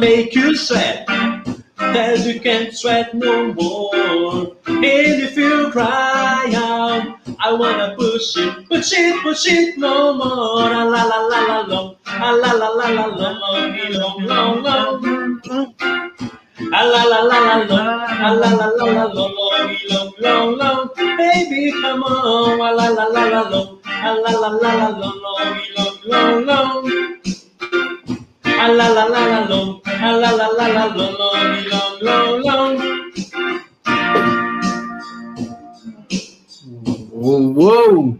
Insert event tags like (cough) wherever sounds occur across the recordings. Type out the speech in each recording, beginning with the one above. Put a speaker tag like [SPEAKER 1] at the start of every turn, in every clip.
[SPEAKER 1] Make you sweat. That you can't sweat no more. And if you cry out, I wanna push it, push it, push it no more. La la la la long, la la la la la long, long, long, long. La la la la long, la la la la la long, long, long, long. Baby, come on, la la la la long, la la la la la long, long, long, long. A la la la la long, a la la la la long, long, long, long.
[SPEAKER 2] Uou, uou.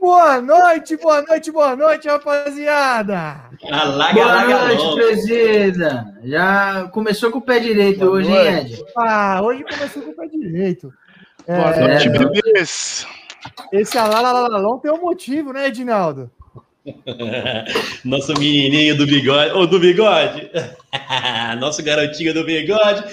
[SPEAKER 3] Boa noite, boa noite, boa noite, rapaziada!
[SPEAKER 1] Alaga,
[SPEAKER 2] Boa
[SPEAKER 1] alaga,
[SPEAKER 2] noite,
[SPEAKER 1] long.
[SPEAKER 2] presida. Já começou com o pé direito
[SPEAKER 3] Boa
[SPEAKER 2] hoje, hein,
[SPEAKER 3] noite.
[SPEAKER 2] Ed?
[SPEAKER 3] Ah, hoje começou com o pé direito.
[SPEAKER 4] Boa
[SPEAKER 3] É,
[SPEAKER 4] noite,
[SPEAKER 2] é.
[SPEAKER 4] bebês.
[SPEAKER 3] esse Alalalalon tem um motivo, né, Edinaldo? (laughs)
[SPEAKER 1] Nosso menininho do bigode, ou do bigode, (laughs) nosso garotinho do bigode,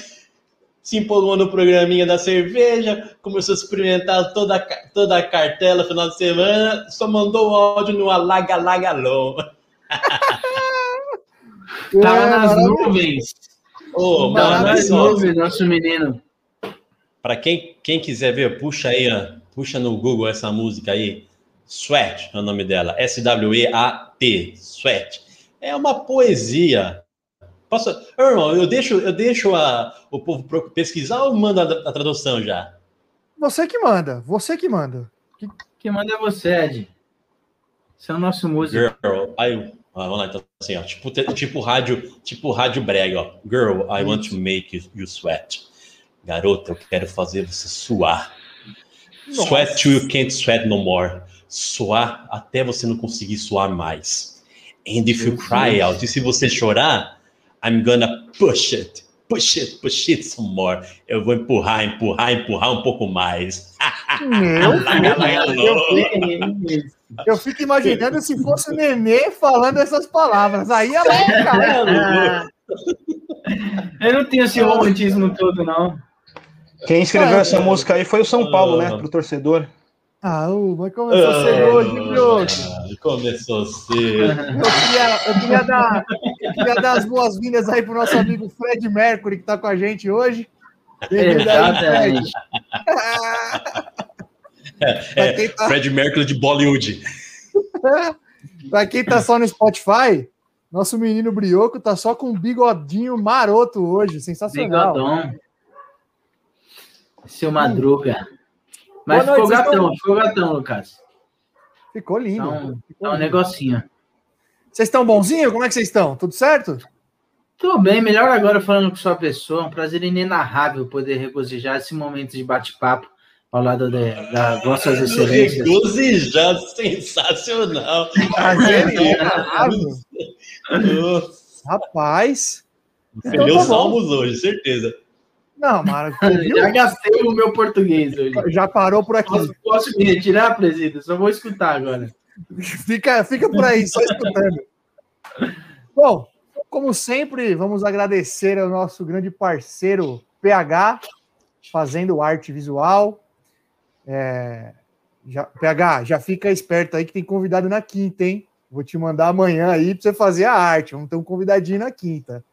[SPEAKER 1] se empolgou no programinha da cerveja, começou a experimentar toda, toda a cartela final de semana, só mandou o áudio no alaga, alaga, long. (laughs)
[SPEAKER 2] Tava
[SPEAKER 3] É,
[SPEAKER 2] nas nuvens.
[SPEAKER 1] Ô,
[SPEAKER 2] Tava
[SPEAKER 1] mano,
[SPEAKER 2] nas nuvens, nosso menino.
[SPEAKER 1] Para quem, quem quiser ver, puxa aí, ó, puxa no Google essa música aí. Sweat é o nome dela. S-W-E-A-T. Sweat. É uma poesia. Posso... Ô, irmão, eu deixo, eu deixo a, o povo pesquisar ou manda a, a tradução já?
[SPEAKER 3] Você que manda, você que manda.
[SPEAKER 2] Quem manda é você, Ed. Você é o nosso músico.
[SPEAKER 1] Girl, I... Ah, vamos lá, então, assim, ó, tipo, tipo rádio, tipo rádio brega, ó. Girl, I want to make you, you sweat. Garota, eu quero fazer você suar.
[SPEAKER 3] Nossa.
[SPEAKER 1] Sweat till you can't sweat no more. Suar até você não conseguir suar mais. And if you cry out, e se você chorar, I'm gonna push it, push it, push it some more. Eu vou empurrar, empurrar, empurrar um pouco mais.
[SPEAKER 3] Meu (laughs)
[SPEAKER 1] long.
[SPEAKER 3] Eu fico imaginando se fosse o Nenê falando essas palavras. Aí ela é cara.
[SPEAKER 2] Eu não tenho esse romantismo todo, não.
[SPEAKER 4] Quem escreveu essa música aí foi o São Paulo, né?
[SPEAKER 1] Ah.
[SPEAKER 4] Pro torcedor.
[SPEAKER 3] Ah, mas começou a ser hoje, Brioco.
[SPEAKER 1] Ah, Começou cedo.
[SPEAKER 3] Eu queria, eu queria dar, eu queria dar as boas-vindas aí pro nosso amigo Fred Mercury, que tá com a gente hoje.
[SPEAKER 2] Exatamente. (laughs)
[SPEAKER 3] Pra quem tá-
[SPEAKER 1] Fred Mercury de Bollywood. (laughs)
[SPEAKER 3] Pra quem tá só no Spotify, nosso menino Brioco tá só com um bigodinho maroto hoje, sensacional.
[SPEAKER 2] Bigodão. Seu Madruga. Mas
[SPEAKER 3] Boa
[SPEAKER 2] ficou
[SPEAKER 3] noite,
[SPEAKER 2] gatão, ficou gatão, Lucas.
[SPEAKER 3] Ficou lindo.
[SPEAKER 2] Tá um,
[SPEAKER 3] ficou
[SPEAKER 2] tá um
[SPEAKER 3] lindo.
[SPEAKER 2] negocinho.
[SPEAKER 3] Vocês estão bonzinho? Como é que vocês estão? Tudo certo?
[SPEAKER 2] Tô bem, melhor agora falando com sua pessoa. Um prazer inenarrável poder regozijar esse momento de bate-papo ao lado de, das vossas excelências.
[SPEAKER 1] Regozijar, sensacional.
[SPEAKER 3] Prazer inenarrável. Rapaz. Então
[SPEAKER 1] Perdeu
[SPEAKER 3] tá
[SPEAKER 1] salmos hoje, certeza.
[SPEAKER 3] Não, Mara, (laughs)
[SPEAKER 2] Já gastei o meu português hoje.
[SPEAKER 3] já parou por aqui.
[SPEAKER 2] Posso, posso me retirar, presida? Só vou escutar agora.
[SPEAKER 3] Fica, fica por aí, só escutando. Bom, como sempre, vamos agradecer ao nosso grande parceiro PH, fazendo arte visual. É, já, PH, já fica esperto aí que tem convidado na quinta, hein? Vou te mandar amanhã aí para você fazer a arte. Vamos ter um convidadinho na quinta.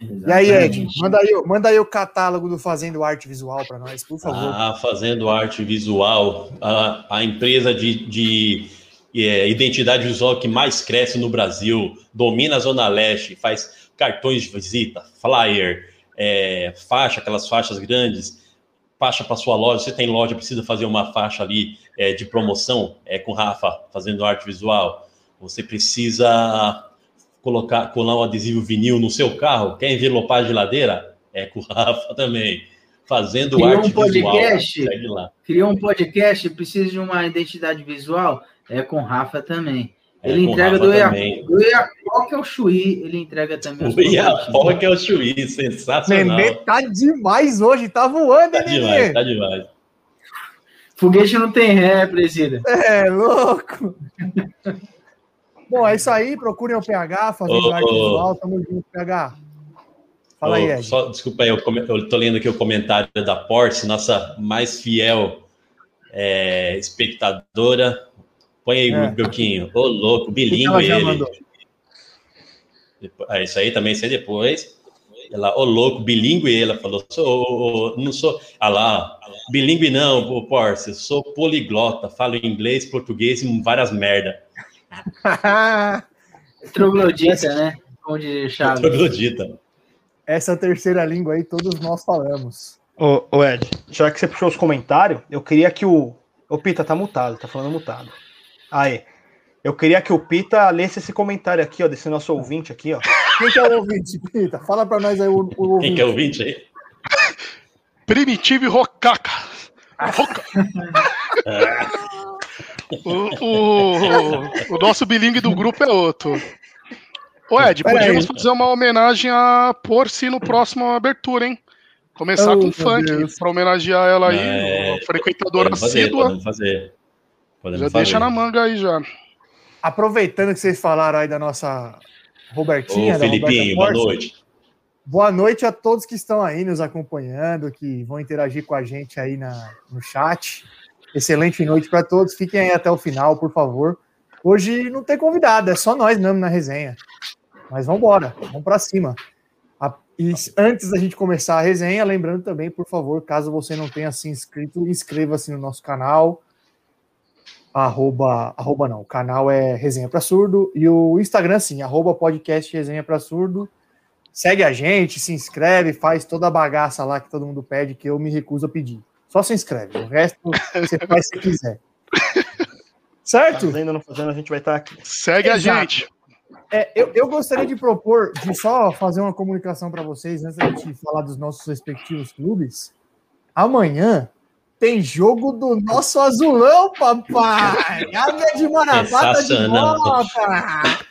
[SPEAKER 3] E aí, Ed, manda aí, manda aí o catálogo do Fazendo Arte Visual para nós, por favor.
[SPEAKER 1] Ah, fazendo arte visual, a, a empresa de, de é, identidade visual que mais cresce no Brasil, domina a Zona Leste, faz cartões de visita, flyer, é, faixa, aquelas faixas grandes, faixa para sua loja. Você tem loja, precisa fazer uma faixa ali é, de promoção, é com Rafa, fazendo arte visual. Você precisa colocar, colar um adesivo vinil no seu carro, quer envelopar a geladeira? É com o Rafa também. Fazendo
[SPEAKER 2] Criou
[SPEAKER 1] arte
[SPEAKER 2] um podcast?
[SPEAKER 1] visual. Segue lá.
[SPEAKER 2] Criou um podcast, precisa de uma identidade visual? É com Rafa também.
[SPEAKER 1] É
[SPEAKER 2] Ele entrega do, Ia,
[SPEAKER 1] também.
[SPEAKER 2] do Iapoque ao Chuí, ele entrega também
[SPEAKER 1] O Iapoca é o Chuí, sensacional.
[SPEAKER 3] Nenê tá demais hoje, tá voando,
[SPEAKER 1] Tá
[SPEAKER 3] hein, Nenê?
[SPEAKER 1] demais, tá demais.
[SPEAKER 2] Foguete não tem ré, presida.
[SPEAKER 3] É, louco. (laughs) Bom, é isso aí. Procurem o PH fazendo
[SPEAKER 1] Ô,
[SPEAKER 3] arte visual. Tamo junto, PH. Fala aí,
[SPEAKER 1] Ô,
[SPEAKER 3] Ed.
[SPEAKER 1] só, desculpa aí, eu, come- eu tô lendo aqui o comentário da Porsche, nossa mais fiel é, espectadora. Põe aí,
[SPEAKER 3] É.
[SPEAKER 1] Belquinho. Ô, louco,
[SPEAKER 3] O que
[SPEAKER 1] bilingue
[SPEAKER 3] ela já
[SPEAKER 1] ele.
[SPEAKER 3] mandou?
[SPEAKER 1] Ah, isso aí também sei depois. Ela, ô louco, bilíngue, ela falou, sou, não sou. Ah lá, bilíngue não, ô, Porce, sou poliglota, falo inglês, português e várias merda. (laughs)
[SPEAKER 2] Troglodita, né? Diria Chaves.
[SPEAKER 1] Troglodita.
[SPEAKER 3] Essa terceira língua aí todos nós falamos.
[SPEAKER 4] Ô, ô, Ed, já que você puxou os comentários, eu queria que o. O Pita tá mutado, tá falando mutado. Aí. Eu queria que o Pita lesse esse comentário aqui, ó, desse nosso ouvinte aqui, ó.
[SPEAKER 3] Quem que é o ouvinte, Pita? Fala pra nós aí o, o
[SPEAKER 1] Quem
[SPEAKER 3] ouvinte.
[SPEAKER 1] que é o 20 aí?
[SPEAKER 5] Primitivo e Rocaca. Roca. (laughs) o, o, o nosso bilingue do grupo é outro. Ô Ed,
[SPEAKER 3] Pera
[SPEAKER 5] podíamos
[SPEAKER 3] aí.
[SPEAKER 5] fazer uma homenagem a Porci no próximo abertura, hein? Começar
[SPEAKER 3] Oh,
[SPEAKER 5] com funk,
[SPEAKER 3] Deus.
[SPEAKER 5] pra homenagear ela aí,
[SPEAKER 1] É,
[SPEAKER 5] frequentadora
[SPEAKER 1] Podemos fazer,
[SPEAKER 5] assídua.
[SPEAKER 1] podemos fazer. Podemos
[SPEAKER 5] Já
[SPEAKER 1] fazer.
[SPEAKER 5] deixa na manga aí já.
[SPEAKER 3] Aproveitando que vocês falaram aí da nossa Robertinha,
[SPEAKER 1] Ô, Felipinho, boa noite.
[SPEAKER 3] Boa noite a todos que estão aí nos acompanhando, que vão interagir com a gente aí na, no chat. Excelente noite para todos. Fiquem aí até o final, por favor. Hoje não tem convidado, é só nós mesmo na resenha. Mas vamos embora, vamos para cima. E antes da gente começar a resenha, lembrando também, por favor, caso você não tenha se inscrito, inscreva-se no nosso canal. Arroba, arroba não, o canal é Resenha para Surdo e o Instagram sim, arroba podcast Resenha para Surdo. Segue a gente, se inscreve, faz toda a bagaça lá que todo mundo pede, que eu me recuso a pedir. Só se inscreve, o resto você faz se quiser. Certo?
[SPEAKER 4] Fazendo ou não fazendo, a gente vai estar aqui.
[SPEAKER 5] Segue a
[SPEAKER 3] Exato.
[SPEAKER 5] gente.
[SPEAKER 3] É, eu, eu gostaria de propor, de só fazer uma comunicação para vocês, antes da gente falar dos nossos respectivos clubes. Amanhã tem jogo do nosso azulão, papai! (laughs) Águia de Marabá tá de volta!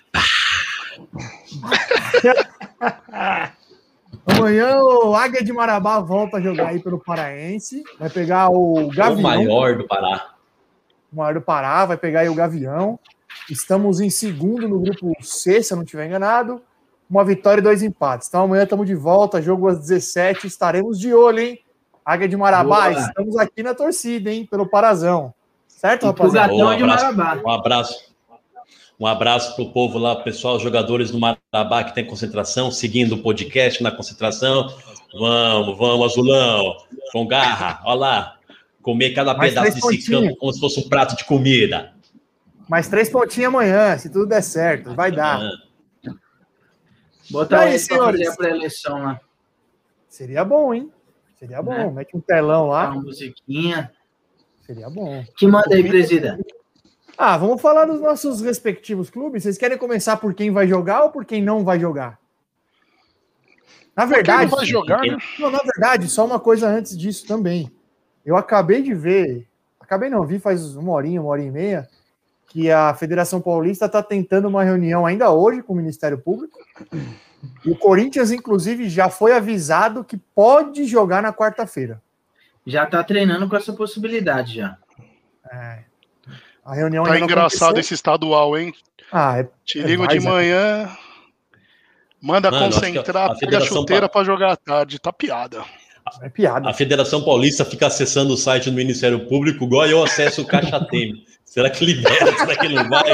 [SPEAKER 3] (laughs) (laughs) Amanhã o Águia de Marabá volta a jogar aí pelo Paraense. Vai pegar o
[SPEAKER 1] O
[SPEAKER 3] Gavião,
[SPEAKER 1] maior do Pará.
[SPEAKER 3] o maior do Pará, vai pegar aí o Gavião. Estamos em segundo no grupo C, se eu não estiver enganado. Uma vitória e dois empates. Então amanhã estamos de volta, jogo às 17. Estaremos de olho, hein? Águia de Marabá,
[SPEAKER 2] Boa.
[SPEAKER 3] estamos aqui na torcida, hein? Pelo Parazão. Certo, rapaziada?
[SPEAKER 2] de
[SPEAKER 1] abraço.
[SPEAKER 2] Marabá.
[SPEAKER 1] Um abraço. Um abraço pro povo lá, pessoal, jogadores do Marabá que tem concentração, seguindo o podcast na concentração. Vamos, vamos, azulão. Com garra, olha lá. Comer cada
[SPEAKER 3] Mais
[SPEAKER 1] pedaço desse
[SPEAKER 3] pontinhos.
[SPEAKER 1] campo como se fosse um prato de comida.
[SPEAKER 3] Mais três pontinhos amanhã, se tudo der certo. Vai dar.
[SPEAKER 1] Ah,
[SPEAKER 2] Bota
[SPEAKER 3] aí,
[SPEAKER 2] pra
[SPEAKER 3] senhores?
[SPEAKER 2] fazer a pré-eleição lá.
[SPEAKER 3] Seria bom, hein? Seria bom.
[SPEAKER 2] Né?
[SPEAKER 3] Mete um telão lá.
[SPEAKER 2] Uma musiquinha.
[SPEAKER 3] Seria bom.
[SPEAKER 2] Que manda aí, presidente.
[SPEAKER 3] Ah, vamos falar dos nossos respectivos clubes. Vocês querem começar por quem vai jogar ou por quem não vai jogar? Na
[SPEAKER 5] Quem
[SPEAKER 3] verdade,
[SPEAKER 5] não vai jogar, né?
[SPEAKER 3] não, na verdade, só uma coisa antes disso também. Eu acabei de ver, acabei não, vi faz uma horinha, uma hora e meia, que a Federação Paulista está tentando uma reunião ainda hoje com o Ministério Público. E o Corinthians, inclusive, já foi avisado que pode jogar na quarta-feira.
[SPEAKER 2] Já tá treinando com essa possibilidade já.
[SPEAKER 3] É. A reunião
[SPEAKER 5] Tá engraçado
[SPEAKER 3] aconteceu.
[SPEAKER 5] esse estadual, hein?
[SPEAKER 3] Ah, é
[SPEAKER 5] Te
[SPEAKER 3] É
[SPEAKER 5] ligo de
[SPEAKER 3] várzea.
[SPEAKER 5] manhã, manda
[SPEAKER 1] Mano,
[SPEAKER 5] concentrar,
[SPEAKER 1] a
[SPEAKER 5] pega a
[SPEAKER 1] Federação
[SPEAKER 5] chuteira
[SPEAKER 1] Pa-
[SPEAKER 5] pra jogar à tarde. Tá piada.
[SPEAKER 3] É piada.
[SPEAKER 1] A Federação Paulista fica acessando o site do Ministério Público, igual eu acesso o Caixa (laughs) Tem. Será que libera? Será que não vai?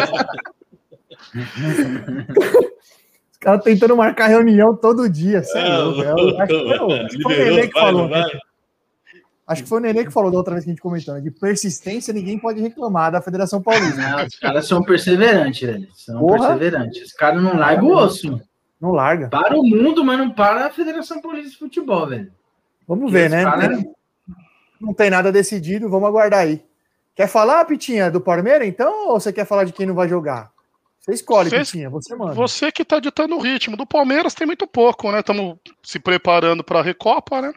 [SPEAKER 3] Os caras tentando marcar reunião todo dia. cê é
[SPEAKER 1] Ah,
[SPEAKER 3] o- acho que foi Acho que foi o Nenê que falou da outra vez que a gente comentou. né? De persistência, ninguém pode reclamar da Federação Paulista.
[SPEAKER 2] Não, os caras são perseverantes, velho. São
[SPEAKER 3] Porra.
[SPEAKER 2] perseverantes. Os caras não largam o osso.
[SPEAKER 3] Não larga.
[SPEAKER 2] Para o mundo, mas não para a Federação Paulista de Futebol, velho.
[SPEAKER 3] Vamos ver, né?
[SPEAKER 2] caras-
[SPEAKER 3] Não tem nada decidido, vamos aguardar aí. Quer falar, Pitinha, do Palmeiras, então? Ou você quer falar de quem não vai jogar? Você escolhe,
[SPEAKER 5] Você-
[SPEAKER 3] Pitinha, você manda.
[SPEAKER 5] Você que tá ditando o ritmo. Do Palmeiras tem muito pouco, né? Estamos se preparando pra Recopa, né?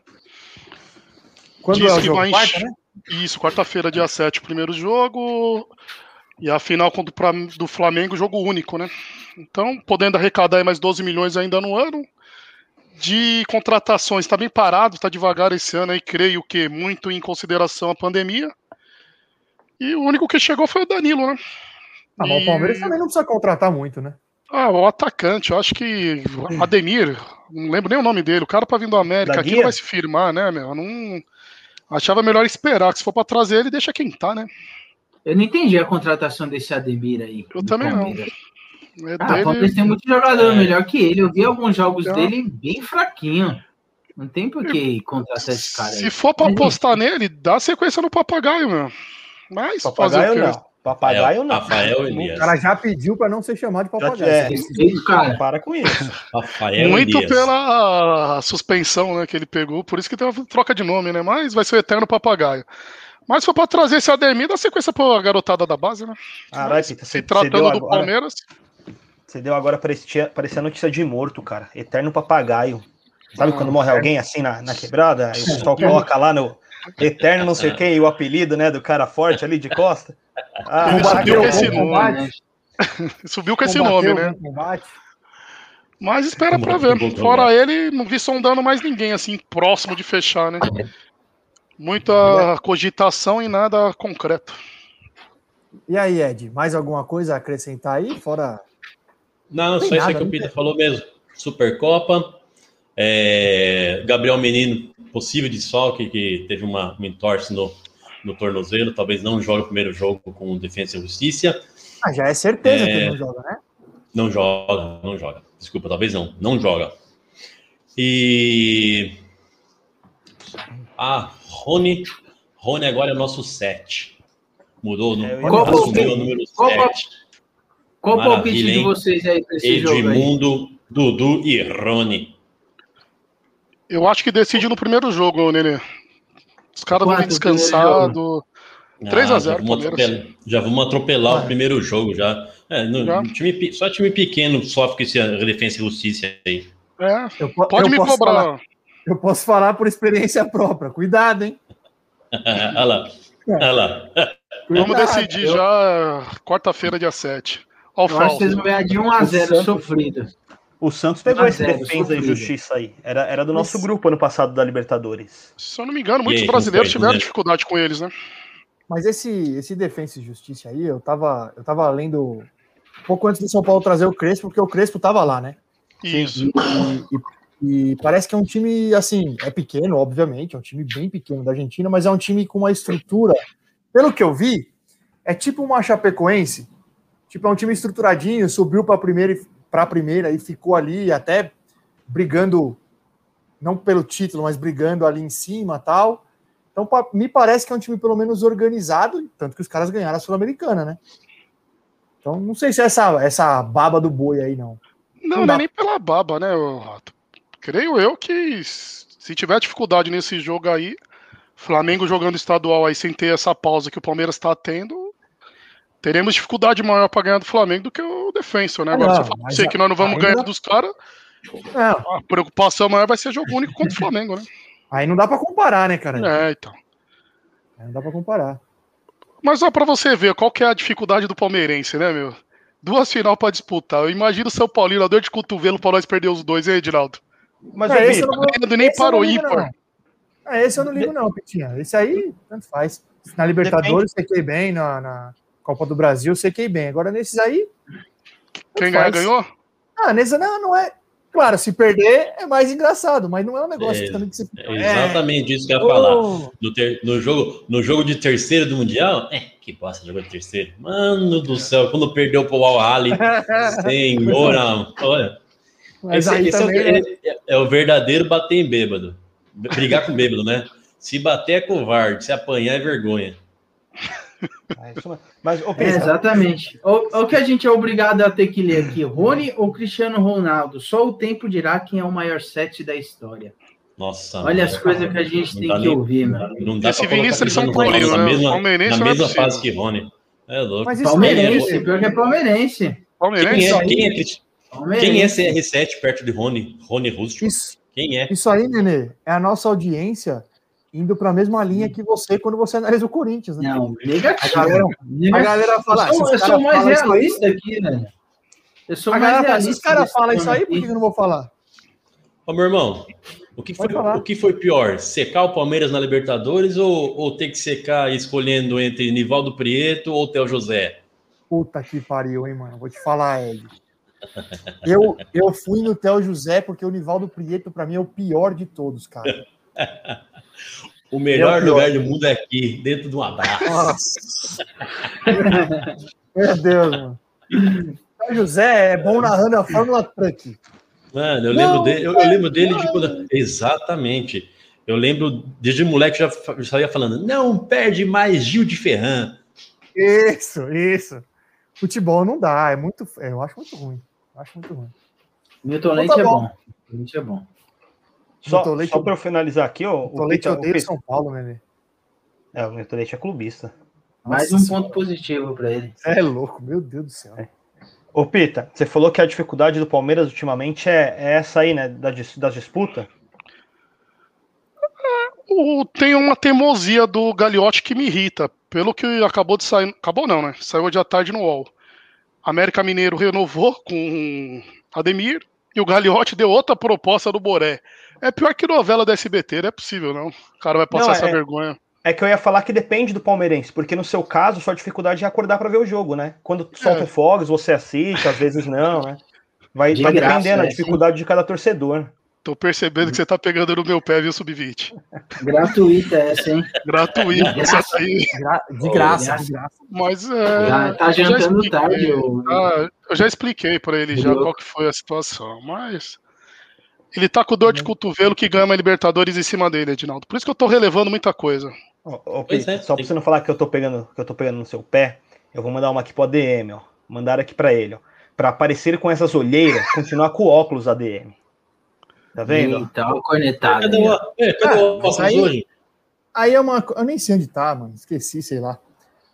[SPEAKER 3] Quando
[SPEAKER 5] diz
[SPEAKER 3] é o
[SPEAKER 5] que
[SPEAKER 3] jogo?
[SPEAKER 5] vai
[SPEAKER 3] Quarta, né?
[SPEAKER 5] Isso, quarta-feira, dia 7, o primeiro jogo. E a final contra do Flamengo, jogo único, né? Então, podendo arrecadar aí mais 12 milhões ainda no ano. De contratações, está bem parado, está devagar esse ano aí, creio que muito em consideração a pandemia. E o único que chegou foi o Danilo, né?
[SPEAKER 3] Ah, mas o Palmeiras
[SPEAKER 5] E-
[SPEAKER 3] também não precisa contratar muito, né?
[SPEAKER 5] Ah, o atacante, eu acho que Ademir, não lembro nem o nome dele, o cara pra vir do América
[SPEAKER 4] Da
[SPEAKER 5] aqui
[SPEAKER 4] Guia?
[SPEAKER 5] não vai se firmar, né, meu? Eu não achava melhor esperar, que se for pra trazer ele, deixa quem tá, né?
[SPEAKER 2] Eu não entendi a contratação desse Ademir aí.
[SPEAKER 5] Eu também não.
[SPEAKER 2] Palmeiras.
[SPEAKER 5] É
[SPEAKER 2] Ah, o Palmeiras
[SPEAKER 5] dele.
[SPEAKER 2] tem muito jogador
[SPEAKER 1] É.
[SPEAKER 2] melhor que ele. Eu vi alguns jogos
[SPEAKER 5] É.
[SPEAKER 2] dele bem fraquinho. Não tem por que contratar esse cara aí.
[SPEAKER 5] Se for pra
[SPEAKER 2] Mas,
[SPEAKER 5] apostar nele, dá sequência no papagaio, meu. Mas fazer
[SPEAKER 4] Papagaio
[SPEAKER 5] o quê?
[SPEAKER 4] Não. Papagaio não.
[SPEAKER 1] Rafael
[SPEAKER 3] O
[SPEAKER 1] Elias.
[SPEAKER 3] cara já pediu para não ser chamado de papagaio.
[SPEAKER 4] é.
[SPEAKER 2] Cara.
[SPEAKER 4] Para com isso.
[SPEAKER 1] Rafael
[SPEAKER 5] Muito
[SPEAKER 1] Elias.
[SPEAKER 5] pela suspensão né, que ele pegou, por isso que tem uma troca de nome, né? Mas vai ser o eterno papagaio. Mas se for pra trazer esse Ademir, dá sequência pra garotada da base, né?
[SPEAKER 4] Caralho,
[SPEAKER 5] Se
[SPEAKER 4] você, você
[SPEAKER 5] tratando
[SPEAKER 4] deu
[SPEAKER 5] do
[SPEAKER 4] agora,
[SPEAKER 5] Palmeiras,
[SPEAKER 4] você deu agora parecia, parecia notícia de morto, cara. Eterno papagaio. Sabe quando morre alguém assim na, na quebrada? O pessoal coloca lá no Eterno não sei quem, e o apelido, né, do cara forte ali de costa. Ah,
[SPEAKER 5] Ele
[SPEAKER 4] caraca, (laughs)
[SPEAKER 5] subiu com esse nome. subiu com esse nome, né? Mas espera pra
[SPEAKER 1] Combateu
[SPEAKER 5] ver. Fora ele, não vi sondando mais ninguém assim próximo de fechar, né? Muita cogitação e nada concreto.
[SPEAKER 3] E aí, Ed, mais alguma coisa a acrescentar aí? Fora.
[SPEAKER 1] Não,
[SPEAKER 3] Tem
[SPEAKER 1] só isso
[SPEAKER 3] nada,
[SPEAKER 1] aí que o
[SPEAKER 3] não
[SPEAKER 1] Peter falou mesmo. Supercopa. é, Gabriel Menino, possível desfalque, que teve uma, uma entorse no, no tornozelo. Talvez não jogue o primeiro jogo com Defesa e Justiça.
[SPEAKER 3] Ah, já é certeza
[SPEAKER 1] É.
[SPEAKER 3] que ele não joga, né?
[SPEAKER 1] Não joga, não joga. Desculpa, talvez não. Não joga. E. Ah, Rony. Rony agora é nosso 7. Mudou, no,
[SPEAKER 4] É, ia
[SPEAKER 2] falar.
[SPEAKER 1] assumiu o número
[SPEAKER 2] Qual
[SPEAKER 1] 7.
[SPEAKER 2] Qual o
[SPEAKER 1] Maravilha,
[SPEAKER 2] palpite de vocês aí pra esse jogo aí?
[SPEAKER 1] Edmundo, Dudu e Rony.
[SPEAKER 5] Eu acho que decide no primeiro jogo, Nenê. Os caras vão vir
[SPEAKER 2] Quanto o primeiro
[SPEAKER 5] descansados. 3 a 0
[SPEAKER 1] já vamos,
[SPEAKER 5] Palmeiras.
[SPEAKER 1] atropelar, já vamos atropelar
[SPEAKER 3] Ah.
[SPEAKER 1] o primeiro jogo já. É, no-
[SPEAKER 5] Já.
[SPEAKER 1] time só time pequeno sofre com esse defesa e justiça aí.
[SPEAKER 5] É,
[SPEAKER 3] Eu, po-
[SPEAKER 5] pode
[SPEAKER 3] eu
[SPEAKER 5] me cobrar.
[SPEAKER 3] falar- eu posso falar por experiência própria. Cuidado, hein? (laughs)
[SPEAKER 1] Olha lá. Olha lá. (laughs)
[SPEAKER 5] Vamos
[SPEAKER 3] Cuidado.
[SPEAKER 5] decidir já quarta-feira, dia 7. Ó, o
[SPEAKER 2] Eu acho que vocês vão ganhar de 1 a 0
[SPEAKER 4] Santos-
[SPEAKER 2] sofrido.
[SPEAKER 4] O Santos pegou
[SPEAKER 2] Ah,
[SPEAKER 4] esse
[SPEAKER 2] zero,
[SPEAKER 4] defesa e justiça aí. Era, era do nosso
[SPEAKER 3] Mas-
[SPEAKER 4] grupo ano passado da Libertadores.
[SPEAKER 5] Se eu não me engano, muitos
[SPEAKER 1] aí,
[SPEAKER 5] brasileiros tiveram
[SPEAKER 1] né?
[SPEAKER 5] dificuldade com eles, né?
[SPEAKER 3] Mas esse, esse Defensa e Justiça aí, eu tava, eu tava lendo um pouco antes do São Paulo trazer o Crespo, porque o Crespo tava lá, né?
[SPEAKER 5] Isso.
[SPEAKER 3] E, e- e parece que é um time, assim, é pequeno, obviamente, é um time bem pequeno da Argentina, mas é um time com uma estrutura, pelo que eu vi, é tipo uma Chapecoense, tipo, é um time estruturadinho, subiu para a primeira, e- pra primeira e ficou ali até brigando, não pelo título, mas brigando ali em cima tal. Então, me parece que é um time pelo menos organizado, tanto que os caras ganharam a Sul-Americana, né? Então, não sei se é essa, essa baba do boi aí, não.
[SPEAKER 5] Não,
[SPEAKER 3] Não
[SPEAKER 5] não é
[SPEAKER 3] dá.
[SPEAKER 5] nem pela baba, né, Rato? Creio eu que se tiver dificuldade nesse jogo aí, Flamengo jogando estadual aí sem ter essa pausa que o Palmeiras está tendo, teremos dificuldade maior para ganhar do Flamengo do que o Defensor, né? Agora,
[SPEAKER 3] não,
[SPEAKER 5] se eu você que nós não vamos
[SPEAKER 3] ainda-
[SPEAKER 5] ganhar dos caras,
[SPEAKER 3] Não,
[SPEAKER 5] a preocupação maior vai ser jogo único contra o Flamengo, né?
[SPEAKER 3] aí não dá para comparar, né, cara?
[SPEAKER 5] É, então.
[SPEAKER 3] Aí não dá para comparar.
[SPEAKER 5] Mas só pra você ver qual que é a dificuldade do palmeirense, né, meu? Duas final pra disputar. Eu imagino o São Paulino, a dor de cotovelo pra nós perder os dois, hein, Edinaldo?
[SPEAKER 4] Mas,
[SPEAKER 3] É, eu não-
[SPEAKER 5] nem
[SPEAKER 3] esse eu
[SPEAKER 5] para
[SPEAKER 3] não
[SPEAKER 5] o
[SPEAKER 3] ligo,
[SPEAKER 5] ímpar.
[SPEAKER 3] não. É, esse eu não ligo, não, Pitinha. Esse aí, tanto faz. Na Libertadores, sequei bem, na, na Copa do Brasil, sequei bem. Agora, nesses aí.
[SPEAKER 5] Quem ganhar ganhou?
[SPEAKER 3] Ah, nesse não, não é. Claro, se perder é mais engraçado, mas não é um negócio
[SPEAKER 1] É,
[SPEAKER 3] que também que você.
[SPEAKER 1] É exatamente isso que eu ia falar. No, ter- no jogo, no jogo de terceiro do Mundial, é, que bosta de jogo de terceiro. Mano do céu, quando perdeu pro Al Ahly, (laughs) senhor, olha.
[SPEAKER 3] Mas
[SPEAKER 1] Esse,
[SPEAKER 3] aí
[SPEAKER 1] esse é,
[SPEAKER 3] também. né?
[SPEAKER 1] é- é o verdadeiro bater em bêbado. Brigar com bêbado, né? Se bater é covarde, se apanhar é vergonha. (laughs)
[SPEAKER 4] é isso. Mas, ô,
[SPEAKER 2] É,
[SPEAKER 4] Pita,
[SPEAKER 2] exatamente. O, o que a gente é obrigado a ter que ler aqui, Rony ou Cristiano Ronaldo? Só o tempo dirá quem é o maior set da história.
[SPEAKER 1] Nossa.
[SPEAKER 2] Olha
[SPEAKER 1] mano.
[SPEAKER 2] as coisas que a gente
[SPEAKER 1] Não
[SPEAKER 2] tem que
[SPEAKER 1] nem-
[SPEAKER 2] ouvir, mano.
[SPEAKER 1] Não dá
[SPEAKER 5] Esse Vinícius é São
[SPEAKER 1] Ronaldo
[SPEAKER 5] Paulino,
[SPEAKER 1] na
[SPEAKER 5] né?
[SPEAKER 1] mesma,
[SPEAKER 5] Palmeirense
[SPEAKER 1] na
[SPEAKER 5] é
[SPEAKER 1] mesma fase que Rony. É louco.
[SPEAKER 3] Mas isso
[SPEAKER 2] Palmeirense, pior que é palmeirense.
[SPEAKER 5] Palmeirense?
[SPEAKER 1] Quem é, quem, é,
[SPEAKER 2] palmeirense.
[SPEAKER 1] quem é CR7 perto de Rony? Rony Rústico?
[SPEAKER 3] Isso,
[SPEAKER 1] Quem é?
[SPEAKER 3] isso aí, Nenê, é a nossa audiência indo para a mesma linha que você quando você analisa o Corinthians, né?
[SPEAKER 2] Não,
[SPEAKER 3] A
[SPEAKER 2] negativo.
[SPEAKER 3] galera, a galera fala.
[SPEAKER 2] eu sou, eu sou
[SPEAKER 3] caras
[SPEAKER 2] mais
[SPEAKER 3] falam isso aí,
[SPEAKER 2] realista aqui, né? Eu sou
[SPEAKER 3] A
[SPEAKER 2] mais
[SPEAKER 3] galera
[SPEAKER 2] realista.
[SPEAKER 3] esses caras
[SPEAKER 2] desse
[SPEAKER 3] falam isso aí, por que eu não vou falar?
[SPEAKER 1] Ô, meu irmão, o que, foi, o que foi pior? Secar o Palmeiras na Libertadores ou, ou ter que secar escolhendo entre Nivaldo Prieto ou Theo José?
[SPEAKER 3] Puta que pariu, hein, mano? Vou te falar, Ed. (laughs) Eu, eu fui no Theo José porque o Nivaldo Prieto, pra mim, é o pior de todos, cara. (laughs)
[SPEAKER 1] O melhor
[SPEAKER 3] o
[SPEAKER 1] lugar do mundo é aqui, dentro de um abraço.
[SPEAKER 3] Nossa. Meu Deus, mano. José é bom narrando a Fórmula Truck.
[SPEAKER 1] Mano, eu
[SPEAKER 3] Não,
[SPEAKER 1] lembro dele, eu, eu lembro dele de quando. Exatamente. Eu lembro, desde moleque já já saía falando, não perde mais Gil de Ferran.
[SPEAKER 3] Isso, isso. Futebol não dá, é muito. é, eu acho muito ruim. Eu acho muito ruim.
[SPEAKER 2] Milton
[SPEAKER 3] Então
[SPEAKER 2] Leite
[SPEAKER 3] tá
[SPEAKER 2] é
[SPEAKER 3] bom.
[SPEAKER 2] bom. Leite é bom.
[SPEAKER 4] Só, só para eu finalizar aqui, ó,
[SPEAKER 3] O
[SPEAKER 4] o
[SPEAKER 3] Leite
[SPEAKER 4] Pita, o
[SPEAKER 3] odeia
[SPEAKER 4] Pita-
[SPEAKER 3] São Paulo, né?
[SPEAKER 4] é, o Milton Leite é clubista.
[SPEAKER 2] Mais
[SPEAKER 3] Nossa
[SPEAKER 2] um ponto positivo para ele.
[SPEAKER 3] É louco, meu Deus do céu.
[SPEAKER 4] Ô, Pita, você falou que a dificuldade do Palmeiras ultimamente é, é essa aí, né? Da, dis- das disputas.
[SPEAKER 5] O- tem uma teimosia do Gagliotti que me irrita. Pelo que acabou de sair. Acabou não, né? Saiu hoje à tarde no UOL. América Mineiro renovou com Ademir e o Gagliotti deu outra proposta do Boré. É pior que novela da SBT, não é possível, não. O cara vai passar
[SPEAKER 4] Não,
[SPEAKER 5] essa
[SPEAKER 4] é-
[SPEAKER 5] vergonha.
[SPEAKER 4] É que eu ia falar que depende do palmeirense, porque no seu caso, sua dificuldade é acordar para ver o jogo, né? Quando solta
[SPEAKER 5] É.
[SPEAKER 4] fogos, você assiste, às vezes não, né? Vai,
[SPEAKER 2] De
[SPEAKER 4] vai
[SPEAKER 2] graça,
[SPEAKER 4] dependendo da
[SPEAKER 2] é,
[SPEAKER 4] dificuldade de cada torcedor.
[SPEAKER 5] Tô percebendo que você tá pegando no meu pé, viu, Sub-20?
[SPEAKER 2] Gratuita essa, hein?
[SPEAKER 5] Gratuito, essa aí.
[SPEAKER 3] De graça,
[SPEAKER 2] graça.
[SPEAKER 3] de graça.
[SPEAKER 5] Mas é.
[SPEAKER 2] Já tá
[SPEAKER 5] eu
[SPEAKER 2] jantando
[SPEAKER 5] expliquei.
[SPEAKER 2] tarde. O...
[SPEAKER 5] Ah, eu já expliquei pra ele já qual que foi a situação, mas ele tá com dor de cotovelo que ganha uma Libertadores em cima dele, Edinaldo. Por isso que eu tô relevando muita coisa.
[SPEAKER 1] Pois
[SPEAKER 4] Pita,
[SPEAKER 1] é,
[SPEAKER 4] só pra você não falar que eu tô pegando, que eu tô pegando no seu pé, eu vou mandar uma aqui pro ADM, ó. Mandar aqui pra ele, ó. Pra aparecer com essas olheiras, continuar com o óculos ADM. Tá vendo?
[SPEAKER 2] Ó, cornetado.
[SPEAKER 1] Cadê
[SPEAKER 2] aí,
[SPEAKER 1] o, é, cadê
[SPEAKER 3] Ah,
[SPEAKER 1] o óculos
[SPEAKER 3] aí-
[SPEAKER 1] hoje?
[SPEAKER 3] Aí é uma. Eu nem sei onde tá, mano. Esqueci, sei lá.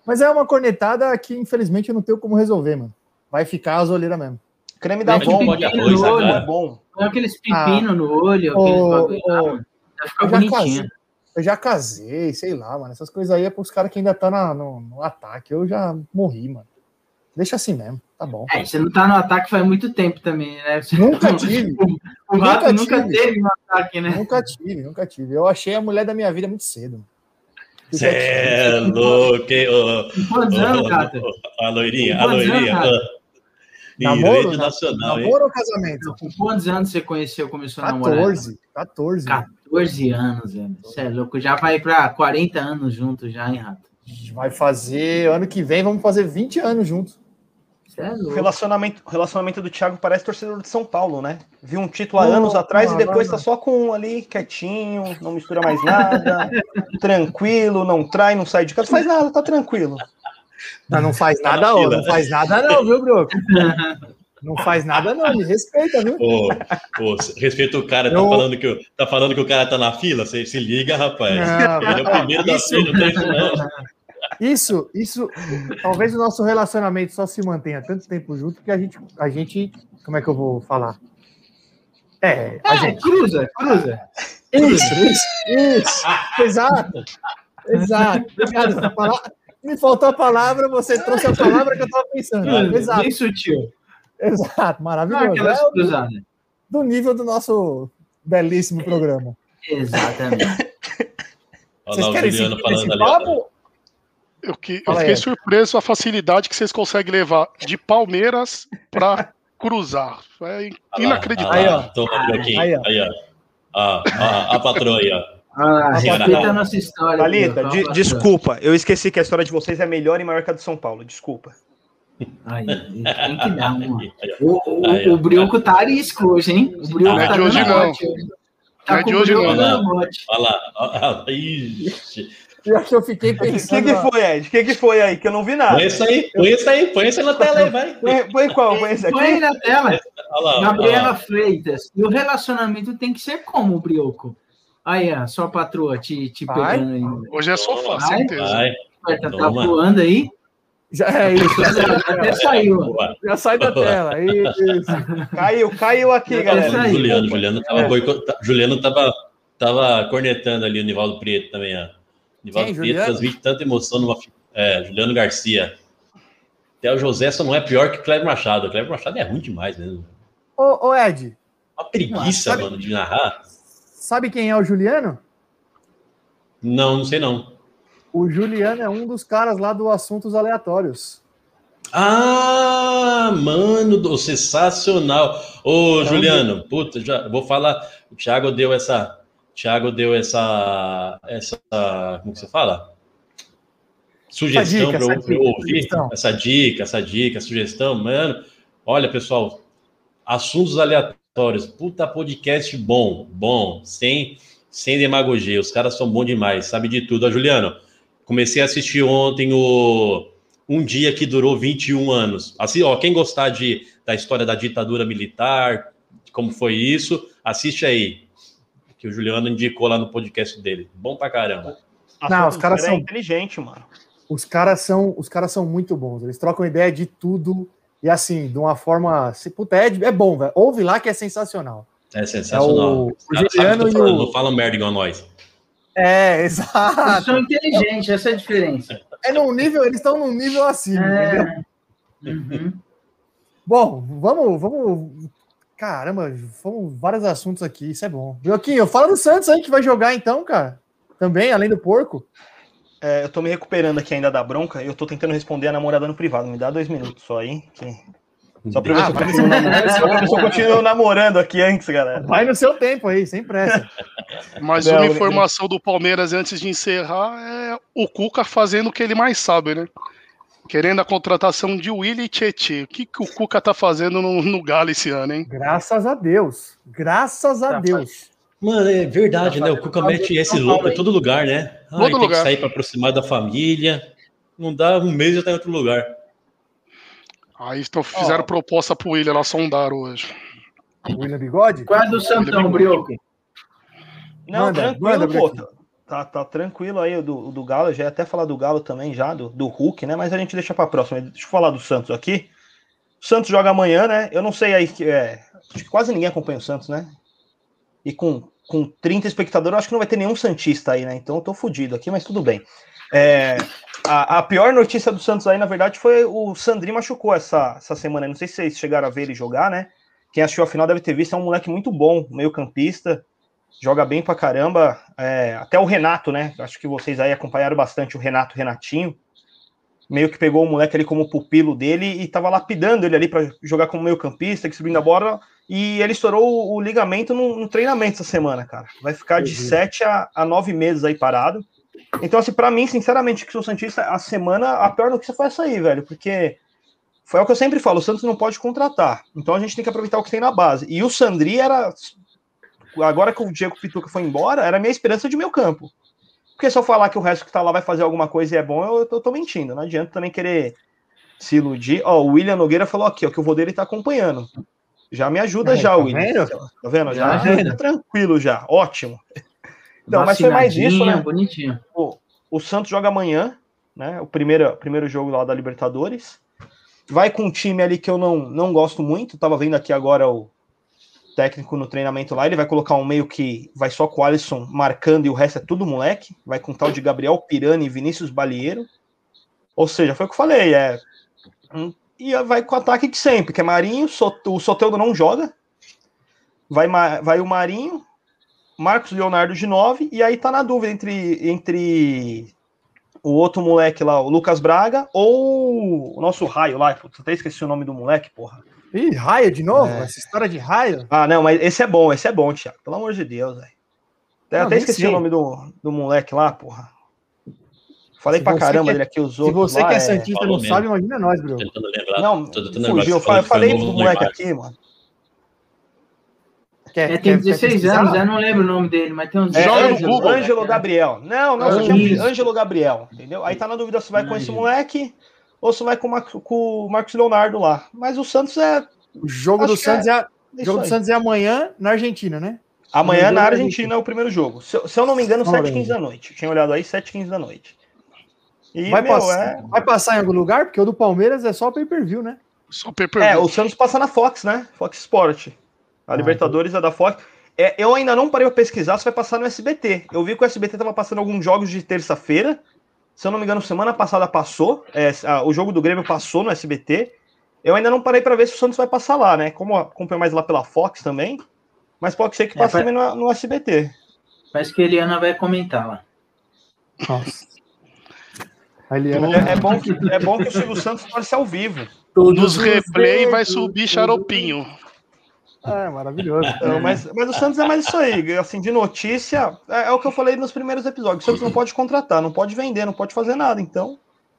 [SPEAKER 3] Mas é uma cornetada que, infelizmente, eu não tenho como resolver, mano. Vai ficar as olheiras mesmo.
[SPEAKER 4] Creme da
[SPEAKER 2] Mete
[SPEAKER 4] Avon,
[SPEAKER 1] pó de
[SPEAKER 4] mano.
[SPEAKER 1] arroz,
[SPEAKER 4] é bom.
[SPEAKER 2] Põe aqueles pepinos no olho, aqueles bagulho ficar
[SPEAKER 3] Eu já
[SPEAKER 2] bonitinho.
[SPEAKER 3] casei. Eu já casei, sei lá, mano. Essas coisas aí é pros caras que ainda tá na- no, no ataque. Eu já morri, mano. Deixa assim mesmo, tá bom.
[SPEAKER 2] É, você não tá no ataque faz muito tempo também, né? Você-
[SPEAKER 3] Nunca tive. (laughs)
[SPEAKER 2] O Rato
[SPEAKER 3] Nunca
[SPEAKER 2] nunca
[SPEAKER 3] tive.
[SPEAKER 2] teve no ataque, né?
[SPEAKER 3] Nunca tive, nunca tive. Eu achei a mulher da minha vida muito cedo.
[SPEAKER 1] Cê é louco, hein?
[SPEAKER 2] Com quantos anos, Cata?
[SPEAKER 1] A loirinha, a
[SPEAKER 2] Com
[SPEAKER 1] loirinha.
[SPEAKER 2] anos,
[SPEAKER 3] Namoro?
[SPEAKER 1] rede nacional, hein?
[SPEAKER 3] Namoro ou casamento?
[SPEAKER 2] Com quantos anos você conheceu, começou a namorar?
[SPEAKER 3] 14. 14.
[SPEAKER 2] 14 anos, velho. Você é louco. Já vai pra 40 anos juntos já, hein, Rato?
[SPEAKER 3] Vai fazer. Ano que vem vamos fazer 20 anos juntos.
[SPEAKER 2] Você é
[SPEAKER 4] O
[SPEAKER 2] louco.
[SPEAKER 4] relacionamento, o relacionamento do Thiago parece torcedor de São Paulo, né? Viu um título há
[SPEAKER 3] Não,
[SPEAKER 4] anos atrás
[SPEAKER 3] não,
[SPEAKER 4] e depois
[SPEAKER 3] não,
[SPEAKER 4] tá só com um ali, quietinho, não mistura mais nada, (laughs) tranquilo, não trai, não sai de casa, faz nada, tá tranquilo.
[SPEAKER 3] Mas não faz
[SPEAKER 1] Tá
[SPEAKER 3] nada,
[SPEAKER 1] na
[SPEAKER 3] ó. Não faz nada, não, viu, Broco? (laughs) Não faz nada, não. Me respeita, viu?
[SPEAKER 1] Ô, ô, respeita o cara, tá,
[SPEAKER 3] Eu-
[SPEAKER 1] falando que, o- tá falando que o cara tá na fila? Você se liga, rapaz.
[SPEAKER 3] Não,
[SPEAKER 1] Ele é o primeiro da
[SPEAKER 3] isso-
[SPEAKER 1] fila, não tem isso não.
[SPEAKER 3] Isso, isso, talvez o nosso relacionamento só se mantenha tanto tempo junto que a gente, a gente, como é que eu vou falar? É, a
[SPEAKER 2] É,
[SPEAKER 3] gente.
[SPEAKER 2] cruza, cruza.
[SPEAKER 3] Isso, isso, isso, exato, exato. Obrigado, essa palavra- Me faltou a palavra, você trouxe a (laughs) palavra que eu estava pensando. Exato,
[SPEAKER 2] Bem sutil.
[SPEAKER 3] exato, maravilhoso. É o-
[SPEAKER 2] cruzadas.
[SPEAKER 3] do nível do nosso belíssimo programa.
[SPEAKER 2] Exatamente. (laughs)
[SPEAKER 1] Olha
[SPEAKER 3] Vocês querem
[SPEAKER 1] Juliano
[SPEAKER 3] seguir nesse papo?
[SPEAKER 5] Eu, que, eu fiquei
[SPEAKER 3] aí.
[SPEAKER 5] surpreso com a facilidade que vocês conseguem levar de Palmeiras pra cruzar. É inacreditável.
[SPEAKER 3] Aí, ó.
[SPEAKER 1] lá.
[SPEAKER 3] Aí,
[SPEAKER 1] Aí,
[SPEAKER 3] ó.
[SPEAKER 1] Ó, ó, a patroa aí, ó.
[SPEAKER 2] Ah, respeita a nossa história.
[SPEAKER 4] Thalita, de- desculpa, eu esqueci que a história de vocês é melhor e maior que a do São Paulo, desculpa.
[SPEAKER 2] Aí, tem que dar uma. O, o, (laughs) o Brioco tá arisco hoje, hein? O Brioco
[SPEAKER 1] Não é
[SPEAKER 2] tá
[SPEAKER 5] de hoje, não.
[SPEAKER 2] bote hoje.
[SPEAKER 5] Não
[SPEAKER 2] Tá
[SPEAKER 5] é
[SPEAKER 2] com
[SPEAKER 5] de
[SPEAKER 2] o
[SPEAKER 5] hoje, não.
[SPEAKER 1] Olha lá. ó, ó, Ixi.
[SPEAKER 3] Eu que eu fiquei
[SPEAKER 4] O que,
[SPEAKER 3] pensando.
[SPEAKER 4] que foi, Ed? O que, que foi aí? Que eu não vi nada.
[SPEAKER 1] Põe isso aí, põe isso aí, põe isso aí na tela aí, vai.
[SPEAKER 4] Põe, põe qual? Põe esse
[SPEAKER 2] Põe
[SPEAKER 4] aqui?
[SPEAKER 2] na tela.
[SPEAKER 1] Olha lá,
[SPEAKER 2] Gabriela
[SPEAKER 1] olha lá.
[SPEAKER 2] Freitas. E o relacionamento tem que ser como, Brioco? Aí, ó, sua patroa te, te pegando aí.
[SPEAKER 5] Hoje é sofá,
[SPEAKER 2] Vai.
[SPEAKER 5] certeza.
[SPEAKER 1] Vai,
[SPEAKER 2] Vai, Tá, tá voando aí.
[SPEAKER 3] Já, é isso,
[SPEAKER 2] Até saiu.
[SPEAKER 3] já sai da tela. Isso.
[SPEAKER 4] Caiu, caiu aqui, galera.
[SPEAKER 1] Juliano, Juliano tava,
[SPEAKER 3] É.
[SPEAKER 1] boicota- Juliano tava, tava cornetando ali o Nivaldo Preto também, ó. Nivaldo
[SPEAKER 3] Quem,
[SPEAKER 1] Preto
[SPEAKER 3] Juliano?
[SPEAKER 1] transmite tanta emoção numa. É, Juliano Garcia. Até o José só não é pior que o Cleber Machado. O Cleber Machado é ruim demais mesmo.
[SPEAKER 3] Ô, ô, Ed,
[SPEAKER 1] Uma preguiça, mano, de narrar.
[SPEAKER 3] Sabe quem é o Juliano?
[SPEAKER 1] Não, não sei não.
[SPEAKER 3] O Juliano é um dos caras lá do Assuntos Aleatórios.
[SPEAKER 1] Ah, mano, do, sensacional. Ô,
[SPEAKER 3] Então,
[SPEAKER 1] Juliano, puta, já vou falar. O Thiago deu essa. Thiago deu essa. Essa. Como que você fala? Sugestão para eu, ouvir.
[SPEAKER 3] sugestão.
[SPEAKER 1] Essa dica, essa dica, sugestão, mano. Olha, pessoal, assuntos aleatórios. Puta podcast bom, bom, sem, sem demagogia. Os caras são bons demais, sabe de tudo. Ó, Juliano, comecei a assistir ontem o Um Dia que Durou 21 anos. Assim, ó, quem gostar de, da história da ditadura militar, como foi isso, assiste aí. Que o Juliano indicou lá no podcast dele. Bom pra caramba.
[SPEAKER 3] Não, os caras
[SPEAKER 4] é
[SPEAKER 3] são-
[SPEAKER 4] inteligente, mano.
[SPEAKER 3] Os caras são, os caras são muito bons. Eles trocam ideia de tudo e assim, de uma forma, se puta, é, é bom, velho. Ouve lá que é sensacional.
[SPEAKER 1] É sensacional.
[SPEAKER 3] É o-
[SPEAKER 1] caras
[SPEAKER 3] o Juliano e o-
[SPEAKER 1] Não falam merda igual nós.
[SPEAKER 3] É,
[SPEAKER 2] Eles
[SPEAKER 3] exato.
[SPEAKER 2] são inteligentes, essa é a diferença.
[SPEAKER 3] É num nível, eles estão num nível acima, entendeu?
[SPEAKER 2] É. Uhum.
[SPEAKER 3] Bom, vamos, vamos. Caramba, fomos vários assuntos aqui, isso é bom. Joaquim, fala do Santos aí que vai jogar então, cara. Também, além do porco.
[SPEAKER 4] É, eu tô me recuperando aqui ainda da bronca e eu tô tentando responder a namorada no privado. Me dá dois minutos só aí. que- Só pra ver
[SPEAKER 3] Ah,
[SPEAKER 4] se eu
[SPEAKER 3] vai.
[SPEAKER 4] continuo namorando, só pra ver se eu continuo namorando aqui antes, galera.
[SPEAKER 3] Vai no seu tempo aí, sem pressa.
[SPEAKER 5] Mais
[SPEAKER 4] Não,
[SPEAKER 5] uma informação do Palmeiras antes de encerrar é o Cuca fazendo o que ele mais sabe, né? Querendo a contratação de Willy e Tietê. O que, que o Cuca tá fazendo no, no Galo esse ano, hein?
[SPEAKER 3] Graças a Deus. Graças a
[SPEAKER 2] Tá,
[SPEAKER 3] Deus.
[SPEAKER 1] Mano, é verdade,
[SPEAKER 2] Tá
[SPEAKER 1] né? O Cuca mete esse louco em todo lugar, né? Ah,
[SPEAKER 5] Todo
[SPEAKER 1] tem
[SPEAKER 5] lugar.
[SPEAKER 1] que sair para aproximar da família. Não dá um mês já tá em outro lugar.
[SPEAKER 5] Aí então, fizeram
[SPEAKER 3] Ó.
[SPEAKER 5] proposta pro Willian, lá sondaram hoje.
[SPEAKER 3] William Bigode?
[SPEAKER 2] Qual é do Santão, Brioco?
[SPEAKER 4] Não,
[SPEAKER 3] Manda,
[SPEAKER 4] tranquilo,
[SPEAKER 3] manda,
[SPEAKER 4] pô.
[SPEAKER 3] Brequinho.
[SPEAKER 4] Tá, tá tranquilo aí o do, o do Galo. Eu já ia até falar do Galo também, já, do, do Hulk, né? Mas a gente deixa pra próxima. Deixa eu falar do Santos aqui. O Santos joga amanhã, né? Eu não sei aí que. É, acho que quase ninguém acompanha o Santos, né? E com, com 30 espectadores, acho que não vai ter nenhum Santista aí, né? Então eu tô fudido aqui, mas tudo bem. É, a, a pior notícia do Santos aí, na verdade, foi o Sandri machucou essa, essa semana. Não sei se vocês chegaram a ver ele jogar, né? Quem assistiu a final deve ter visto, é um moleque muito bom, meio-campista, joga bem pra caramba. É, até o Renato, né? Acho que vocês aí acompanharam bastante o Renato Renatinho. Meio que pegou o moleque ali como pupilo dele e tava lapidando ele ali para jogar como meio-campista, distribuindo a bola. E ele estourou o, o ligamento no, no treinamento essa semana, cara. Vai ficar de
[SPEAKER 3] Uhum.
[SPEAKER 4] 7 a, a 9 meses aí parado. Então, assim, pra mim, sinceramente, que sou Santista, a semana, a pior notícia foi essa aí, velho, porque foi o que eu sempre falo, o Santos não pode contratar. Então a gente tem que aproveitar o que tem na base. E o Sandri era. Agora que o Diego Pituca foi embora, era a minha esperança de meio campo. Porque se eu falar que o resto que tá lá vai fazer alguma coisa e é bom, eu, eu tô mentindo. Não adianta também querer se iludir. Ó, o William Nogueira falou aqui, ó, que o vô dele tá acompanhando. Já me ajuda
[SPEAKER 3] Aí,
[SPEAKER 4] já,
[SPEAKER 3] tá
[SPEAKER 4] William. Tá vendo? Já,
[SPEAKER 2] Já
[SPEAKER 4] tá tranquilo já. Ótimo. Não, mas foi mais isso, né?
[SPEAKER 2] Bonitinho.
[SPEAKER 4] o, o Santos joga amanhã, né? O primeiro, primeiro jogo lá da Libertadores. Vai com um time ali que eu não, não gosto muito. Tava vendo aqui agora o técnico no treinamento lá. Ele vai colocar um meio que vai só com o Alisson marcando e o resto é tudo moleque. Vai com tal de Gabriel Pirani e Vinícius Balieiro. Ou seja, foi o que eu falei. É, um- e vai com o ataque de sempre, que é Marinho. O Soteldo não joga. Vai, vai o Marinho, Marcos Leonardo de 9, e aí tá na dúvida entre, entre o outro moleque lá, o Lucas Braga, ou o nosso raio lá. Putz, até esqueci o nome do moleque, porra.
[SPEAKER 3] Ih, raio de novo?
[SPEAKER 4] É.
[SPEAKER 3] Essa história de raio?
[SPEAKER 4] Ah, não, mas esse é bom, esse é bom, Thiago. Pelo amor de Deus, velho. Até,
[SPEAKER 3] Não,
[SPEAKER 4] até esqueci
[SPEAKER 3] sei.
[SPEAKER 4] o nome do, do moleque lá, porra. Falei
[SPEAKER 3] Se
[SPEAKER 4] pra caramba
[SPEAKER 3] que é-
[SPEAKER 4] dele aqui, os
[SPEAKER 3] Se você
[SPEAKER 4] lá.
[SPEAKER 3] que é
[SPEAKER 4] é-
[SPEAKER 3] Santista não
[SPEAKER 1] mesmo.
[SPEAKER 3] sabe, imagina nós, Bruno.
[SPEAKER 1] Tentando lembrar.
[SPEAKER 4] Não,
[SPEAKER 1] tô tentando lembrar.
[SPEAKER 4] fugiu. Eu falei, do
[SPEAKER 1] no
[SPEAKER 4] moleque
[SPEAKER 1] Neymar.
[SPEAKER 4] aqui, mano.
[SPEAKER 3] Quer,
[SPEAKER 2] É,
[SPEAKER 3] quer-
[SPEAKER 2] tem
[SPEAKER 3] quer
[SPEAKER 2] 16
[SPEAKER 3] pesquisar?
[SPEAKER 2] anos, eu não lembro o nome dele, mas tem uns
[SPEAKER 4] É,
[SPEAKER 5] Joga no
[SPEAKER 4] Ângelo,
[SPEAKER 5] Google.
[SPEAKER 4] Ângelo Gabriel. Não, não, só tinha. Ângelo Gabriel, entendeu? Aí tá na dúvida se vai com esse moleque ou se vai com, o Mar- com o Marcos Leonardo lá. Mas o Santos é.
[SPEAKER 3] O jogo
[SPEAKER 4] Acho
[SPEAKER 3] do Santos é,
[SPEAKER 4] é
[SPEAKER 3] jogo do. Santos é amanhã na Argentina, né?
[SPEAKER 4] Amanhã na
[SPEAKER 3] é
[SPEAKER 4] Argentina é o primeiro jogo. Se, eu- não me engano,
[SPEAKER 3] Olha
[SPEAKER 4] 7h15 da noite. Eu tinha olhado aí, 7h15 da noite. E,
[SPEAKER 3] Vai,
[SPEAKER 4] meu,
[SPEAKER 3] passar,
[SPEAKER 4] é.
[SPEAKER 3] vai passar em algum lugar? Porque o do Palmeiras é só pay-per-view, né?
[SPEAKER 5] Só pay
[SPEAKER 4] É, o Santos passa na Fox, né? Fox Sport. A
[SPEAKER 3] Ah,
[SPEAKER 4] Libertadores é da Fox. É, eu ainda não parei pra pesquisar se vai passar no SBT. Eu vi que o SBT tava passando alguns jogos de terça-feira. Se eu não me engano, semana passada passou. É, a- o jogo do Grêmio passou no SBT. Eu ainda não parei pra ver se o Santos vai passar lá, né? Como acompanho mais lá pela Fox também. Mas pode ser que
[SPEAKER 2] É,
[SPEAKER 4] passe
[SPEAKER 2] pra-
[SPEAKER 4] também no, no SBT.
[SPEAKER 2] Parece que a Eliana vai comentar lá.
[SPEAKER 3] Nossa. A Eliana
[SPEAKER 4] É, é bom (laughs) que, é bom que o Silvio Santos torce ao vivo.
[SPEAKER 5] Nos replay vai subir xaropinho.
[SPEAKER 3] É, maravilhoso.
[SPEAKER 4] Então, mas, mas o Santos é mais isso aí, assim, de notícia, é, é o que eu falei nos primeiros episódios. O Santos não pode contratar, não pode vender, não pode fazer nada. Então,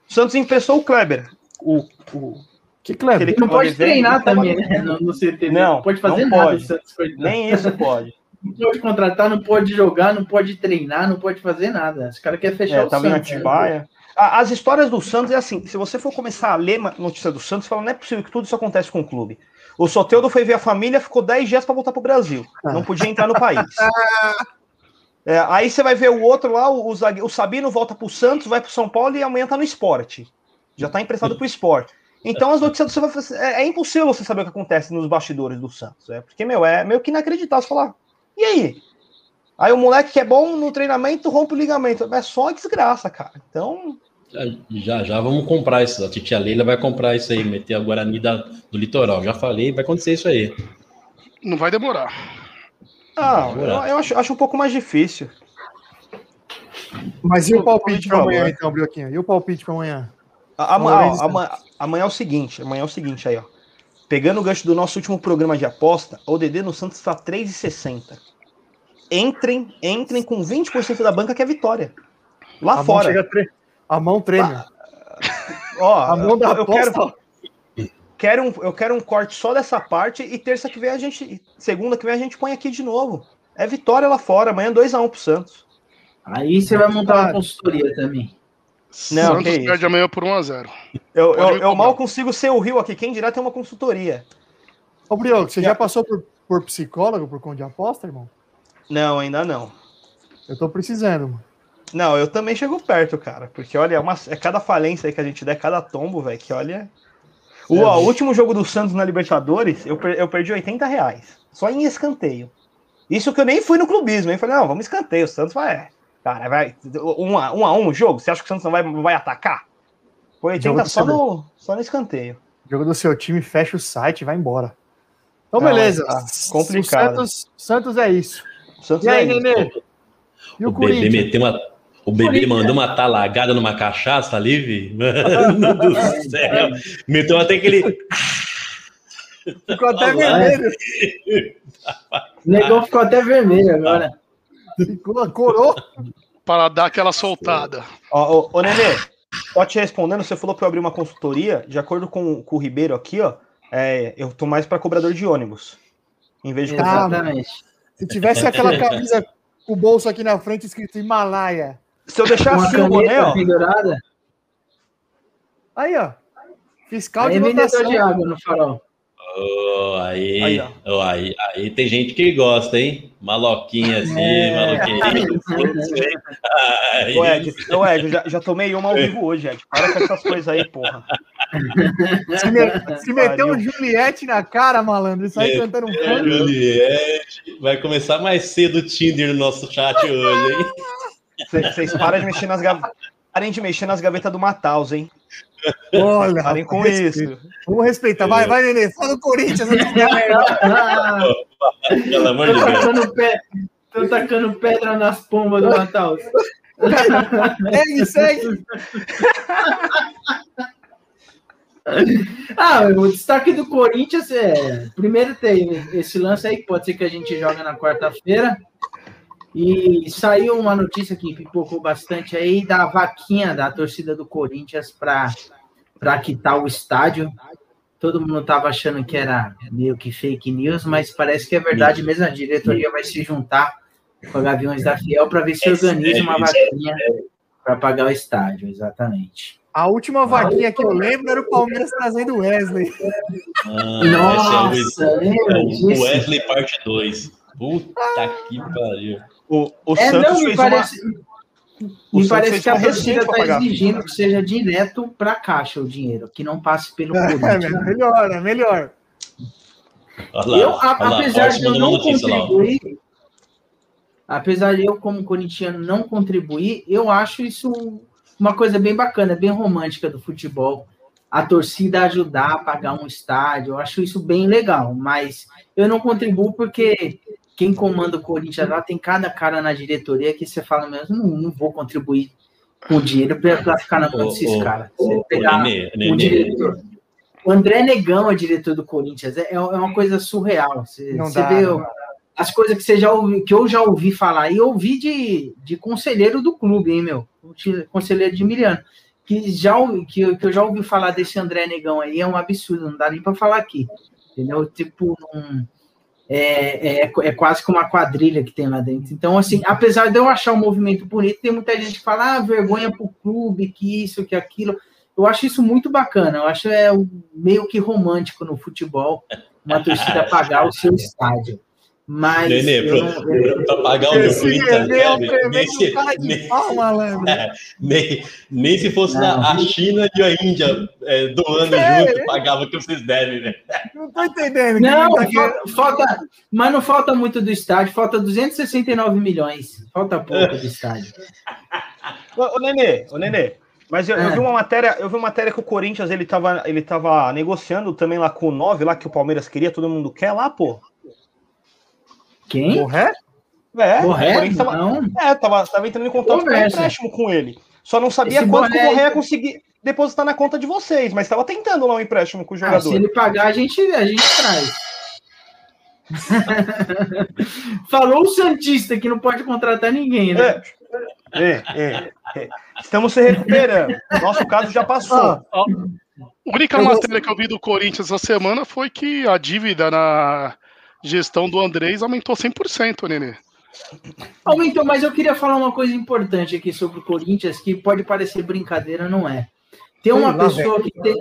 [SPEAKER 4] o Santos emprestou o Kleber. O, o,
[SPEAKER 3] Que Kleber?
[SPEAKER 2] Ele não pode
[SPEAKER 4] vem-
[SPEAKER 2] treinar também, né? No, no CT.
[SPEAKER 4] Não,
[SPEAKER 2] pode fazer
[SPEAKER 4] não
[SPEAKER 2] nada.
[SPEAKER 4] pode.
[SPEAKER 2] o Santos
[SPEAKER 4] Nem isso pode. (laughs)
[SPEAKER 2] Não pode contratar, não pode jogar, não pode treinar, não pode fazer nada. Os caras querem fechar
[SPEAKER 4] É,
[SPEAKER 2] o
[SPEAKER 4] em
[SPEAKER 2] Santos. né?
[SPEAKER 4] Atibaia. A- As histórias do Santos é assim: se você for começar a ler notícia do Santos, você fala, não é possível que tudo isso acontece com o clube. O Soteldo foi ver a família, ficou 10 dias para voltar pro Brasil. Não podia entrar no país. (laughs) É, aí você vai ver o outro lá, o, o o Sabino volta pro Santos, vai pro São Paulo e amanhã tá no esporte. Já tá emprestado pro esporte. Então as notícias do Santos é, é impossível você saber o que acontece nos bastidores do Santos. É, porque, meu, é meio que inacreditável você falar. E aí? Aí o moleque que é bom no treinamento rompe o ligamento. É só desgraça, cara. Então,
[SPEAKER 1] Já, já vamos comprar isso. A titia Leila vai comprar isso aí, meter a Guarani da- do litoral. Já falei, vai acontecer isso aí.
[SPEAKER 5] Não vai demorar.
[SPEAKER 4] Ah, eu, eu acho, acho um pouco mais difícil.
[SPEAKER 3] Mas e o palpite
[SPEAKER 4] favor.
[SPEAKER 3] amanhã, então, Brioquinha? E o palpite pra amanhã?
[SPEAKER 4] A- ama-
[SPEAKER 3] Valores
[SPEAKER 4] ó, ama- amanhã é o seguinte, amanhã é o seguinte aí, ó. Pegando o gancho do nosso último programa de aposta, o DD no Santos está 3,60. Entrem, entrem com 20% da banca que é vitória. Lá
[SPEAKER 3] a mão
[SPEAKER 4] fora.
[SPEAKER 3] chega a tre- A mão treme.
[SPEAKER 4] Ó,
[SPEAKER 3] A mão da
[SPEAKER 4] eu
[SPEAKER 3] aposta.
[SPEAKER 4] quero, quero um, eu quero um corte só dessa parte e terça que vem a gente, segunda que vem a gente põe aqui de novo. É vitória lá fora, amanhã 2x1 pro Santos.
[SPEAKER 2] Aí você vai montar uma consultoria também.
[SPEAKER 4] Não,
[SPEAKER 5] Santos
[SPEAKER 4] isso.
[SPEAKER 5] perde amanhã por 1x0.
[SPEAKER 4] Eu, eu,
[SPEAKER 5] me
[SPEAKER 4] eu mal consigo ser o Rio aqui, quem dirá tem uma consultoria.
[SPEAKER 3] Ô, Brioco, você já passou por, por psicólogo, por conta de aposta, irmão?
[SPEAKER 4] Não, ainda não.
[SPEAKER 3] Eu tô precisando, mano.
[SPEAKER 4] Não, eu também chego perto, cara. Porque olha, é, uma, é cada falência aí que a gente der, cada tombo, velho, que olha. O, ó, o último jogo do Santos na Libertadores, eu, per- eu perdi 80 reais. Só em escanteio. Isso que eu nem fui no clubismo, hein? Falei, não, vamos escanteio. O Santos vai. Cara, vai. Um a um, a um o jogo? Você acha que o Santos não vai, vai atacar? Foi
[SPEAKER 3] Jogo
[SPEAKER 4] 80
[SPEAKER 3] do
[SPEAKER 4] só no, só no escanteio.
[SPEAKER 3] Jogo do seu time, fecha o site e vai embora. Então,
[SPEAKER 4] Não,
[SPEAKER 3] beleza.
[SPEAKER 4] tá
[SPEAKER 3] O
[SPEAKER 4] complicado.
[SPEAKER 3] Santos, Santos é isso.
[SPEAKER 4] O Santos
[SPEAKER 3] E aí,
[SPEAKER 4] é isso.
[SPEAKER 3] Nenê? E
[SPEAKER 1] O,
[SPEAKER 3] o, Corinthians?
[SPEAKER 1] meteu uma. O bebê mandou uma talagada numa cachaça ali, vi. (laughs) Mano do (laughs) céu. Meteu até aquele. (laughs)
[SPEAKER 3] Ficou até vermelho.
[SPEAKER 2] O negão ficou até vermelho agora.
[SPEAKER 3] Ficou, corou.
[SPEAKER 5] Para dar aquela soltada.
[SPEAKER 4] Ó, ô, ô Nenê, só te respondendo, você falou para eu abrir uma consultoria, de acordo com, com o Ribeiro aqui, ó, é, eu tô mais para cobrador de ônibus. Em vez de.
[SPEAKER 2] Exatamente.
[SPEAKER 3] Se tivesse aquela camisa com o bolso aqui na frente escrito Himalaia.
[SPEAKER 4] Se eu deixar
[SPEAKER 2] Uma
[SPEAKER 4] assim o boné, ó,
[SPEAKER 2] pendurada.
[SPEAKER 3] Aí, ó. Fiscal
[SPEAKER 2] Aí
[SPEAKER 3] de
[SPEAKER 2] é
[SPEAKER 3] votação.
[SPEAKER 2] de água no farol.
[SPEAKER 1] Oh, aí,
[SPEAKER 4] Aí,
[SPEAKER 1] oh, aí, aí tem gente que gosta, hein? Maloquinha assim,
[SPEAKER 2] É.
[SPEAKER 1] maloquinha. (laughs) Aí,
[SPEAKER 4] ô Ed, ô Ed, eu já, já tomei uma ao vivo hoje, Ed. Para com essas coisas aí, porra.
[SPEAKER 3] Se, me- se meteu um Juliette na cara, malandro, isso aí
[SPEAKER 1] É,
[SPEAKER 3] cantando um
[SPEAKER 1] é,
[SPEAKER 3] funk.
[SPEAKER 1] Juliette. Vai começar mais cedo o Tinder no nosso chat hoje, hein?
[SPEAKER 4] Vocês param de mexer nas gavetas. Parem de mexer nas gavetas do Mataus, hein?
[SPEAKER 3] Olha,
[SPEAKER 4] Parem com
[SPEAKER 3] rapaz,
[SPEAKER 4] isso.
[SPEAKER 3] Vamos respeitar. Vai, vai, Nenê. Fala do Corinthians.
[SPEAKER 1] Pelo amor de Deus.
[SPEAKER 2] tô tacando pedra nas pombas do Mataus.
[SPEAKER 3] segue, segue.
[SPEAKER 2] Ah, o destaque do Corinthians é. Primeiro tem esse lance aí, que pode ser que a gente joga na quarta-feira. E saiu uma notícia que pipocou bastante aí da vaquinha da torcida do Corinthians para quitar o estádio. Todo mundo estava achando que era meio que fake news, mas parece que é verdade mesmo. A diretoria vai se juntar com a Gaviões da Fiel para ver se organiza uma vaquinha para pagar o estádio, exatamente.
[SPEAKER 3] A última vaquinha que eu lembro era o Palmeiras trazendo o Wesley.
[SPEAKER 1] Ah,
[SPEAKER 2] Nossa,
[SPEAKER 1] esse é o,
[SPEAKER 2] lembra
[SPEAKER 1] é o? Wesley parte 2. Puta que pariu.
[SPEAKER 4] O, o
[SPEAKER 2] É,
[SPEAKER 4] Santos
[SPEAKER 2] não, me
[SPEAKER 4] fez
[SPEAKER 2] parece,
[SPEAKER 4] uma.
[SPEAKER 2] me parece que a torcida está exigindo que seja direto para a caixa o dinheiro, que não passe pelo (laughs)
[SPEAKER 3] É,
[SPEAKER 2] Corinthians.
[SPEAKER 3] melhor, é melhor.
[SPEAKER 1] Olha lá,
[SPEAKER 2] eu, a-
[SPEAKER 1] lá,
[SPEAKER 2] apesar de eu não
[SPEAKER 1] notícia lá. ó.
[SPEAKER 2] contribuir, apesar de eu, como corintiano, não contribuir, eu acho isso uma coisa bem bacana, bem romântica do futebol. A torcida ajudar a pagar um estádio, eu acho isso bem legal, mas eu não contribuo porque quem comanda o Corinthians lá tem cada cara na diretoria que você fala mesmo, não, não vou contribuir com dinheiro para ficar na mão desses caras. O André Negão é diretor do Corinthians. É, é uma coisa surreal. Você,
[SPEAKER 3] Não
[SPEAKER 2] você
[SPEAKER 3] dá,
[SPEAKER 2] vê
[SPEAKER 3] não
[SPEAKER 2] as coisas que, você já ouvi, que eu já ouvi falar. E ouvi de, de conselheiro do clube, hein, meu? Conselheiro de Miliano. que, já, que, que eu já ouvi falar desse André Negão aí é um absurdo, não dá nem para falar aqui. Entendeu? Tipo, um, é, é, é, quase como uma quadrilha que tem lá dentro. Então, assim, apesar de eu achar o movimento bonito, tem muita gente que fala, ah, vergonha pro clube, que isso, que aquilo. Eu acho isso muito bacana. Eu acho é meio que romântico no futebol uma torcida (laughs) pagar o seu estádio. Mas.
[SPEAKER 1] Nenê, para pagar o meu Corinthians, nem, se, nem, é, nem, nem se fosse na, a China e a Índia é, doando é, junto, pagava o que vocês devem, né?
[SPEAKER 3] Não tô entendendo.
[SPEAKER 2] Não, tá falta, mas não falta muito do estádio, falta 269 milhões. Falta pouco do estádio. (laughs)
[SPEAKER 4] ô, ô, Nenê, ô, Nenê, mas eu, é. eu, vi uma matéria, eu vi uma matéria que o Corinthians ele tava, ele tava negociando também lá com o 9, lá que o Palmeiras queria, todo mundo quer lá, pô.
[SPEAKER 2] Quem?
[SPEAKER 3] Borré?
[SPEAKER 4] É, Borré? Tava, não. É, tava, tava entrando em contato com o empréstimo com ele. Só não sabia Esse quanto Borré... que o Borré ia conseguir depositar na conta de vocês, mas estava tentando lá um empréstimo com o jogador. Ah, se
[SPEAKER 2] ele pagar, a gente, a gente traz. (laughs) Falou o Santista que não pode contratar ninguém, né?
[SPEAKER 4] É, é, é, é. Estamos se recuperando. Nosso caso já passou. Ah,
[SPEAKER 5] a única matéria que eu vi do Corinthians essa semana foi que a dívida na gestão do Andrés aumentou 100%, Nenê.
[SPEAKER 2] Aumentou, mas eu queria falar uma coisa importante aqui sobre o Corinthians, que pode parecer brincadeira, não é. Tem uma pessoa que tem.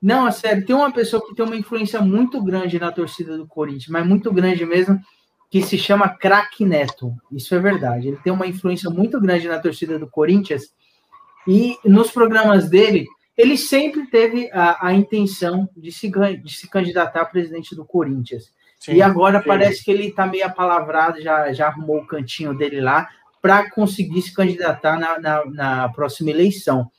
[SPEAKER 2] Não, é sério, tem uma pessoa que tem uma influência muito grande na torcida do Corinthians, mas muito grande mesmo, que se chama Crack Neto. Isso é verdade. Ele tem uma influência muito grande na torcida do Corinthians. E nos programas dele, ele sempre teve a, a intenção de se, de se candidatar a presidente do Corinthians. Sim, e agora sim. parece que ele está meio apalavrado, já, já arrumou o cantinho dele lá para conseguir se candidatar na, na, na, próxima eleição.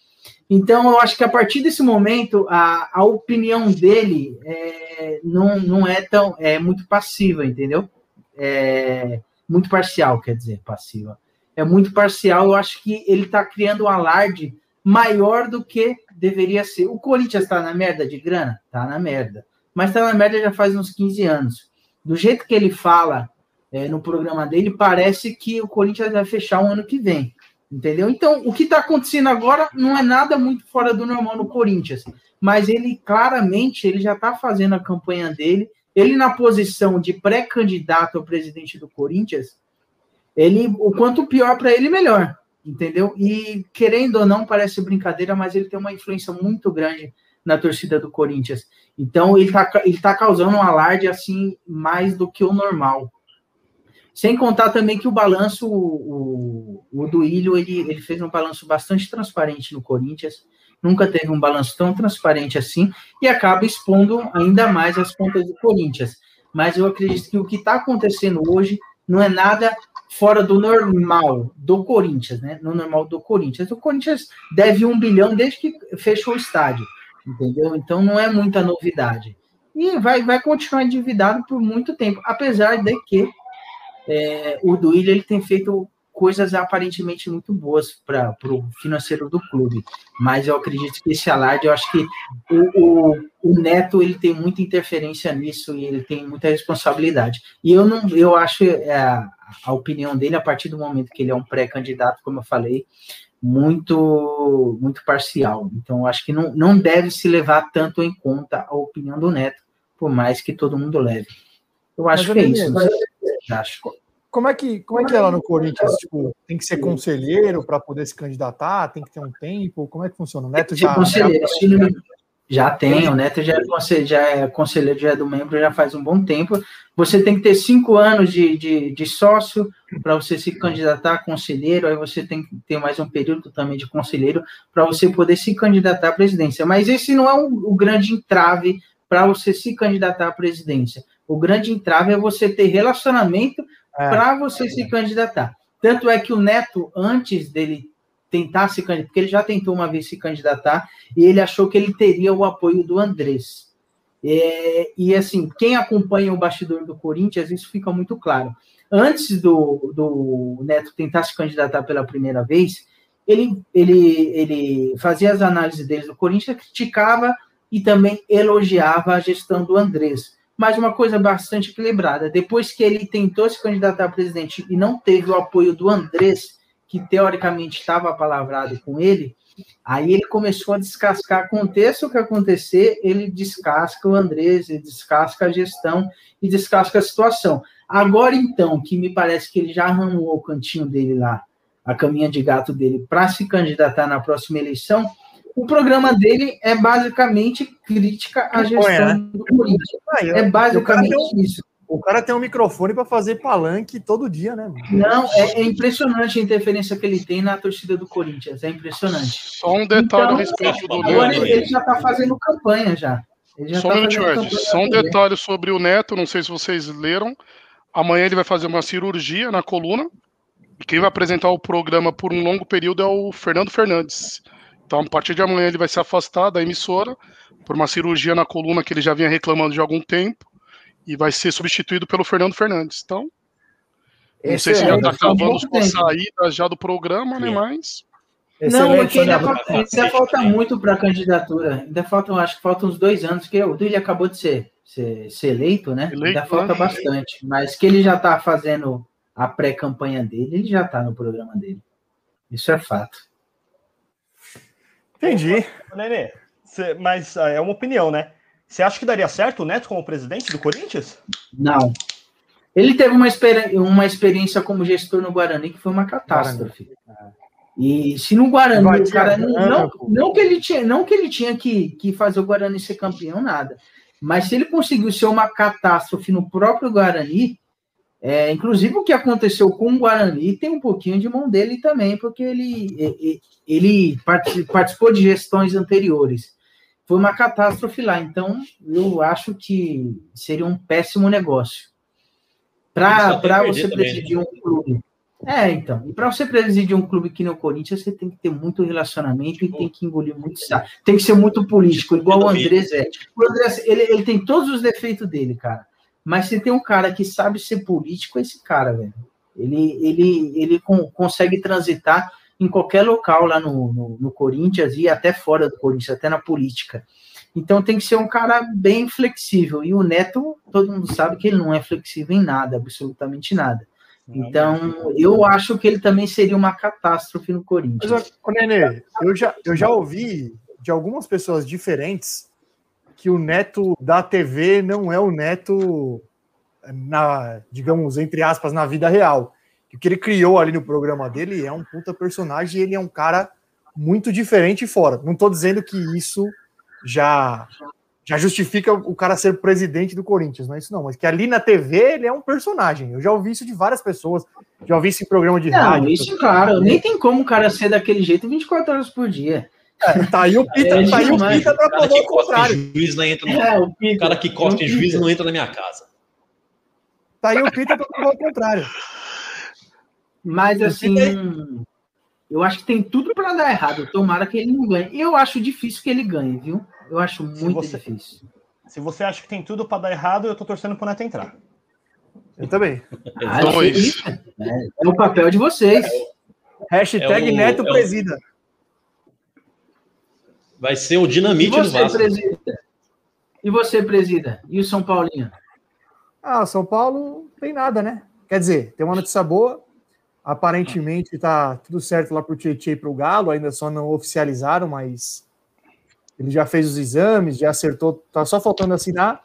[SPEAKER 2] Então, eu acho que a partir desse momento, a, a opinião dele é, não, não é tão é muito passiva, entendeu? É, muito parcial, quer dizer, passiva. É muito parcial. Eu acho que ele está criando um alarde maior do que deveria ser. O Corinthians está na merda de grana? Está na merda. Mas está na merda já faz uns 15 anos do jeito que ele fala é, no programa dele, parece que o Corinthians vai fechar o ano que vem. Entendeu? Então, o que está acontecendo agora não é nada muito fora do normal no Corinthians. Mas ele claramente ele já está fazendo a campanha dele. Ele, na posição de pré-candidato ao presidente do Corinthians, ele, o quanto pior para ele, melhor. Entendeu? E querendo ou não, parece brincadeira, mas ele tem uma influência muito grande na torcida do Corinthians. Então ele está ele tá causando um alarde assim mais do que o normal. Sem contar também que o balanço, o, o Duílio, ele, ele fez um balanço bastante transparente no Corinthians, nunca teve um balanço tão transparente assim, e acaba expondo ainda mais as pontas do Corinthians. Mas eu acredito que o que está acontecendo hoje não é nada fora do normal do Corinthians, né? No normal do Corinthians. O Corinthians deve um bilhão desde que fechou o estádio entendeu? Então não é muita novidade. E vai, vai continuar endividado por muito tempo, apesar de que é, o Duílio ele tem feito coisas aparentemente muito boas para o financeiro do clube, mas eu acredito que esse alarde, eu acho que o, o, o, Neto ele tem muita interferência nisso e ele tem muita responsabilidade. E eu não, eu acho é, a opinião dele a partir do momento que ele é um pré-candidato, como eu falei, muito muito parcial. Então, acho que não, não deve se levar tanto em conta a opinião do Neto, por mais que todo mundo leve. Eu acho Mas, que é isso. Mas... Acho.
[SPEAKER 3] Como é que como é que é lá no Corinthians? Tipo, tem que ser conselheiro para poder se candidatar? Tem que ter um tempo? Como é que funciona? O Neto já.
[SPEAKER 2] Conselheiro, já... Já tem, o Neto já é, já é conselheiro, já é do membro já faz um bom tempo. Você tem que ter cinco anos de, de, de sócio para você se candidatar a conselheiro, aí você tem que ter mais um período também de conselheiro para você poder se candidatar à presidência. Mas esse não é o, o grande entrave para você se candidatar à presidência. O grande entrave é você ter relacionamento é. para você se candidatar. Tanto é que o Neto, antes dele tentar se candidatar, porque ele já tentou uma vez se candidatar e ele achou que ele teria o apoio do Andrés. É, e assim, quem acompanha o bastidor do Corinthians, isso fica muito claro. Antes do, do Neto tentar se candidatar pela primeira vez, ele, ele, ele fazia as análises dele do Corinthians, criticava e também elogiava a gestão do Andrés. Mas uma coisa bastante equilibrada: depois que ele tentou se candidatar a presidente e não teve o apoio do Andrés, que teoricamente estava palavrado com ele, Aí ele começou a descascar, aconteça o que acontecer, ele descasca o Andrés, ele descasca a gestão e descasca a situação. Agora, então, que me parece que ele já arrumou o cantinho dele lá, a caminha de gato dele, para se candidatar na próxima eleição, o programa dele é basicamente crítica à gestão
[SPEAKER 3] Campanha, né?
[SPEAKER 2] do Corinthians.
[SPEAKER 3] Ah,
[SPEAKER 2] É basicamente isso.
[SPEAKER 3] O cara tem um microfone para fazer palanque todo dia, né? mano?
[SPEAKER 2] Não, é, é impressionante a interferência que ele tem na torcida do Corinthians. É impressionante.
[SPEAKER 5] Só um detalhe
[SPEAKER 2] Então,
[SPEAKER 5] a respeito do Neto.
[SPEAKER 2] ele, ele já está fazendo campanha já. Ele já
[SPEAKER 5] Só
[SPEAKER 2] tá
[SPEAKER 5] um minutinho, Só um detalhe sobre o Neto, não sei se vocês leram. Amanhã ele vai fazer uma cirurgia na coluna. E quem vai apresentar o programa por um longo período é o Fernando Fernandes. Então, a partir de amanhã, ele vai se afastar da emissora por uma cirurgia na coluna que ele já vinha reclamando de algum tempo. E vai ser substituído pelo Fernando Fernandes. Então, não sei se já
[SPEAKER 2] Excelente,
[SPEAKER 5] está acabando com a saída já do programa, né? Mas
[SPEAKER 2] Não, é
[SPEAKER 3] Excelente,
[SPEAKER 2] que ainda, falta, ainda falta muito para a candidatura. Ainda faltam, acho que faltam uns dois anos, que o Duílio acabou de ser, ser, ser eleito, né?
[SPEAKER 5] Eleito,
[SPEAKER 2] ainda falta
[SPEAKER 5] né?
[SPEAKER 2] bastante. Mas que ele já está fazendo a pré-campanha dele, ele já está no programa dele. Isso é fato.
[SPEAKER 3] Entendi.
[SPEAKER 4] Nenê, mas ah, é uma opinião, né? Você acha que daria certo o Neto como presidente do Corinthians?
[SPEAKER 2] Não. Ele teve uma, experi- uma experiência como gestor no Guarani que foi uma catástrofe. E se no Guarani o cara não, não, que ele tinha, não que ele tinha que, que fazer o Guarani ser campeão nada, mas se ele conseguiu ser uma catástrofe no próprio Guarani, é, inclusive o que aconteceu com o Guarani tem um pouquinho de mão dele também, porque ele ele, ele parti- participou de gestões anteriores. Foi uma catástrofe lá, então eu acho que seria um péssimo negócio. Para você
[SPEAKER 1] também,
[SPEAKER 2] presidir um clube. É, então. E para você presidir um clube que nem o Corinthians, você tem que ter muito relacionamento e tem que engolir muito saco. Tem que ser muito político, igual o Andrés é. O Andrés, ele, ele tem todos os defeitos dele, cara. Mas se tem um cara que sabe ser político, é esse cara, velho. Ele, ele, ele con- consegue transitar em qualquer local lá no, no, no Corinthians e até fora do Corinthians, até na política. Então tem que ser um cara bem flexível. E o Neto, todo mundo sabe que ele não é flexível em nada, absolutamente nada. Então, eu acho que ele também seria uma catástrofe no
[SPEAKER 3] Mas,
[SPEAKER 2] Corinthians.
[SPEAKER 3] ô, Nenê, eu já, eu já ouvi de algumas pessoas diferentes que o neto da TV não é o neto, na, digamos, entre aspas, na vida real. Que o que ele criou ali no programa dele é um puta personagem e ele é um cara muito diferente fora. Não tô dizendo que isso já já justifica o cara ser presidente do Corinthians, não é isso não, mas que ali na TV ele é um personagem. Eu já ouvi isso de várias pessoas, já ouvi isso em programa de
[SPEAKER 2] Não,
[SPEAKER 3] rádio.
[SPEAKER 2] isso, claro, nem tem como o cara ser daquele jeito 24 horas por dia.
[SPEAKER 3] Tá aí o Pita,
[SPEAKER 2] É,
[SPEAKER 3] tá aí o. Pita pra
[SPEAKER 1] O
[SPEAKER 3] provar
[SPEAKER 1] que
[SPEAKER 3] o contrário.
[SPEAKER 1] em juiz não entra no...
[SPEAKER 2] É, o
[SPEAKER 1] O
[SPEAKER 2] Peter,
[SPEAKER 1] cara que costa em
[SPEAKER 2] o
[SPEAKER 1] juiz não entra na minha casa.
[SPEAKER 3] Tá aí o Pita pra provar o contrário.
[SPEAKER 2] Mas assim, eu acho que tem tudo para dar errado. Tomara que ele não ganhe. Eu acho difícil que ele ganhe, viu? Eu acho muito
[SPEAKER 4] você-
[SPEAKER 2] difícil.
[SPEAKER 4] Se você acha que tem tudo pra dar errado, eu tô torcendo pro Neto entrar.
[SPEAKER 3] Eu também.
[SPEAKER 2] Ah,
[SPEAKER 5] Dois.
[SPEAKER 2] isso É, é o papel de vocês.
[SPEAKER 3] Hashtag
[SPEAKER 1] É o-
[SPEAKER 3] Neto
[SPEAKER 1] é o-
[SPEAKER 3] presida.
[SPEAKER 1] Vai ser o
[SPEAKER 2] E
[SPEAKER 1] dinamite do
[SPEAKER 2] você,
[SPEAKER 1] Vasco.
[SPEAKER 2] presida? E você, presida? E o São Paulinho?
[SPEAKER 3] Ah, o São Paulo tem nada, né? Quer dizer, tem uma notícia boa. Aparentemente tá tudo certo lá pro Tietchan e pro Galo, ainda só não oficializaram, mas ele já fez os exames, já acertou, tá só faltando assinar.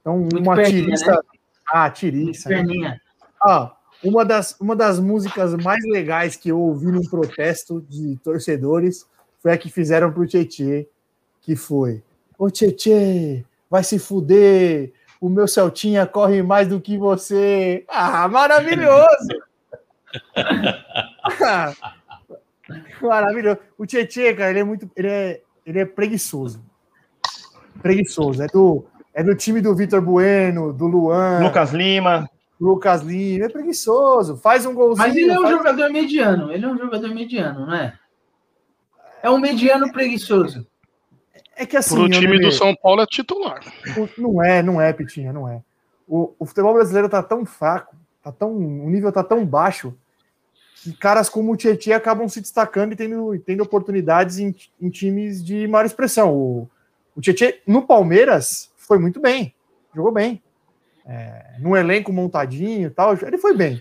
[SPEAKER 3] Então, uma
[SPEAKER 2] perninha,
[SPEAKER 3] tirista. Ah, tirista. né? Ah, uma das, uma das músicas mais legais que eu ouvi num protesto de torcedores foi a que fizeram pro Tietê, que foi Ô Tietê, vai se fuder, o meu Celtinha corre mais do que você. Ah, maravilhoso! (laughs) Maravilhoso. O Tietê, cara, ele é muito. Ele é, ele é preguiçoso. Preguiçoso. É do, é do time do Vitor Bueno, do Luan.
[SPEAKER 4] Lucas Lima.
[SPEAKER 3] Lucas Lima é preguiçoso, faz um golzinho.
[SPEAKER 2] Mas ele é um
[SPEAKER 3] faz-
[SPEAKER 2] jogador mediano. Ele é um jogador mediano, não é? É um mediano preguiçoso.
[SPEAKER 3] É que assim,
[SPEAKER 5] Pro time
[SPEAKER 3] Nenê,
[SPEAKER 5] do São Paulo é titular.
[SPEAKER 3] o- não é, não é, Pitinha, não é. O, o futebol brasileiro tá tão fraco, tá tão, o nível tá tão baixo, que caras como o Tietchan acabam se destacando e tendo, tendo oportunidades em, em times de maior expressão. O, o Tietchan, no Palmeiras, foi muito bem, jogou bem. É, no elenco montadinho e tal, ele foi bem.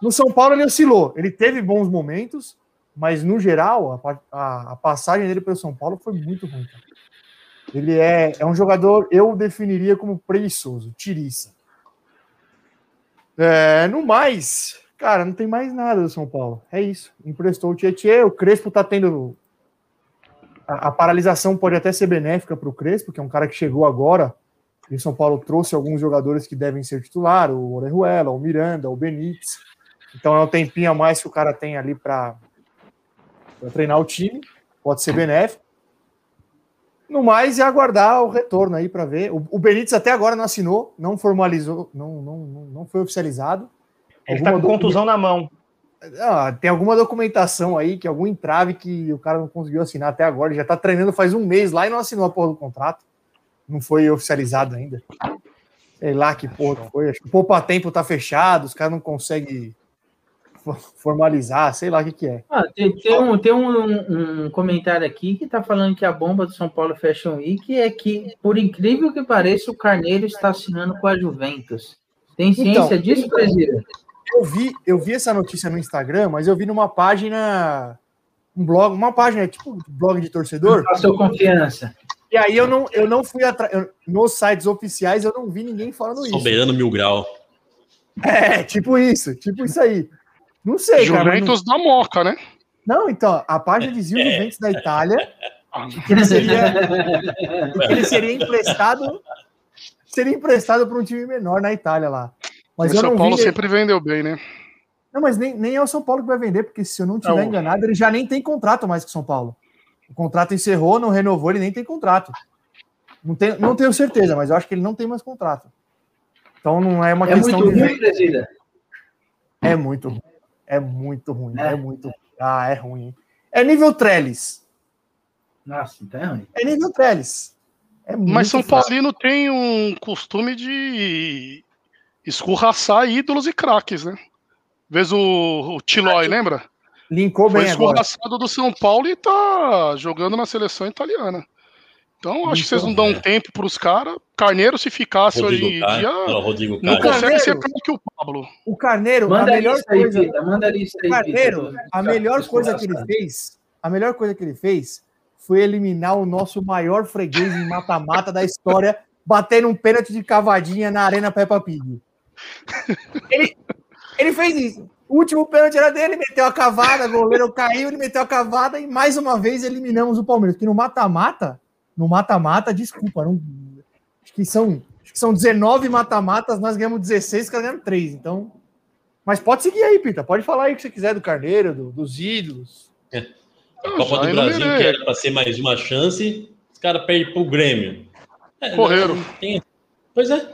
[SPEAKER 3] No São Paulo ele oscilou, ele teve bons momentos, mas no geral, a, a- a passagem dele pelo São Paulo foi muito ruim. Ele é, é um jogador, eu definiria como preguiçoso, tiriça. É, no mais, cara, não tem mais nada do São Paulo. É isso. Emprestou o Tietchan, o Crespo tá tendo. A, a paralisação pode até ser benéfica para o Crespo, que é um cara que chegou agora. E o São Paulo trouxe alguns jogadores que devem ser titular, o Orejuela, o Miranda, o Benítez. Então é um tempinho a mais que o cara tem ali para treinar o time. Pode ser benéfico. No mais, é aguardar o retorno aí para ver. O, o Benítez até agora não assinou, não formalizou, não, não, não, foi oficializado.
[SPEAKER 4] Ele tá com contusão na mão.
[SPEAKER 3] ah, tem alguma documentação aí, que algum entrave que o cara não conseguiu assinar até agora. Ele já tá treinando faz um mês lá e não assinou a porra do contrato. Não foi oficializado ainda. Sei lá que porra que foi. Acho que o poupa tempo tá fechado, os caras não conseguem formalizar, sei lá o que, que é.
[SPEAKER 2] Ah, tem, tem um, tem um, um comentário aqui que tá falando que a bomba do São Paulo Fashion Week é que, por incrível que pareça, o Carneiro está assinando com a Juventus. Tem ciência
[SPEAKER 3] Então,
[SPEAKER 2] disso, Presida?
[SPEAKER 3] Eu vi, eu vi essa notícia no Instagram, mas eu vi numa página, um blog, uma página tipo blog de torcedor.
[SPEAKER 2] Passou confiança.
[SPEAKER 3] E aí eu não, eu não fui atrás. Nos sites oficiais eu não vi ninguém falando isso.
[SPEAKER 1] Soberano mil grau.
[SPEAKER 3] É, tipo isso, tipo isso aí. Não sei, cara. mas
[SPEAKER 5] Juventus da Moca, né?
[SPEAKER 3] Não, não, então, a página dizia o Juventus da Itália,
[SPEAKER 5] Ah,
[SPEAKER 3] que ele seria, (laughs) que ele seria emprestado, seria emprestado para um time menor na Itália lá. Mas
[SPEAKER 5] o
[SPEAKER 3] eu
[SPEAKER 5] São
[SPEAKER 3] não
[SPEAKER 5] Paulo
[SPEAKER 3] vi.
[SPEAKER 5] sempre vendeu bem, né?
[SPEAKER 3] Não, mas nem, nem é o São Paulo que vai vender, porque se eu não estiver
[SPEAKER 5] Não.
[SPEAKER 3] enganado, ele já nem tem contrato mais com o São Paulo. O contrato encerrou, não renovou, ele nem tem contrato. Não, tem, não tenho certeza, mas eu acho que ele não tem mais contrato. Então não é uma
[SPEAKER 2] É
[SPEAKER 3] questão
[SPEAKER 2] muito
[SPEAKER 3] de.
[SPEAKER 2] ruim.
[SPEAKER 3] É muito ruim. É muito ruim.
[SPEAKER 2] É.
[SPEAKER 3] É, muito ruim. Ah, é ruim. hein? É nível Trellis.
[SPEAKER 2] Nossa, então é ruim.
[SPEAKER 3] É nível Trellis. É
[SPEAKER 5] Mas São
[SPEAKER 3] fraco.
[SPEAKER 5] Paulino tem um costume de escorraçar ídolos e craques, né? Vez o, o Tilói, lembra?
[SPEAKER 3] Linkou
[SPEAKER 5] Foi
[SPEAKER 3] bem agora.
[SPEAKER 5] escorraçado do São Paulo e tá jogando na seleção italiana. Então, acho que vocês não dão um tempo pros caras. Carneiro, se ficasse hoje em
[SPEAKER 1] Rodrigo Caio.
[SPEAKER 5] dia,
[SPEAKER 1] Não, Rodrigo
[SPEAKER 5] não consegue ser pior que o Pablo.
[SPEAKER 3] O Carneiro, a
[SPEAKER 2] Manda a
[SPEAKER 3] melhor
[SPEAKER 2] lista aí,
[SPEAKER 3] coisa.
[SPEAKER 2] Pita. Manda a lista
[SPEAKER 3] O
[SPEAKER 2] aí,
[SPEAKER 3] Carneiro, a melhor coisa que ele fez, a melhor coisa que ele fez foi eliminar o nosso maior freguês em mata-mata da história, batendo um pênalti de cavadinha na Arena Peppa Pig. Ele, ele fez isso. O último pênalti era dele, meteu a cavada, o goleiro caiu, ele meteu a cavada e mais uma vez eliminamos o Palmeiras. Porque no mata-mata, no mata-mata, desculpa, não, acho que são, acho que são 19 mata-matas, nós ganhamos 16, os caras ganharam 3. Então, mas pode seguir aí, Pita. Pode falar aí o que você quiser do Carneiro, do- dos ídolos.
[SPEAKER 1] A Copa do Brasil, que era para ser mais uma chance, os caras perdem pro Grêmio. É,
[SPEAKER 5] Correram.
[SPEAKER 1] não tem- Pois é.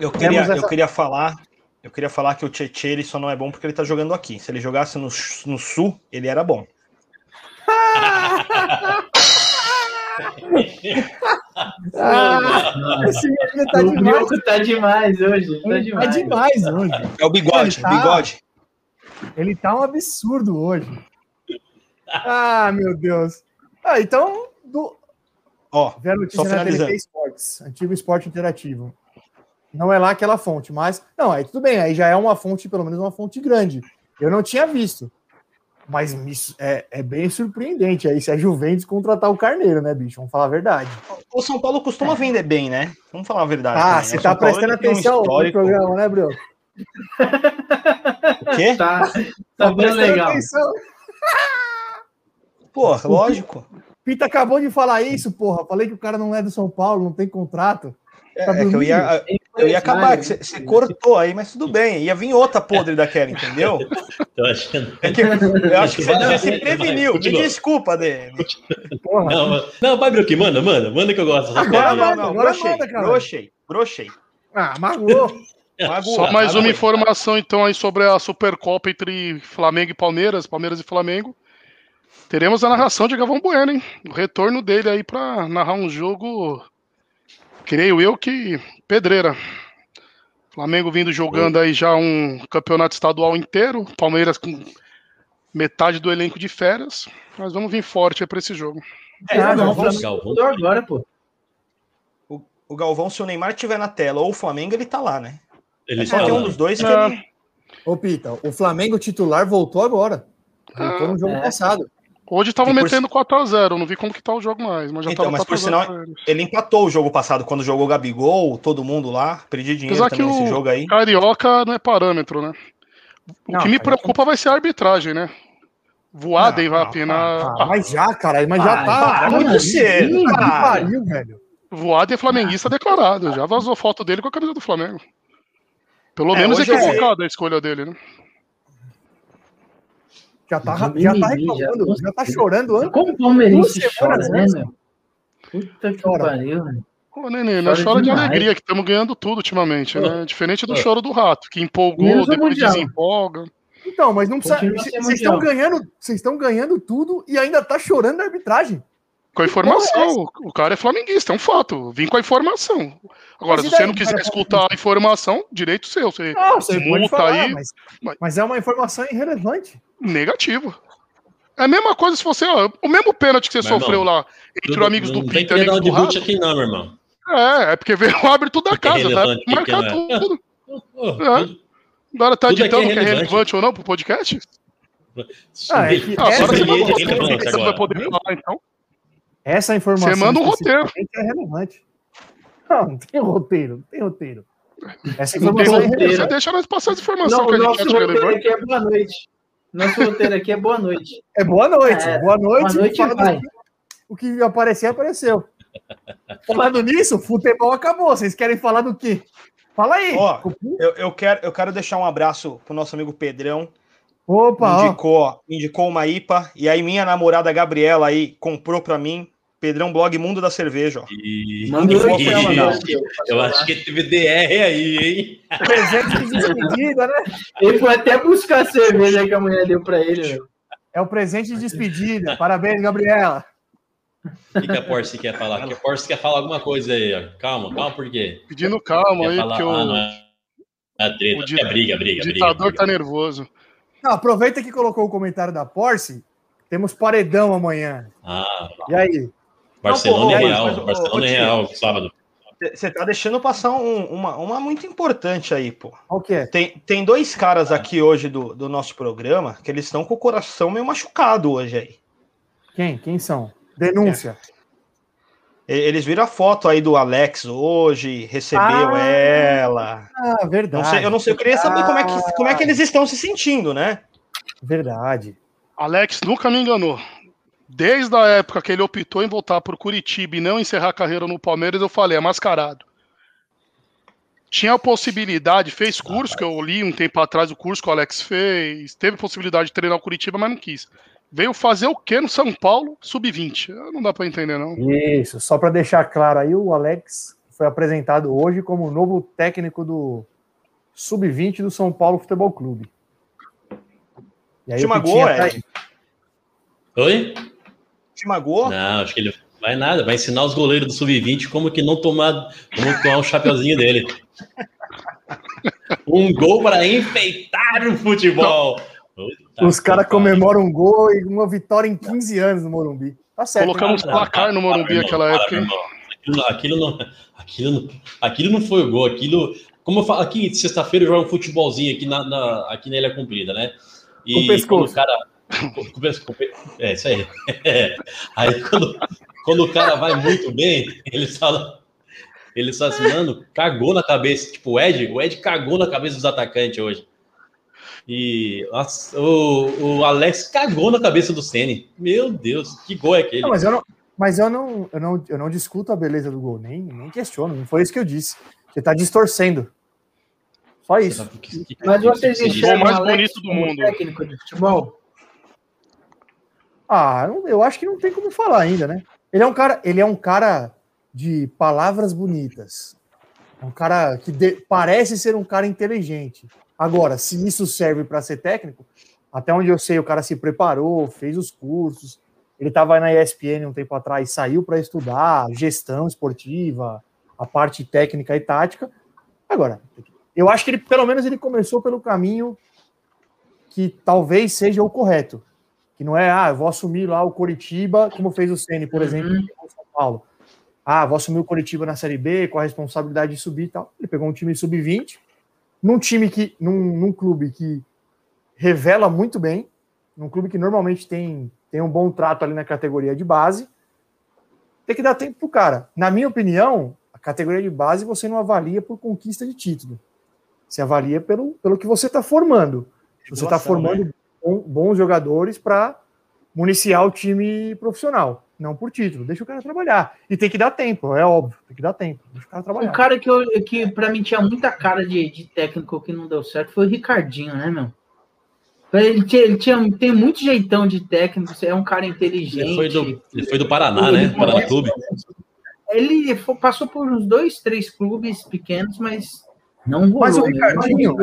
[SPEAKER 4] Eu queria,
[SPEAKER 3] essa-
[SPEAKER 4] eu queria falar. Eu queria falar que o Tietchan ele só não é bom porque ele tá jogando aqui. Se ele jogasse no, no sul, ele era bom. (laughs)
[SPEAKER 3] Ah, esse menino tá
[SPEAKER 2] O
[SPEAKER 3] demais.
[SPEAKER 2] Tá demais hoje. Tá
[SPEAKER 3] Tá
[SPEAKER 2] demais.
[SPEAKER 3] demais hoje.
[SPEAKER 4] É o bigode,
[SPEAKER 3] Ele tá-
[SPEAKER 4] bigode.
[SPEAKER 3] Ele tá um absurdo hoje. Ah, meu Deus. Ah, então, do...
[SPEAKER 4] Ó,
[SPEAKER 3] Vê a notícia na. TNT Esportes, antigo esporte interativo. Não é lá aquela fonte, mas. Não, aí tudo bem, aí já é uma fonte, pelo menos uma fonte grande. Eu não tinha visto. Mas é, é bem surpreendente aí se a Juventus contratar o Carneiro, né, bicho? Vamos falar a verdade.
[SPEAKER 4] o São Paulo costuma vender bem, né? Vamos falar a verdade.
[SPEAKER 3] Ah,
[SPEAKER 4] também,
[SPEAKER 3] você
[SPEAKER 4] né?
[SPEAKER 3] tá
[SPEAKER 4] São
[SPEAKER 3] prestando
[SPEAKER 4] tem um
[SPEAKER 3] atenção no programa, né, Bruno?
[SPEAKER 4] O quê?
[SPEAKER 2] Tá, tá bem
[SPEAKER 3] prestando
[SPEAKER 2] legal.
[SPEAKER 3] atenção.
[SPEAKER 4] Pô, lógico.
[SPEAKER 3] Pita acabou de falar isso, porra. Falei que o cara não é do São Paulo, não tem contrato.
[SPEAKER 4] É,
[SPEAKER 3] Tá
[SPEAKER 4] é que eu ia, eu ia acabar, que você, cortou aí, mas tudo bem. Ia vir outra podre daquela, entendeu? (laughs)
[SPEAKER 1] Tô achando.
[SPEAKER 4] É que eu acho que você, se
[SPEAKER 1] vai,
[SPEAKER 4] preveniu. Me desculpa, DM.
[SPEAKER 3] Porra.
[SPEAKER 1] Não, não, vai, Brook, manda, manda. Manda que eu gosto.
[SPEAKER 3] Agora
[SPEAKER 1] quero-
[SPEAKER 4] Não, não,
[SPEAKER 3] manda, agora
[SPEAKER 4] Brochei,
[SPEAKER 3] manda, cara.
[SPEAKER 4] brochei, brochei.
[SPEAKER 3] Ah, magoou. (laughs)
[SPEAKER 4] Magoou,
[SPEAKER 5] Só mais uma informação, então, aí sobre a Supercopa entre Flamengo e Palmeiras, Palmeiras e Flamengo. Teremos a narração de Gavão Bueno, hein? O retorno dele aí pra narrar um jogo, creio eu que pedreira. Flamengo vindo jogando aí já um campeonato estadual inteiro, Palmeiras com metade do elenco de férias. Mas vamos vir forte aí pra esse jogo.
[SPEAKER 4] É,
[SPEAKER 3] Ah,
[SPEAKER 4] o
[SPEAKER 3] não,
[SPEAKER 4] Galvão,
[SPEAKER 1] Galvão.
[SPEAKER 2] Agora, pô.
[SPEAKER 4] o, o Galvão, se o Neymar estiver na tela ou o Flamengo, ele tá lá, né?
[SPEAKER 1] Ele
[SPEAKER 4] Só
[SPEAKER 1] tá
[SPEAKER 4] tem um
[SPEAKER 1] lá.
[SPEAKER 4] dos dois que
[SPEAKER 5] É.
[SPEAKER 4] ele.
[SPEAKER 3] Ô, Pita, o Flamengo titular voltou agora. Voltou no jogo
[SPEAKER 2] é.
[SPEAKER 3] passado.
[SPEAKER 5] Hoje tava
[SPEAKER 4] E por
[SPEAKER 5] metendo 4x0, não vi como que tá o jogo mais, mas já
[SPEAKER 4] Então,
[SPEAKER 5] tava
[SPEAKER 4] mas por
[SPEAKER 5] 4x0
[SPEAKER 4] sinal. Ele empatou o jogo passado quando jogou o Gabigol, todo mundo lá. Perdi dinheiro
[SPEAKER 5] Apesar que
[SPEAKER 4] também nesse
[SPEAKER 5] o
[SPEAKER 4] jogo aí.
[SPEAKER 5] Carioca não é parâmetro, né? O
[SPEAKER 3] Não,
[SPEAKER 5] que me
[SPEAKER 3] cara,
[SPEAKER 5] preocupa vai ser a arbitragem, né? Voaden vai
[SPEAKER 4] não,
[SPEAKER 5] apenar.
[SPEAKER 3] Ah, mas já, cara, mas já
[SPEAKER 2] Ah,
[SPEAKER 3] tá.
[SPEAKER 4] para, muito cedo,
[SPEAKER 3] pariu, velho.
[SPEAKER 5] Voaden é flamenguista declarado. Já vazou foto dele com a camisa do Flamengo. Pelo
[SPEAKER 4] É,
[SPEAKER 5] menos
[SPEAKER 4] é-
[SPEAKER 5] equivocada a escolha dele, né?
[SPEAKER 3] Já tá,
[SPEAKER 2] Já
[SPEAKER 3] já tá
[SPEAKER 2] já
[SPEAKER 3] reclamando,
[SPEAKER 2] tô-
[SPEAKER 3] já tá chorando antes.
[SPEAKER 2] Como o palmeirense chora, né, meu? Puta que
[SPEAKER 3] Chora.
[SPEAKER 2] pariu, velho.
[SPEAKER 5] Ô, Nenê, não
[SPEAKER 2] Chora
[SPEAKER 5] chora de alegria, que estamos ganhando tudo ultimamente, né? Diferente do choro do rato, que empolgou,
[SPEAKER 2] Menos
[SPEAKER 5] depois desempolga.
[SPEAKER 3] Então, mas não precisa. Vocês estão ganhando, vocês estão ganhando tudo e ainda tá chorando da arbitragem.
[SPEAKER 5] Com a informação. O cara é flamenguista, é um fato. Vim com a informação. Agora,
[SPEAKER 3] Mas
[SPEAKER 5] se você não quiser
[SPEAKER 3] cara?
[SPEAKER 5] escutar a informação, direito seu. Você
[SPEAKER 3] Ah, você pode
[SPEAKER 5] multa
[SPEAKER 3] falar,
[SPEAKER 5] aí,
[SPEAKER 3] mas,
[SPEAKER 5] mas-
[SPEAKER 3] mas é uma informação irrelevante.
[SPEAKER 5] negativo. É a mesma coisa se você. Ó, o mesmo pênalti que você
[SPEAKER 1] Meu
[SPEAKER 5] sofreu
[SPEAKER 1] irmão,
[SPEAKER 5] lá entre
[SPEAKER 1] Tudo-
[SPEAKER 5] amigos do
[SPEAKER 1] não tem
[SPEAKER 5] e amigos do
[SPEAKER 1] debut
[SPEAKER 5] Rato.
[SPEAKER 1] aqui não, meu irmão.
[SPEAKER 5] É, é porque veio o árbitro da
[SPEAKER 1] Porque é
[SPEAKER 5] casa,
[SPEAKER 1] relevante,
[SPEAKER 5] marcar
[SPEAKER 1] não é.
[SPEAKER 5] tudo. É. Agora tá
[SPEAKER 1] é
[SPEAKER 5] ditando que é
[SPEAKER 1] relevante.
[SPEAKER 5] ou não pro podcast?
[SPEAKER 3] Ah, é que-
[SPEAKER 5] Ah, agora
[SPEAKER 3] é
[SPEAKER 1] agora.
[SPEAKER 5] você vai poder falar, então.
[SPEAKER 3] Essa informação
[SPEAKER 5] Você manda um roteiro.
[SPEAKER 3] especificamente é relevante. Não, não tem roteiro, não tem roteiro. Essa
[SPEAKER 2] Não tem
[SPEAKER 3] informação é
[SPEAKER 2] roteiro.
[SPEAKER 3] relevante.
[SPEAKER 5] Você deixa nós passar as informações
[SPEAKER 2] Não,
[SPEAKER 5] que a gente acha relevante.
[SPEAKER 2] é boa noite. Nosso roteiro aqui é boa noite. (laughs)
[SPEAKER 3] É boa noite.
[SPEAKER 2] É,
[SPEAKER 3] boa noite.
[SPEAKER 2] boa noite,
[SPEAKER 3] do
[SPEAKER 2] vai.
[SPEAKER 3] O que aparecer, apareceu. Falando nisso, futebol acabou. Vocês querem falar do quê? Fala aí.
[SPEAKER 4] Ó, Eu, eu quero, eu quero deixar um abraço pro nosso amigo Pedrão.
[SPEAKER 3] Opa, ó.
[SPEAKER 4] indicou, indicou uma IPA. E aí minha namorada Gabriela aí comprou pra mim. Pedrão Blog Mundo da Cerveja, ó.
[SPEAKER 1] E-
[SPEAKER 2] Manda um não.
[SPEAKER 1] Eu acho que teve DR aí, hein?
[SPEAKER 3] Presente de despedida, né?
[SPEAKER 2] Ele foi até buscar a cerveja que a mulher deu pra ele.
[SPEAKER 3] É o presente de despedida. Parabéns, Gabriela.
[SPEAKER 1] O que, que a Porsche quer falar? Que a Porsche quer falar alguma coisa aí, ó. Calma, calma, por quê?
[SPEAKER 5] Pedindo calma
[SPEAKER 1] Quer
[SPEAKER 5] aí,
[SPEAKER 1] falar,
[SPEAKER 5] porque
[SPEAKER 1] ah,
[SPEAKER 5] o
[SPEAKER 1] não é, é treta,
[SPEAKER 5] o di-
[SPEAKER 1] é briga, briga, briga.
[SPEAKER 5] ditador
[SPEAKER 1] briga.
[SPEAKER 5] tá nervoso.
[SPEAKER 3] Não, aproveita que colocou o comentário da Porsche. Temos paredão amanhã.
[SPEAKER 1] Ah,
[SPEAKER 3] E aí?
[SPEAKER 1] Barcelona
[SPEAKER 4] Não, pô,
[SPEAKER 1] e
[SPEAKER 4] mas-
[SPEAKER 1] Real,
[SPEAKER 4] mas,
[SPEAKER 1] Barcelona
[SPEAKER 4] ô,
[SPEAKER 1] e
[SPEAKER 4] tio,
[SPEAKER 1] Real, sábado.
[SPEAKER 4] Você tá deixando passar um- uma, uma muito importante aí, pô.
[SPEAKER 3] Que é?
[SPEAKER 4] Tem, tem dois caras aqui hoje do, do nosso programa que eles estão com o coração meio machucado hoje aí.
[SPEAKER 3] Quem? Quem são? Denúncia.
[SPEAKER 4] E- Eles viram a foto aí do Alex hoje, recebeu
[SPEAKER 3] Ah,
[SPEAKER 4] ela.
[SPEAKER 3] Ah, verdade.
[SPEAKER 4] Não sei, eu não sei, eu queria saber como é, que, como é que eles estão se sentindo, né?
[SPEAKER 3] Verdade.
[SPEAKER 5] Alex nunca me enganou. Desde a época que ele optou em voltar pro Curitiba e não encerrar a carreira no Palmeiras, eu falei, é mascarado. Tinha a possibilidade, fez curso, que eu li um tempo atrás o curso que o Alex fez, teve possibilidade de treinar o Curitiba, mas não quis. Veio fazer o quê no São Paulo? Sub-20. Não dá pra entender, não.
[SPEAKER 3] Isso, só para deixar claro aí, o Alex foi apresentado hoje como novo técnico do Sub-20 do São Paulo Futebol Clube. E aí
[SPEAKER 4] Te
[SPEAKER 3] o
[SPEAKER 4] magoou,
[SPEAKER 3] Pitinha tá.
[SPEAKER 1] Oi?
[SPEAKER 4] Te magoou?
[SPEAKER 1] Não, acho que ele vai nada, vai ensinar os goleiros do Sub-20 como que não tomar, como tomar o chapeuzinho dele. (laughs) Um gol para enfeitar o futebol. Puta
[SPEAKER 3] Os caras comemoram um gol e uma vitória em 15 anos no Morumbi. Tá certo.
[SPEAKER 5] Colocamos
[SPEAKER 3] né?
[SPEAKER 5] placar no Morumbi naquela época,
[SPEAKER 1] irmão. Aquilo, aquilo, não, aquilo, não, aquilo não foi o gol, aquilo. Como eu falo, aqui sexta-feira eu jogo um futebolzinho aqui na, na- aqui na Ilha Comprida, né? E
[SPEAKER 3] Com pescoço.
[SPEAKER 1] quando o cara. É, isso aí. (laughs) Aí quando, quando o cara vai muito bem, ele fala. Ele fala assim, mano, cagou na cabeça. Tipo, o Ed, o Ed cagou na cabeça dos atacantes hoje. E nossa, o, o Alex cagou na cabeça do Ceni. Meu Deus, que gol é aquele?
[SPEAKER 3] Não, mas eu não, mas eu não, eu não, eu não discuto a beleza do gol, nem, nem questiono. Não foi isso que eu disse. Você tá distorcendo. Só isso.
[SPEAKER 2] Mas vocês enxergam
[SPEAKER 5] mais
[SPEAKER 2] o
[SPEAKER 5] bonito do mundo.
[SPEAKER 2] técnico de futebol?
[SPEAKER 3] Ah, eu- acho que não tem como falar ainda, né? Ele é um cara, ele é um cara de palavras bonitas. É um cara que de- parece ser um cara inteligente. Agora, se isso serve para ser técnico, até onde eu sei, o cara se preparou, fez os cursos. Ele estava na ESPN um tempo atrás, saiu para estudar gestão esportiva, a parte técnica e tática. Agora, eu acho que ele, pelo menos, ele começou pelo caminho que talvez seja o correto. Que não é, ah, eu vou assumir lá o Coritiba, como fez o Ceni, por
[SPEAKER 2] Uhum.
[SPEAKER 3] exemplo, o São Paulo. Ah, vou assumir o Coritiba na Série B com a responsabilidade de subir e tal. Ele pegou um time sub-20, num time que. Num, num clube que revela muito bem, num clube que normalmente tem, tem um bom trato ali na categoria de base, tem que dar tempo pro cara. Na minha opinião, a categoria de base você não avalia por conquista de título. Você avalia pelo, pelo que você está formando. Você está formando né? Bons jogadores para municiar o time profissional, não por título. Deixa o cara trabalhar. E tem que dar tempo, é óbvio. Tem que dar tempo. Deixa o cara trabalhar.
[SPEAKER 2] Um cara que, eu, que para mim tinha muita cara de, de técnico que não deu certo foi o Ricardinho, né, meu? Ele, tinha, ele tinha, tem muito jeitão de técnico, é um cara inteligente. Ele
[SPEAKER 1] foi do, ele foi do Paraná, ele, né? Paraná Clube.
[SPEAKER 2] Ele passou por uns dois, três clubes pequenos, mas não rolou.
[SPEAKER 3] Mas o Ricardinho,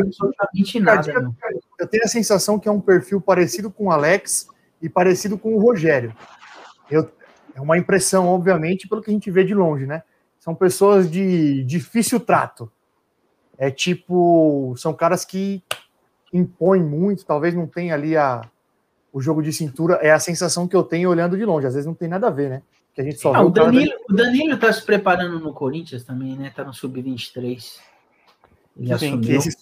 [SPEAKER 3] nada, eu tenho a sensação que é um perfil parecido com o Alex e parecido com o Rogério. Eu, é uma impressão, obviamente, pelo que a gente vê de longe, né? São pessoas de difícil trato. É tipo, são caras que impõem muito, talvez não tenha ali a, o jogo de cintura, é a sensação que eu tenho olhando de longe. Às vezes não tem nada a ver, né? Que a gente só
[SPEAKER 2] ah, o, Danilo, o Danilo tá se preparando no Corinthians também, né? Tá no sub-23.
[SPEAKER 3] Ele Sim, assumiu. Esse,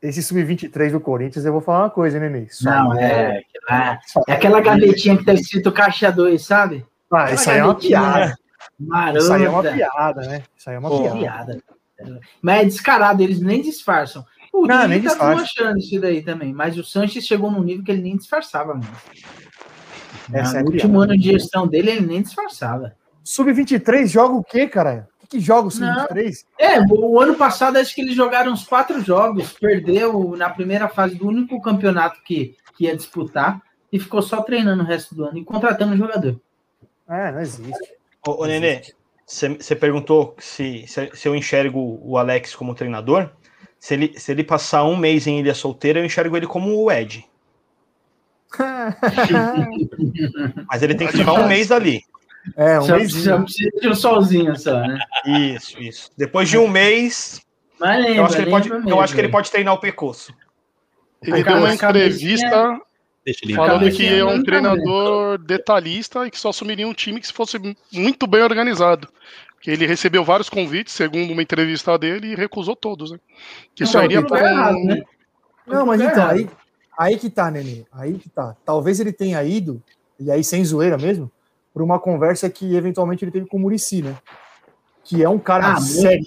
[SPEAKER 3] esse sub-23 do Corinthians, eu vou falar uma coisa, né, Ney?
[SPEAKER 2] Não, é, é, é aquela gavetinha que tá escrito caixa 2, sabe?
[SPEAKER 3] Ah, isso aí é uma piada.
[SPEAKER 2] Marota.
[SPEAKER 3] Isso aí é uma piada, né? Isso aí é uma Pô, piada.
[SPEAKER 2] Mas é descarado, eles nem disfarçam. O não, nem tá disfarça. achando isso daí também, mas o Sanches chegou num nível que ele nem disfarçava, mano. Essa no é último ano de gestão dele, ele nem disfarçava.
[SPEAKER 3] Sub-23 joga o quê, cara? Que joga o Sub-23?
[SPEAKER 2] É, o ano passado acho que eles jogaram uns quatro jogos, perdeu na primeira fase do único campeonato que, que ia disputar e ficou só treinando o resto do ano e contratando o jogador.
[SPEAKER 3] É, não existe.
[SPEAKER 4] Ô, ô Nenê, você perguntou se, se, se, eu enxergo o Alex como treinador. Se ele, se ele passar um mês em Ilha Solteira, eu enxergo ele como o Ed. (laughs) Mas ele tem que ficar um mês ali.
[SPEAKER 3] É, um
[SPEAKER 2] mês. Precisa de um solzinho só, né?
[SPEAKER 4] Isso, isso. Depois de um mês.
[SPEAKER 2] Mas lembra,
[SPEAKER 4] eu, acho que ele pode, eu acho que ele pode treinar o Pecoso.
[SPEAKER 5] Ele deu uma entrevista falando que é um treinador detalhista e que só assumiria um time que se fosse muito bem organizado. Que ele recebeu vários convites, segundo uma entrevista dele, e recusou todos, né? Que isso iria para um...
[SPEAKER 3] Errado, né? Não, mas então, aí, aí que tá, Nenê. Aí que tá. Talvez ele tenha ido, e aí sem zoeira mesmo, por uma conversa que eventualmente ele teve com o Murici, né? Que é um cara ah, sério.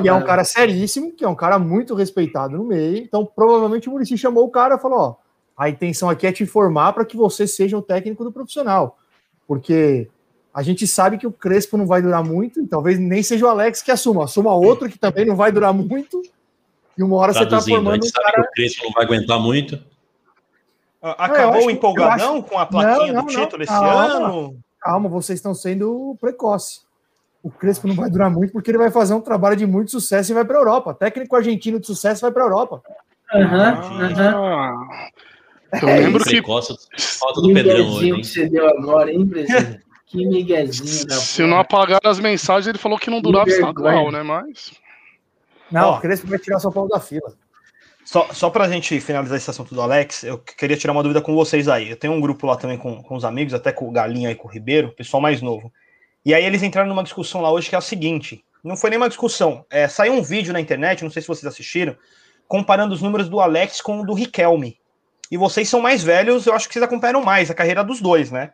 [SPEAKER 3] Que é um cara seríssimo, que é um cara muito respeitado no meio. Então, provavelmente o Murici chamou o cara e falou: ó, a intenção aqui é te informar para que você seja o técnico do profissional. Porque a gente sabe que o Crespo não vai durar muito, e talvez nem seja o Alex que assuma, assuma outro que também não vai durar muito. E uma hora Traduzindo, você está formando. A gente
[SPEAKER 1] um sabe cara... que o Crespo não vai aguentar muito.
[SPEAKER 4] Acabou o empolgadão acho... com a plaquinha não, não, do título esse calma, ano?
[SPEAKER 3] Calma, vocês estão sendo precoce. O Crespo não vai durar muito porque ele vai fazer um trabalho de muito sucesso e vai para a Europa. Técnico argentino de sucesso vai para a Europa.
[SPEAKER 2] Aham, aham.
[SPEAKER 5] Eu lembro que.
[SPEAKER 2] Falta do Pedrão hoje. que você deu agora, hein, presidente? Que miguezinho da
[SPEAKER 5] Se não apagar as mensagens, ele falou que não durava estadual, né? Mas.
[SPEAKER 3] Não, Ó, o Crespo vai tirar São Paulo da fila.
[SPEAKER 4] Só, só para a gente finalizar esse assunto do Alex, eu queria tirar uma dúvida com vocês aí. Eu tenho um grupo lá também com, com os amigos, até com o Galinha e com o Ribeiro, pessoal mais novo. E aí eles entraram numa discussão lá hoje que é a seguinte: não foi nem uma discussão, é, saiu um vídeo na internet, não sei se vocês assistiram, comparando os números do Alex com o do Riquelme. E vocês são mais velhos, eu acho que vocês acompanharam mais a carreira dos dois, né?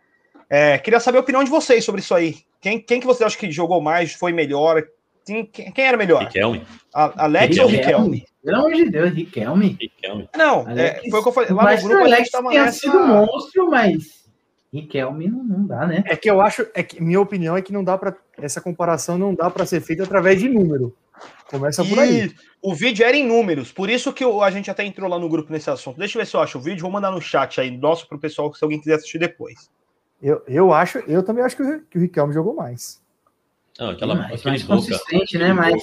[SPEAKER 4] É, queria saber a opinião de vocês sobre isso aí. Quem, quem que vocês acham que jogou mais, foi melhor? Quem, quem era melhor?
[SPEAKER 1] Riquelme.
[SPEAKER 4] A, Alex Riquelme. ou Riquelme?
[SPEAKER 2] Pelo amor de Deus, Riquelme.
[SPEAKER 1] Riquelme.
[SPEAKER 4] Não, é, foi o que eu falei. Lá mas
[SPEAKER 2] no grupo Alex a gente tava tenha nessa... sido monstro, mas Riquelme não, não dá, né?
[SPEAKER 3] É que eu acho, é que minha opinião é que não dá para essa comparação não dá para ser feita através de número. Começa por aí.
[SPEAKER 4] O vídeo era em números, por isso que a gente até entrou lá no grupo nesse assunto. Deixa eu ver se eu acho o vídeo, vou mandar no chat aí, nosso pro pessoal, se alguém quiser assistir depois.
[SPEAKER 3] Eu, eu acho, eu também acho que o, que o Riquelme jogou mais.
[SPEAKER 1] Não, aquela,
[SPEAKER 2] mais, mais consistente, né? Mas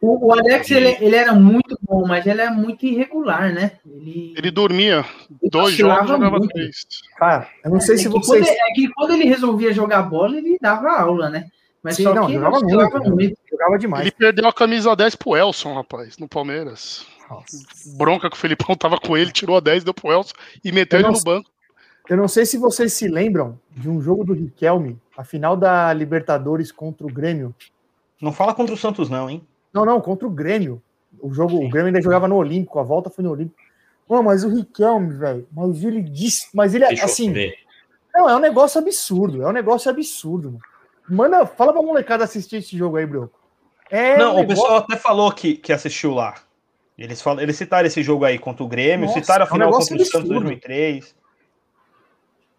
[SPEAKER 2] o, o, Alex ele, ele era muito bom, mas ele é muito irregular, né?
[SPEAKER 5] Ele, ele dormia dois jogos, jogava muito. três.
[SPEAKER 3] Cara, eu não sei
[SPEAKER 2] é
[SPEAKER 3] se vocês.
[SPEAKER 2] Quando, é que quando ele resolvia jogar bola, ele dava aula, né?
[SPEAKER 3] Mas Sim, não, jogava muito, muito, jogava demais.
[SPEAKER 5] Ele perdeu a camisa 10 pro Elson, rapaz, no Palmeiras. Nossa. Bronca que o Felipão tava com ele, tirou a 10, deu pro Elson e meteu ele no banco.
[SPEAKER 3] Eu não sei se vocês se lembram de um jogo do Riquelme, a final da Libertadores contra o Grêmio.
[SPEAKER 4] Não fala contra o Santos, não, hein?
[SPEAKER 3] Não, não, contra o Grêmio. O jogo, o Grêmio ainda jogava no Olímpico, a volta foi no Olímpico. Mano, mas o Riquelme, velho, mas ele disse, mas ele
[SPEAKER 1] Deixa eu
[SPEAKER 3] assim, não, é um negócio absurdo, é um negócio absurdo, mano. Manda, fala pra molecada assistir esse jogo aí, Broco. É
[SPEAKER 4] Não,
[SPEAKER 3] um
[SPEAKER 4] o pessoal até falou que, que assistiu lá. Eles, falam, eles citaram esse jogo aí contra o Grêmio,
[SPEAKER 3] Nossa,
[SPEAKER 4] citaram a
[SPEAKER 3] é um
[SPEAKER 4] final contra o Santos
[SPEAKER 3] absurdo.
[SPEAKER 4] 2003.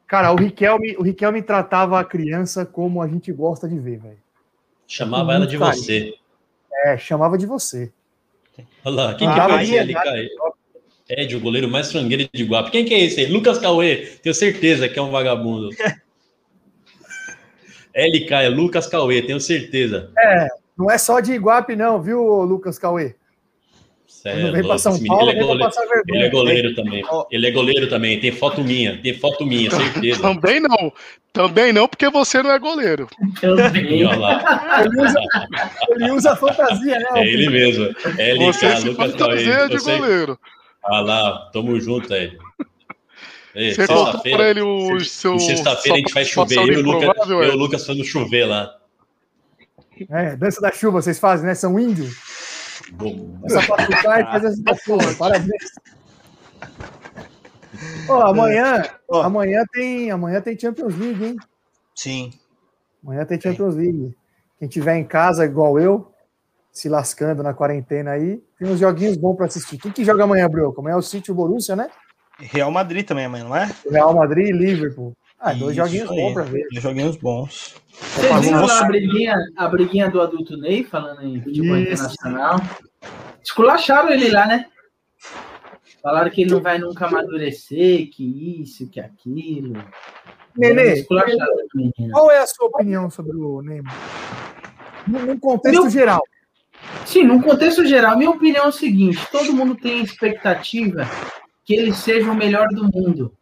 [SPEAKER 3] Cara, o Riquelme, o Riquelme tratava a criança como a gente gosta de ver, velho.
[SPEAKER 1] Chamava ela de
[SPEAKER 3] Muito
[SPEAKER 1] você.
[SPEAKER 3] É, chamava de você.
[SPEAKER 1] Olha lá, quem
[SPEAKER 3] Ah,
[SPEAKER 1] que é esse
[SPEAKER 3] é
[SPEAKER 1] ali, Caio? Ed, o goleiro mais frangueiro de Guape. Quem que é esse aí? Lucas Cauê. Tenho certeza que é um vagabundo. (laughs) LK é Lucas Cauê, tenho certeza.
[SPEAKER 3] Não é só de Iguape, não, viu, Lucas Cauê?
[SPEAKER 1] Cê é
[SPEAKER 3] Quando vem São
[SPEAKER 1] menino,
[SPEAKER 3] Paulo,
[SPEAKER 1] ele, é goleiro,
[SPEAKER 3] passar vergonha.
[SPEAKER 1] ele é goleiro também.
[SPEAKER 4] Ó.
[SPEAKER 1] Ele é goleiro também. Tem foto minha. Tem foto minha, certeza.
[SPEAKER 5] Também não. Também não, porque você não é goleiro.
[SPEAKER 2] Também. (laughs)
[SPEAKER 3] Ele usa, ele usa a fantasia, né?
[SPEAKER 1] é ele mesmo.
[SPEAKER 5] Você
[SPEAKER 1] LK,
[SPEAKER 5] se
[SPEAKER 1] Lucas
[SPEAKER 5] fantasia de
[SPEAKER 1] Você...
[SPEAKER 5] goleiro.
[SPEAKER 1] Ah lá, tamo junto,
[SPEAKER 5] Você contou pra
[SPEAKER 1] Sexta-feira.
[SPEAKER 5] ele o seu.
[SPEAKER 1] Sexta-feira a gente vai chover. Eu e o Lucas,
[SPEAKER 5] improvável,
[SPEAKER 1] eu
[SPEAKER 5] é.
[SPEAKER 1] o Lucas fomos chover lá.
[SPEAKER 3] É, dança da chuva, vocês fazem, né? São índios.
[SPEAKER 1] Bom,
[SPEAKER 3] Essa faz essa da chuva. Parabéns. (laughs) Ó, amanhã,
[SPEAKER 4] Ó.
[SPEAKER 3] amanhã tem, amanhã tem Champions League, hein?
[SPEAKER 4] Sim.
[SPEAKER 3] Amanhã tem Champions League. Quem tiver em casa igual eu, se lascando na quarentena aí, tem uns joguinhos bons para assistir. Quem que joga amanhã, Broco? Amanhã é o City e o Borussia, né?
[SPEAKER 4] Real Madrid também amanhã, não é?
[SPEAKER 3] Real Madrid e Liverpool. Ah, dois
[SPEAKER 4] Isso
[SPEAKER 3] joguinhos
[SPEAKER 4] aí.
[SPEAKER 3] bons para ver.
[SPEAKER 4] Dois joguinhos bons.
[SPEAKER 2] Vocês viram a briguinha, a briguinha do adulto Ney, falando em futebol
[SPEAKER 3] Isso.
[SPEAKER 2] internacional? Esculacharam ele lá, né? Falaram que ele não vai nunca amadurecer, que isso, que aquilo.
[SPEAKER 3] Nenê, qual é a sua opinião sobre o Neymar? Num num contexto
[SPEAKER 2] Meu-
[SPEAKER 3] geral.
[SPEAKER 2] Sim, num contexto geral, minha opinião é o seguinte: todo mundo tem expectativa que ele seja o melhor do mundo.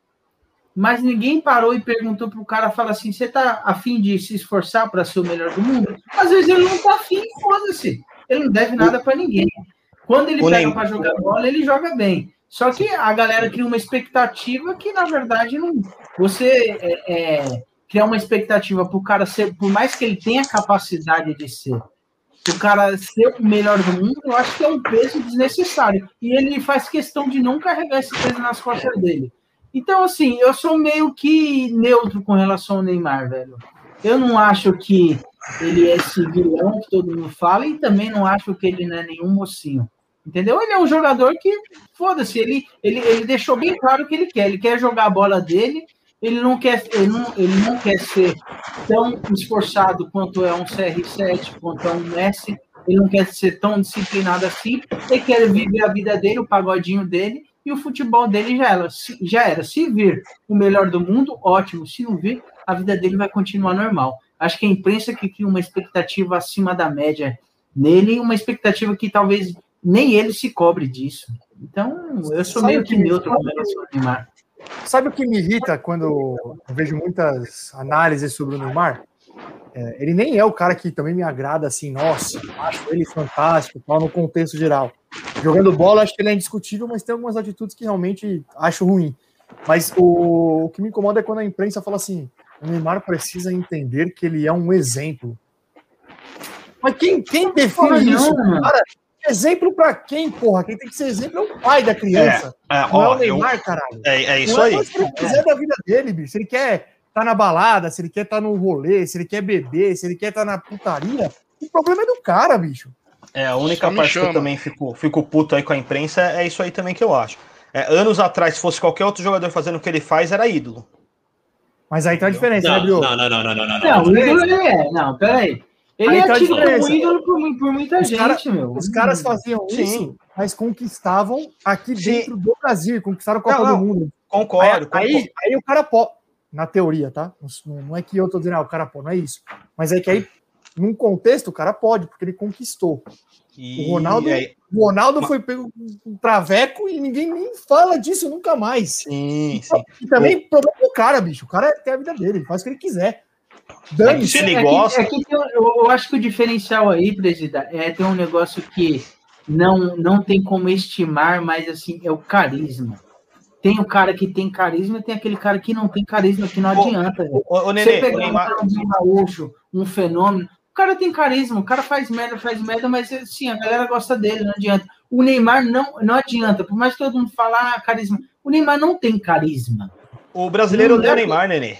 [SPEAKER 2] Mas ninguém parou e perguntou pro cara, fala assim, você tá afim de se esforçar para ser o melhor do mundo? Às vezes ele não tá afim, foda-se. Ele não deve nada para ninguém. Quando ele pega para jogar bola, ele joga bem. Só que a galera cria uma expectativa que, na verdade, não. Você é, é, criar uma expectativa pro cara ser, por mais que ele tenha capacidade de ser, o cara ser o melhor do mundo, eu acho que é um peso desnecessário. E ele faz questão de não carregar esse peso nas costas dele. Então, assim, eu sou meio que neutro com relação ao Neymar, velho. Eu não acho que ele é esse vilão que todo mundo fala e também não acho que ele não é nenhum mocinho. Entendeu? Ele é um jogador que, foda-se, ele, ele, ele deixou bem claro o que ele quer. Ele quer jogar a bola dele, ele não quer, ele não, ele não quer ser tão esforçado quanto é um CR7, quanto é um Messi. Ele não quer ser tão disciplinado assim. Ele quer viver a vida dele, o pagodinho dele, e o futebol dele já era. Se, já era. Se vir o melhor do mundo, ótimo. Se não vir, a vida dele vai continuar normal. Acho que a imprensa que cria uma expectativa acima da média nele, uma expectativa que talvez nem ele se cobre disso. Então, eu sou
[SPEAKER 3] Sabe
[SPEAKER 2] meio que
[SPEAKER 3] que-
[SPEAKER 2] neutro com relação ao Neymar.
[SPEAKER 3] Sabe o que me irrita quando eu vejo muitas análises sobre o Neymar? É, ele nem é o cara que também me agrada assim, nossa, acho ele fantástico, tal, no contexto geral. Jogando bola, acho que ele é indiscutível, mas tem algumas atitudes que realmente acho ruim. Mas o, o que me incomoda é quando a imprensa fala assim: o Neymar precisa entender que ele é um exemplo. Mas quem, quem define
[SPEAKER 2] não,
[SPEAKER 3] isso?
[SPEAKER 2] mano.
[SPEAKER 3] Cara, exemplo pra quem, porra? Quem tem que ser exemplo é o pai da criança.
[SPEAKER 4] É,
[SPEAKER 3] não é
[SPEAKER 4] ó,
[SPEAKER 3] o Neymar, caralho.
[SPEAKER 4] é, é isso
[SPEAKER 3] Não é
[SPEAKER 4] aí.
[SPEAKER 3] o que ele quiser da vida dele, bicho. Se ele quer estar na balada, se ele quer estar no rolê, se ele quer beber, se ele quer estar na putaria, o problema é do cara, bicho.
[SPEAKER 4] É, a única
[SPEAKER 5] Só
[SPEAKER 4] parte que eu também fico, fico puto aí com a imprensa é isso aí também que eu acho. É, anos atrás, se fosse qualquer outro jogador fazendo o que ele faz, era ídolo.
[SPEAKER 3] Mas aí tem uma diferença, né,
[SPEAKER 1] Não,
[SPEAKER 3] Brio?
[SPEAKER 1] não, não, não, não, não, não.
[SPEAKER 2] Não, o
[SPEAKER 1] não.
[SPEAKER 2] ídolo ele é. Não, peraí. Ele
[SPEAKER 3] Aí
[SPEAKER 2] é
[SPEAKER 3] tá a
[SPEAKER 2] tido como
[SPEAKER 3] diferença.
[SPEAKER 2] ídolo por, por muita
[SPEAKER 3] Os
[SPEAKER 2] gente,
[SPEAKER 3] cara-
[SPEAKER 2] meu.
[SPEAKER 3] Os caras faziam
[SPEAKER 4] Sim.
[SPEAKER 3] isso, mas conquistavam aqui
[SPEAKER 4] Sim.
[SPEAKER 3] dentro do Brasil, conquistaram a Copa
[SPEAKER 4] Não, não.
[SPEAKER 3] do Mundo.
[SPEAKER 4] Concordo.
[SPEAKER 3] aí,
[SPEAKER 4] concordo.
[SPEAKER 3] aí, aí o cara pode. Na teoria, tá? Não, não é que eu tô dizendo, ah, o cara pode, não é isso. Mas é que aí, num contexto, o cara pode, porque ele conquistou.
[SPEAKER 4] E
[SPEAKER 3] o Ronaldo-
[SPEAKER 4] aí-
[SPEAKER 3] O Ronaldo foi pego com um traveco e ninguém nem fala disso nunca mais.
[SPEAKER 4] sim, sim.
[SPEAKER 3] E também problema do cara, bicho. O cara tem a vida dele, ele faz o que ele quiser. Dane-se.
[SPEAKER 4] Se ele
[SPEAKER 2] É
[SPEAKER 4] gosta-
[SPEAKER 2] é tem- eu, eu acho que o diferencial aí, presidente, é ter um negócio que não, não tem como estimar, mas assim, é o carisma. Tem o cara que tem carisma e tem aquele cara que não tem carisma, que não
[SPEAKER 4] Ô,
[SPEAKER 2] adianta.
[SPEAKER 4] Ô, ô,
[SPEAKER 2] Você
[SPEAKER 4] Nenê, o
[SPEAKER 2] pegar um
[SPEAKER 4] Neymar,
[SPEAKER 2] Ronaldinho Gaúcho, um fenômeno, O cara tem carisma, o cara faz merda, faz merda, mas sim, a galera gosta dele, não adianta. O Neymar não, não adianta, por mais que todo mundo fale, ah, carisma. O Neymar não tem carisma.
[SPEAKER 4] O brasileiro odeia o Neymar, Nenê.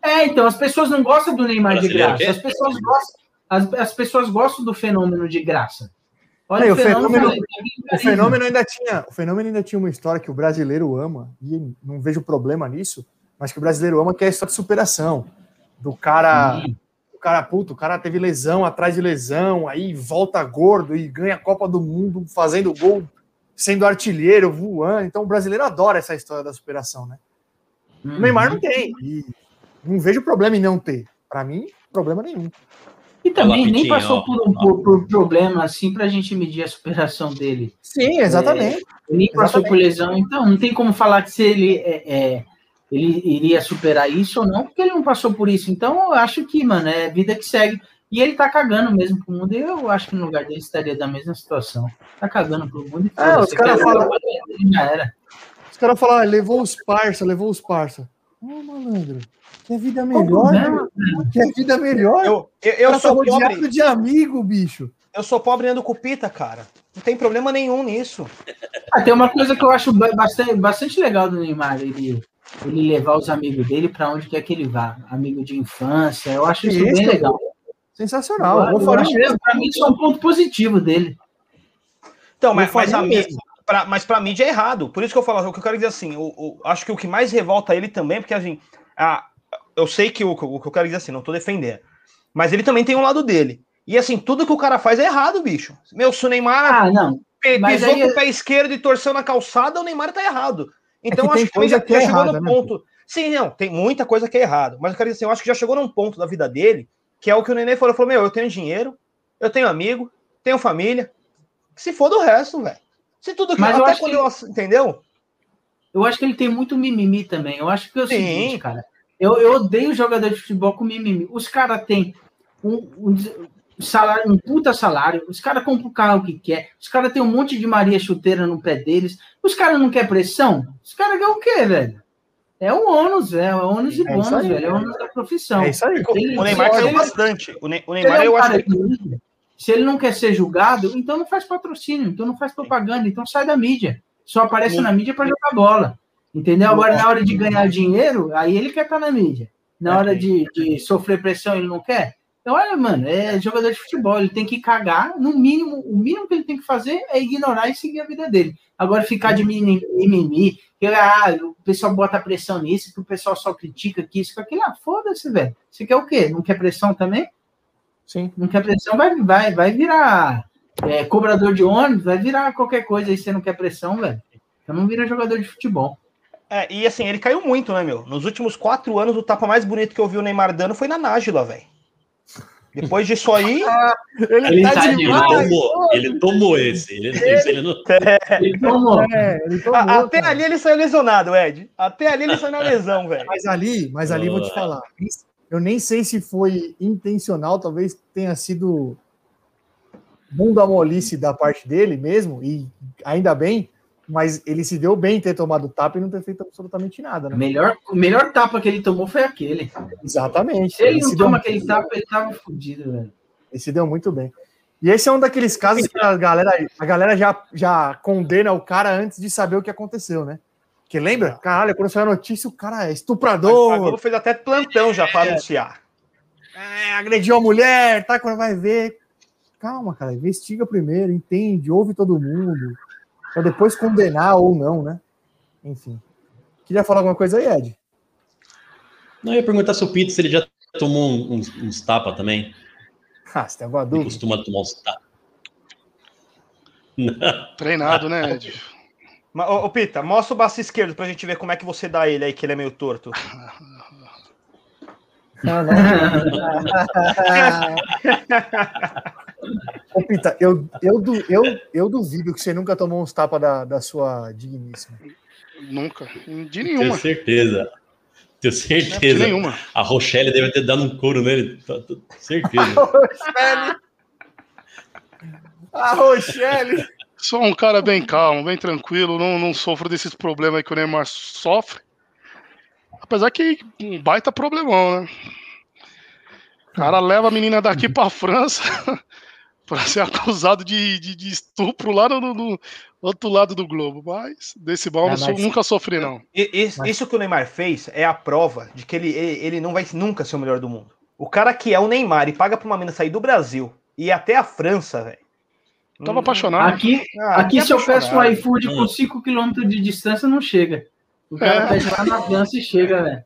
[SPEAKER 2] É, então, as pessoas não gostam do Neymar de graça. As pessoas gostam, as, as pessoas gostam do fenômeno de graça. Olha,
[SPEAKER 3] Aí,
[SPEAKER 2] o fenômeno,
[SPEAKER 3] fenômeno-
[SPEAKER 2] tem
[SPEAKER 3] O fenômeno ainda tinha, o fenômeno ainda tinha uma história que o brasileiro ama, e não vejo problema nisso, mas que o brasileiro ama, que é a história de superação. Do cara,
[SPEAKER 2] Sim.
[SPEAKER 3] O cara, puto, o cara teve lesão atrás de lesão, aí volta gordo e ganha a Copa do Mundo fazendo gol, sendo artilheiro, voando. Então o brasileiro adora essa história da superação, né?
[SPEAKER 2] Uhum.
[SPEAKER 3] O Neymar não tem. E não vejo problema em não ter. Pra mim, problema nenhum.
[SPEAKER 2] E também nem passou por um por, por problema assim pra gente medir a superação dele.
[SPEAKER 3] Sim, exatamente.
[SPEAKER 2] Ele nem passou
[SPEAKER 3] Exatamente.
[SPEAKER 2] por lesão, então não tem como falar que se ele é, é, ele iria superar isso ou não, porque ele não passou por isso. Então eu acho que, mano, é vida que segue. E ele tá cagando mesmo pro mundo. e Eu acho que no lugar dele estaria da mesma situação. Tá cagando pro mundo. e
[SPEAKER 3] É, os caras falam-
[SPEAKER 2] Já era.
[SPEAKER 3] Os caras falam, ah, levou os parça, levou os parça. Ô, malandro, quer vida melhor?
[SPEAKER 2] problema?
[SPEAKER 3] Quer vida melhor?
[SPEAKER 4] Eu, eu, sou pobre,
[SPEAKER 3] de amigo, bicho.
[SPEAKER 4] eu sou pobre andando com pita, cara. Não tem problema nenhum nisso.
[SPEAKER 2] Ah, tem uma coisa que eu acho ba- bastante, bastante legal do Neymar, ele, ele levar os amigos dele para onde quer que ele vá. Amigo de infância, eu acho isso,
[SPEAKER 3] Isso.
[SPEAKER 2] bem legal.
[SPEAKER 3] Sensacional.
[SPEAKER 2] eu,
[SPEAKER 3] Eu,
[SPEAKER 2] eu acho,
[SPEAKER 3] mesmo.
[SPEAKER 2] pra mim, isso é um ponto positivo dele.
[SPEAKER 4] Então,
[SPEAKER 3] Eu
[SPEAKER 4] mas, mas, a mídia,
[SPEAKER 3] mesmo.
[SPEAKER 4] pra, mas pra mídia é errado. Por isso que eu falo, o que eu quero dizer assim, o, o- acho que o que mais revolta ele também, porque assim, a, eu sei que o, o que eu quero dizer assim, não tô defendendo, mas ele também tem um lado dele. E assim, tudo que o cara faz é errado, bicho. Meu, se o Neymar
[SPEAKER 2] Ah, não.
[SPEAKER 4] pisou
[SPEAKER 2] aí
[SPEAKER 4] com o pé esquerdo e torceu na calçada, o Neymar tá errado. Então
[SPEAKER 3] que
[SPEAKER 4] acho que já,
[SPEAKER 3] que é
[SPEAKER 4] já chegou
[SPEAKER 3] errada,
[SPEAKER 4] no
[SPEAKER 3] né,
[SPEAKER 4] ponto. Sim, não, tem muita coisa que é errado. Mas eu quero dizer assim, eu acho que já chegou num ponto da vida dele, que é o que o Nenê falou, falou, meu, eu tenho dinheiro, eu tenho amigo, tenho família. Se for do resto, velho. Se tudo que
[SPEAKER 2] Mas eu
[SPEAKER 4] até quando
[SPEAKER 2] que-
[SPEAKER 4] eu entendeu?
[SPEAKER 2] Eu acho que ele tem muito mimimi também. Eu acho que é o
[SPEAKER 4] Sim.
[SPEAKER 2] seguinte, cara. Eu, eu odeio jogador de futebol com mimimi. Os caras têm um, um salário, um puta salário. Os caras compram o carro que quer. Os caras têm um monte de Maria chuteira no pé deles. Os caras não querem pressão? Os caras ganham o quê, velho? É um ônus, é um ônus e
[SPEAKER 3] É
[SPEAKER 2] bônus,
[SPEAKER 3] aí.
[SPEAKER 2] velho. É o ônus da profissão.
[SPEAKER 3] É isso aí.
[SPEAKER 2] Ele-
[SPEAKER 4] O Neymar caiu bastante. O, Ne- o Neymar,
[SPEAKER 2] é um
[SPEAKER 4] eu acho que.
[SPEAKER 2] Se ele não quer ser julgado, então não faz patrocínio, então não faz propaganda, então sai da mídia. Só aparece
[SPEAKER 4] Sim.
[SPEAKER 2] na mídia para jogar bola. Entendeu? Agora, na hora de ganhar dinheiro, aí ele quer estar na mídia. Na
[SPEAKER 4] É,
[SPEAKER 2] hora de, de sofrer pressão, ele não quer. Então, olha, mano, é jogador de futebol, ele tem que cagar. No mínimo, o mínimo que ele tem que fazer é ignorar e seguir a vida dele. Agora, ficar de mimimi, mimimi, que ah, o pessoal bota pressão nisso, que o pessoal só critica que isso, que aquilo. Ah, foda-se, velho. Você quer o quê? Não quer pressão também?
[SPEAKER 3] Sim.
[SPEAKER 2] não quer pressão, vai, vai, vai virar é, cobrador de ônibus, vai virar qualquer coisa aí, você não quer pressão, velho. Então não vira jogador de futebol.
[SPEAKER 4] É, e assim, ele caiu muito, né, meu? Nos últimos quatro anos, o tapa mais bonito que eu vi o Neymar dando foi na Nájila, velho. Depois disso aí. (laughs)
[SPEAKER 3] Ele,
[SPEAKER 2] Ele
[SPEAKER 3] tá
[SPEAKER 2] tá
[SPEAKER 1] Ele
[SPEAKER 3] demais.
[SPEAKER 1] tomou, ele tomou esse. Ele, ele não...
[SPEAKER 2] Ele (laughs) tomou.
[SPEAKER 3] É, ele tomou, (laughs)
[SPEAKER 4] a- até
[SPEAKER 3] cara.
[SPEAKER 4] ali ele saiu lesionado, Ed. Até ali ele saiu na lesão, velho.
[SPEAKER 3] Mas ali, mas ali vou te falar. Eu nem sei se foi intencional, talvez tenha sido bunda molice da parte dele mesmo, e ainda bem, mas ele se deu bem em ter tomado tapa e não ter feito absolutamente nada,
[SPEAKER 2] O
[SPEAKER 3] né?
[SPEAKER 2] melhor, o melhor tapa que ele tomou foi aquele.
[SPEAKER 3] Exatamente.
[SPEAKER 2] Se ele não
[SPEAKER 3] se deu,
[SPEAKER 2] toma aquele tapa, ele tava fudido, velho.
[SPEAKER 3] ele se deu muito bem. E esse é um daqueles casos que a galera, a galera já, já condena o cara antes de saber o que aconteceu, né? Que lembra? Caralho, quando saiu a notícia, o cara é
[SPEAKER 4] A
[SPEAKER 3] estuprador,
[SPEAKER 4] Globo fez até plantão já pra anunciar.
[SPEAKER 3] é, agrediu a mulher, tá? Quando vai ver. Calma, cara, investiga primeiro, entende, ouve todo mundo, pra depois condenar ou não, né? Enfim. Queria falar alguma coisa aí, Ed?
[SPEAKER 1] Não, eu ia perguntar se o Pito se ele já tomou um- uns, uns tapas também. (laughs)
[SPEAKER 3] Ah, você tem alguma
[SPEAKER 1] Ele
[SPEAKER 3] dúvida?
[SPEAKER 1] costuma tomar uns tapas. (laughs)
[SPEAKER 5] Treinado, né, Ed?
[SPEAKER 4] Ô, ô, Pita, mostra o baço esquerdo pra gente ver como é que você dá ele aí, que ele é meio torto. (laughs)
[SPEAKER 3] Não, não. Ô, Pita, eu, eu, eu, eu duvido que você nunca tomou uns tapas da, da sua digníssima.
[SPEAKER 5] Nunca. De
[SPEAKER 1] Tenho
[SPEAKER 5] nenhuma.
[SPEAKER 1] certeza. Tenho
[SPEAKER 5] De
[SPEAKER 1] certeza.
[SPEAKER 5] nenhuma.
[SPEAKER 1] A Rochelle deve ter dado um couro nele. Certeza. (laughs)
[SPEAKER 3] Rochelle! A Rochelle!
[SPEAKER 5] Sou um cara bem calmo, bem tranquilo, não, não sofro desses problemas que o Neymar sofre. Apesar que um baita problemão, né? O cara leva a menina daqui pra França (laughs) pra ser acusado de, de, de estupro lá no, no- no outro lado do globo. Mas desse mal
[SPEAKER 3] Ah,
[SPEAKER 5] não
[SPEAKER 3] mas-
[SPEAKER 5] nunca sofri, não.
[SPEAKER 4] Isso, isso que o Neymar fez é a prova de que ele, ele, ele não vai nunca ser o melhor do mundo. O cara que é o Neymar e paga pra uma mina sair do Brasil e ir até a França, velho.
[SPEAKER 5] Tava
[SPEAKER 4] Hum,
[SPEAKER 5] apaixonado.
[SPEAKER 2] Aqui,
[SPEAKER 4] ah,
[SPEAKER 2] aqui
[SPEAKER 4] que
[SPEAKER 2] se eu peço um
[SPEAKER 4] apaixonado.
[SPEAKER 2] iFood com 5km de distância, não chega. O cara
[SPEAKER 5] É.
[SPEAKER 2] pede lá na França e chega, velho.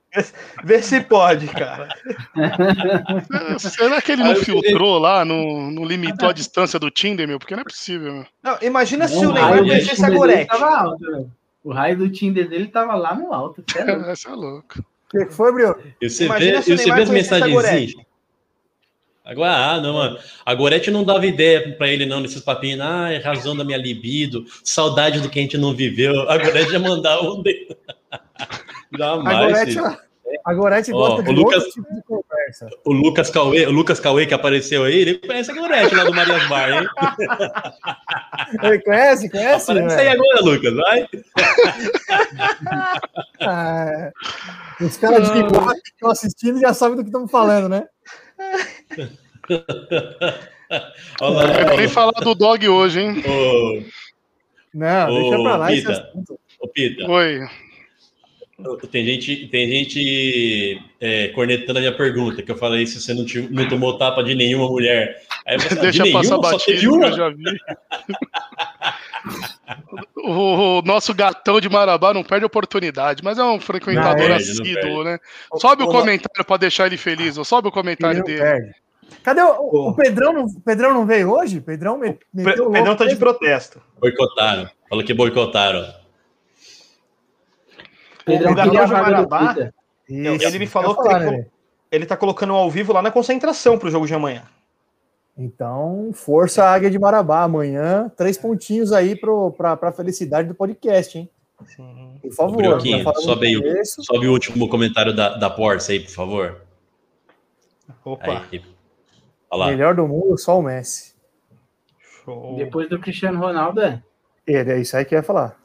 [SPEAKER 4] Vê se pode, cara. (laughs)
[SPEAKER 5] Será que ele não
[SPEAKER 1] Aí eu
[SPEAKER 5] filtrou lá, não, não limitou a distância do Tinder, meu? Porque não é possível, meu.
[SPEAKER 4] Não, imagina se
[SPEAKER 2] Não,
[SPEAKER 4] o
[SPEAKER 2] o
[SPEAKER 4] Neymar conhecesse a
[SPEAKER 2] Tinder dele
[SPEAKER 4] Gorete.
[SPEAKER 2] tava alto, velho. O raio do Tinder dele tava lá no alto. (laughs) cê é louco.
[SPEAKER 5] Essa é louco.
[SPEAKER 3] O que foi, Brioco?
[SPEAKER 1] E você
[SPEAKER 4] Imagina
[SPEAKER 1] vê,
[SPEAKER 4] se o
[SPEAKER 1] você
[SPEAKER 4] Neymar
[SPEAKER 1] vê as mensagenzinhas. Agora, ah, não, mano. A Gorete não dava ideia pra ele, não, nesses papinhos. Ah, é razão da minha libido, saudade do que a gente não viveu. A Gorete já mandava um
[SPEAKER 3] A
[SPEAKER 1] Jamais.
[SPEAKER 3] Gorete, a Gorete
[SPEAKER 1] Ó,
[SPEAKER 3] gosta
[SPEAKER 1] o
[SPEAKER 3] de
[SPEAKER 1] Lucas-
[SPEAKER 3] outro tipo de conversa.
[SPEAKER 1] O Lucas Cauê, o Lucas Cauê que apareceu aí, ele conhece a Gorete lá do Marias Bar, hein? (laughs)
[SPEAKER 3] Ele conhece? Conhece?
[SPEAKER 1] Aparece aí
[SPEAKER 3] né?
[SPEAKER 1] agora, Lucas, vai.
[SPEAKER 3] Ah, (laughs) os caras de imagem que estão assistindo já sabem do que estamos falando, né? (laughs)
[SPEAKER 1] Olha lá,
[SPEAKER 5] Eu quero nem falar do dog hoje, hein?
[SPEAKER 1] ô,
[SPEAKER 3] Não,
[SPEAKER 1] Ô,
[SPEAKER 3] deixa pra lá esse
[SPEAKER 1] Pita.
[SPEAKER 3] assunto.
[SPEAKER 1] ô, Pita.
[SPEAKER 5] Oi.
[SPEAKER 1] Tem gente, tem gente é, cornetando a minha pergunta, que eu falei se você não, tinha, não tomou tapa de nenhuma mulher. Aí eu falei, ah, de
[SPEAKER 5] Deixa passar
[SPEAKER 1] nenhuma, só teve
[SPEAKER 5] batido, que
[SPEAKER 1] uma.
[SPEAKER 5] eu já vi. O, o nosso gatão de Marabá não perde oportunidade, mas é um frequentador
[SPEAKER 3] Não,
[SPEAKER 5] assíduo, né? Sobe o comentário pra deixar ele feliz, ó. sobe o comentário dele.
[SPEAKER 3] perde. Cadê o, o- o Pedrão? Não, o Pedrão não veio hoje? Pedrão me,
[SPEAKER 4] O
[SPEAKER 3] o
[SPEAKER 4] o Pedrão tá de protesto.
[SPEAKER 1] Boicotaram. Falou que boicotaram.
[SPEAKER 2] Pedrão
[SPEAKER 4] O garoto
[SPEAKER 2] a
[SPEAKER 4] de Marabá.
[SPEAKER 3] Isso,
[SPEAKER 4] ele me falou que
[SPEAKER 3] falar,
[SPEAKER 4] ele-
[SPEAKER 3] né?
[SPEAKER 4] Ele tá colocando ao vivo lá na concentração pro jogo de amanhã.
[SPEAKER 3] Então, força Águia de Marabá. Amanhã, três pontinhos aí pro, pra, pra felicidade do podcast, hein? Por favor.
[SPEAKER 1] Brioquinho,
[SPEAKER 3] falamos
[SPEAKER 1] sobe aí o-. Sobe o último comentário da, da Porsche aí, por favor.
[SPEAKER 4] Opa,
[SPEAKER 1] Aí.
[SPEAKER 3] Melhor do mundo, só o Messi.
[SPEAKER 4] show.
[SPEAKER 2] Depois do Cristiano Ronaldo, é.
[SPEAKER 3] Ele, é isso aí que eu ia falar.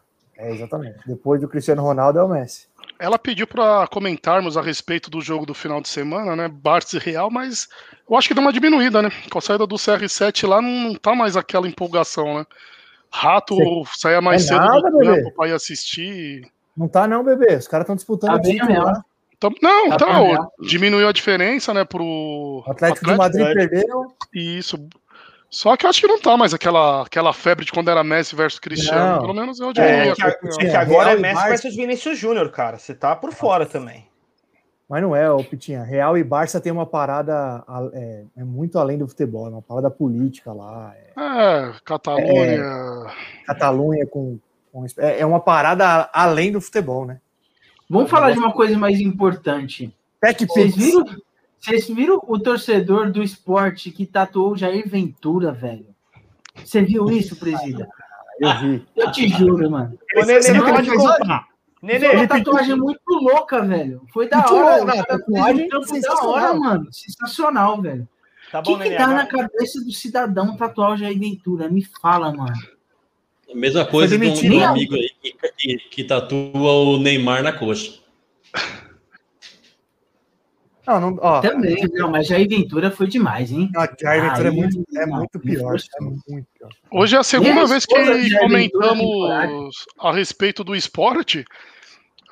[SPEAKER 3] É, exatamente. Depois do Cristiano Ronaldo é o Messi.
[SPEAKER 5] Ela pediu pra comentarmos a respeito do jogo do final de semana, né? Barça e Real, mas eu acho que deu uma diminuída, né? Com a saída do CR7 lá, não, tá mais aquela empolgação, né? Rato saía mais
[SPEAKER 3] É
[SPEAKER 5] cedo
[SPEAKER 3] nada,
[SPEAKER 5] do campo pra ir assistir.
[SPEAKER 3] Não tá não, bebê. Os caras estão disputando
[SPEAKER 2] Tá bem
[SPEAKER 3] lá.
[SPEAKER 5] Então, não,
[SPEAKER 2] Tá
[SPEAKER 5] então, diminuiu a diferença, né, pro
[SPEAKER 3] O Atlético, de Madrid perderam.
[SPEAKER 5] Isso. Só que eu acho que não tá mais aquela, aquela febre de quando era Messi versus Cristiano.
[SPEAKER 3] Não.
[SPEAKER 5] Pelo menos eu
[SPEAKER 4] É,
[SPEAKER 5] diria.
[SPEAKER 4] que, a- é que agora é Messi versus Vinícius Júnior, cara. Você tá por fora também.
[SPEAKER 3] Mas não é, ô Pitinha. Real e Barça tem uma parada a- é, é muito além do futebol, é uma parada política lá. É,
[SPEAKER 5] É, Catalunha.
[SPEAKER 3] Catalunha com. com- é, é uma parada além do futebol, né?
[SPEAKER 2] Vamos falar de uma coisa mais importante. Vocês viram, vocês viram o torcedor do esporte que tatuou o Jair Ventura, velho? Você viu isso, presida?
[SPEAKER 3] Eu vi.
[SPEAKER 2] Eu te juro, mano.
[SPEAKER 4] Ô, Nenê,
[SPEAKER 3] Você
[SPEAKER 2] não
[SPEAKER 4] pode.
[SPEAKER 2] Foi
[SPEAKER 4] Nenê,
[SPEAKER 2] uma tatuagem muito louca, velho. Foi da
[SPEAKER 3] Muito
[SPEAKER 2] hora.
[SPEAKER 3] louca,
[SPEAKER 2] o
[SPEAKER 3] tatuagem
[SPEAKER 2] um da hora, mano. Sensacional, velho.
[SPEAKER 4] tá
[SPEAKER 2] O
[SPEAKER 4] bom,
[SPEAKER 2] que, que
[SPEAKER 4] Nenê.
[SPEAKER 2] dá na
[SPEAKER 4] agora-
[SPEAKER 2] cabeça do cidadão tatuar o Jair Ventura? Me fala, mano.
[SPEAKER 1] A mesma coisa um, de um amigo aí que, que, que tatua o Neymar na coxa.
[SPEAKER 3] Não, não, ó,
[SPEAKER 2] Também, não, mas Jair Ventura foi demais, hein?
[SPEAKER 3] a Jair Ventura é muito, é
[SPEAKER 2] não,
[SPEAKER 3] muito
[SPEAKER 2] não
[SPEAKER 3] pior. É muito pior.
[SPEAKER 5] Hoje é a segunda
[SPEAKER 2] a
[SPEAKER 5] vez que comentamos a respeito do esporte.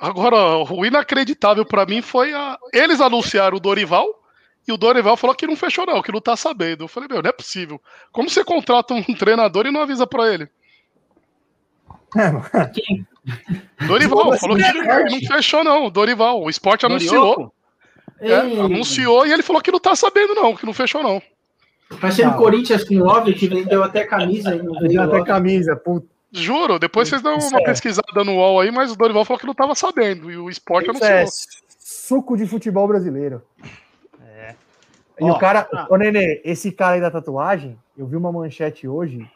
[SPEAKER 5] Agora, o inacreditável pra mim foi a... eles anunciaram o Dorival e o Dorival falou que não fechou não, que não tá sabendo. Eu falei, meu, não é possível. Como você contrata um (laughs) treinador e não avisa pra ele?
[SPEAKER 2] Quem?
[SPEAKER 5] Dorival falou que
[SPEAKER 2] esporte.
[SPEAKER 5] não fechou não, o Dorival. O esporte anunciou,
[SPEAKER 4] Dorioco?
[SPEAKER 5] É, anunciou e ele falou que não tá sabendo não, que não fechou não.
[SPEAKER 2] Parecendo
[SPEAKER 3] Tá.
[SPEAKER 2] Corinthians com love, que vendeu até camisa e não
[SPEAKER 3] Ele
[SPEAKER 2] veio
[SPEAKER 3] deu até camisa, puta.
[SPEAKER 5] Juro, depois vocês dão
[SPEAKER 3] Isso
[SPEAKER 5] uma
[SPEAKER 3] é.
[SPEAKER 5] pesquisada no UOL aí, mas o Dorival falou que não tava sabendo e o esporte
[SPEAKER 3] Isso
[SPEAKER 5] anunciou.
[SPEAKER 3] é suco de futebol brasileiro.
[SPEAKER 4] É.
[SPEAKER 3] E
[SPEAKER 4] Ó,
[SPEAKER 3] o cara,
[SPEAKER 4] ah.
[SPEAKER 3] ô Nenê, esse cara aí da tatuagem, eu vi uma manchete hoje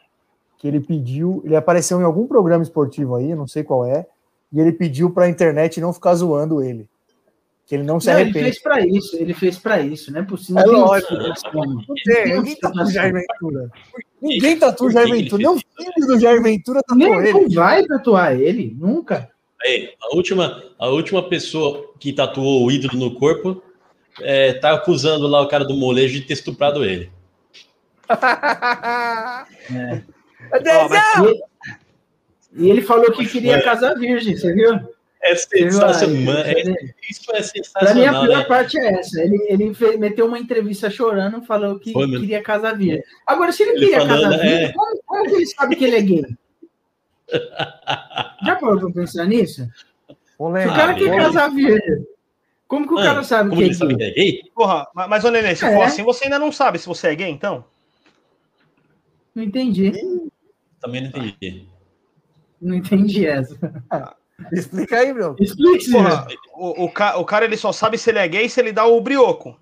[SPEAKER 3] que ele pediu, ele apareceu em algum programa esportivo aí, não sei qual é, e ele pediu pra internet não ficar zoando ele. Que ele não se
[SPEAKER 2] Não, ele
[SPEAKER 3] arrepende.
[SPEAKER 2] fez pra isso, ele fez pra isso, não é possível.
[SPEAKER 3] É lógico. Não tem,
[SPEAKER 2] Não
[SPEAKER 3] ninguém tatua o Jair. Ventura. Ninguém tatua o Jair
[SPEAKER 1] Por
[SPEAKER 3] Ventura.
[SPEAKER 1] ele
[SPEAKER 3] Nem o filho do Jair Ventura tatuou ele.
[SPEAKER 2] não vai tatuar ele, nunca.
[SPEAKER 1] Aí, a última, a última pessoa que tatuou o ídolo no corpo é, tá acusando lá o cara do molejo de ter estuprado ele. (laughs)
[SPEAKER 2] É.
[SPEAKER 3] Ó, mas-
[SPEAKER 2] E ele, e ele falou que queria casar virgem, você viu?
[SPEAKER 1] É sensacional. É, isso é
[SPEAKER 2] Pra mim, a
[SPEAKER 1] sensacional,
[SPEAKER 2] pior
[SPEAKER 1] né?
[SPEAKER 2] parte é essa. Ele, ele fez- meteu uma entrevista chorando, falou que
[SPEAKER 1] Foi
[SPEAKER 2] queria casar virgem. Agora, se ele,
[SPEAKER 1] Ele
[SPEAKER 2] queria
[SPEAKER 1] falando,
[SPEAKER 2] casar virgem,
[SPEAKER 1] é.
[SPEAKER 2] como, como que ele sabe que ele é gay? (laughs) Já parou pra pensar nisso? Se
[SPEAKER 3] Polêmica.
[SPEAKER 2] o cara
[SPEAKER 1] Ah,
[SPEAKER 2] quer casar virgem, como que o
[SPEAKER 1] Ah,
[SPEAKER 2] cara sabe
[SPEAKER 1] Como
[SPEAKER 2] que é
[SPEAKER 1] ele sabe que
[SPEAKER 2] gay?
[SPEAKER 1] é gay?
[SPEAKER 4] Porra, mas, mas ô se
[SPEAKER 2] É.
[SPEAKER 4] for assim, você ainda não sabe se você é gay, então?
[SPEAKER 2] Não entendi.
[SPEAKER 1] Também não entendi.
[SPEAKER 2] Não entendi essa.
[SPEAKER 3] Explica aí, meu.
[SPEAKER 2] Explique
[SPEAKER 4] Porra, o, o, ca- o cara ele só sabe se ele é gay se ele dá o brioco.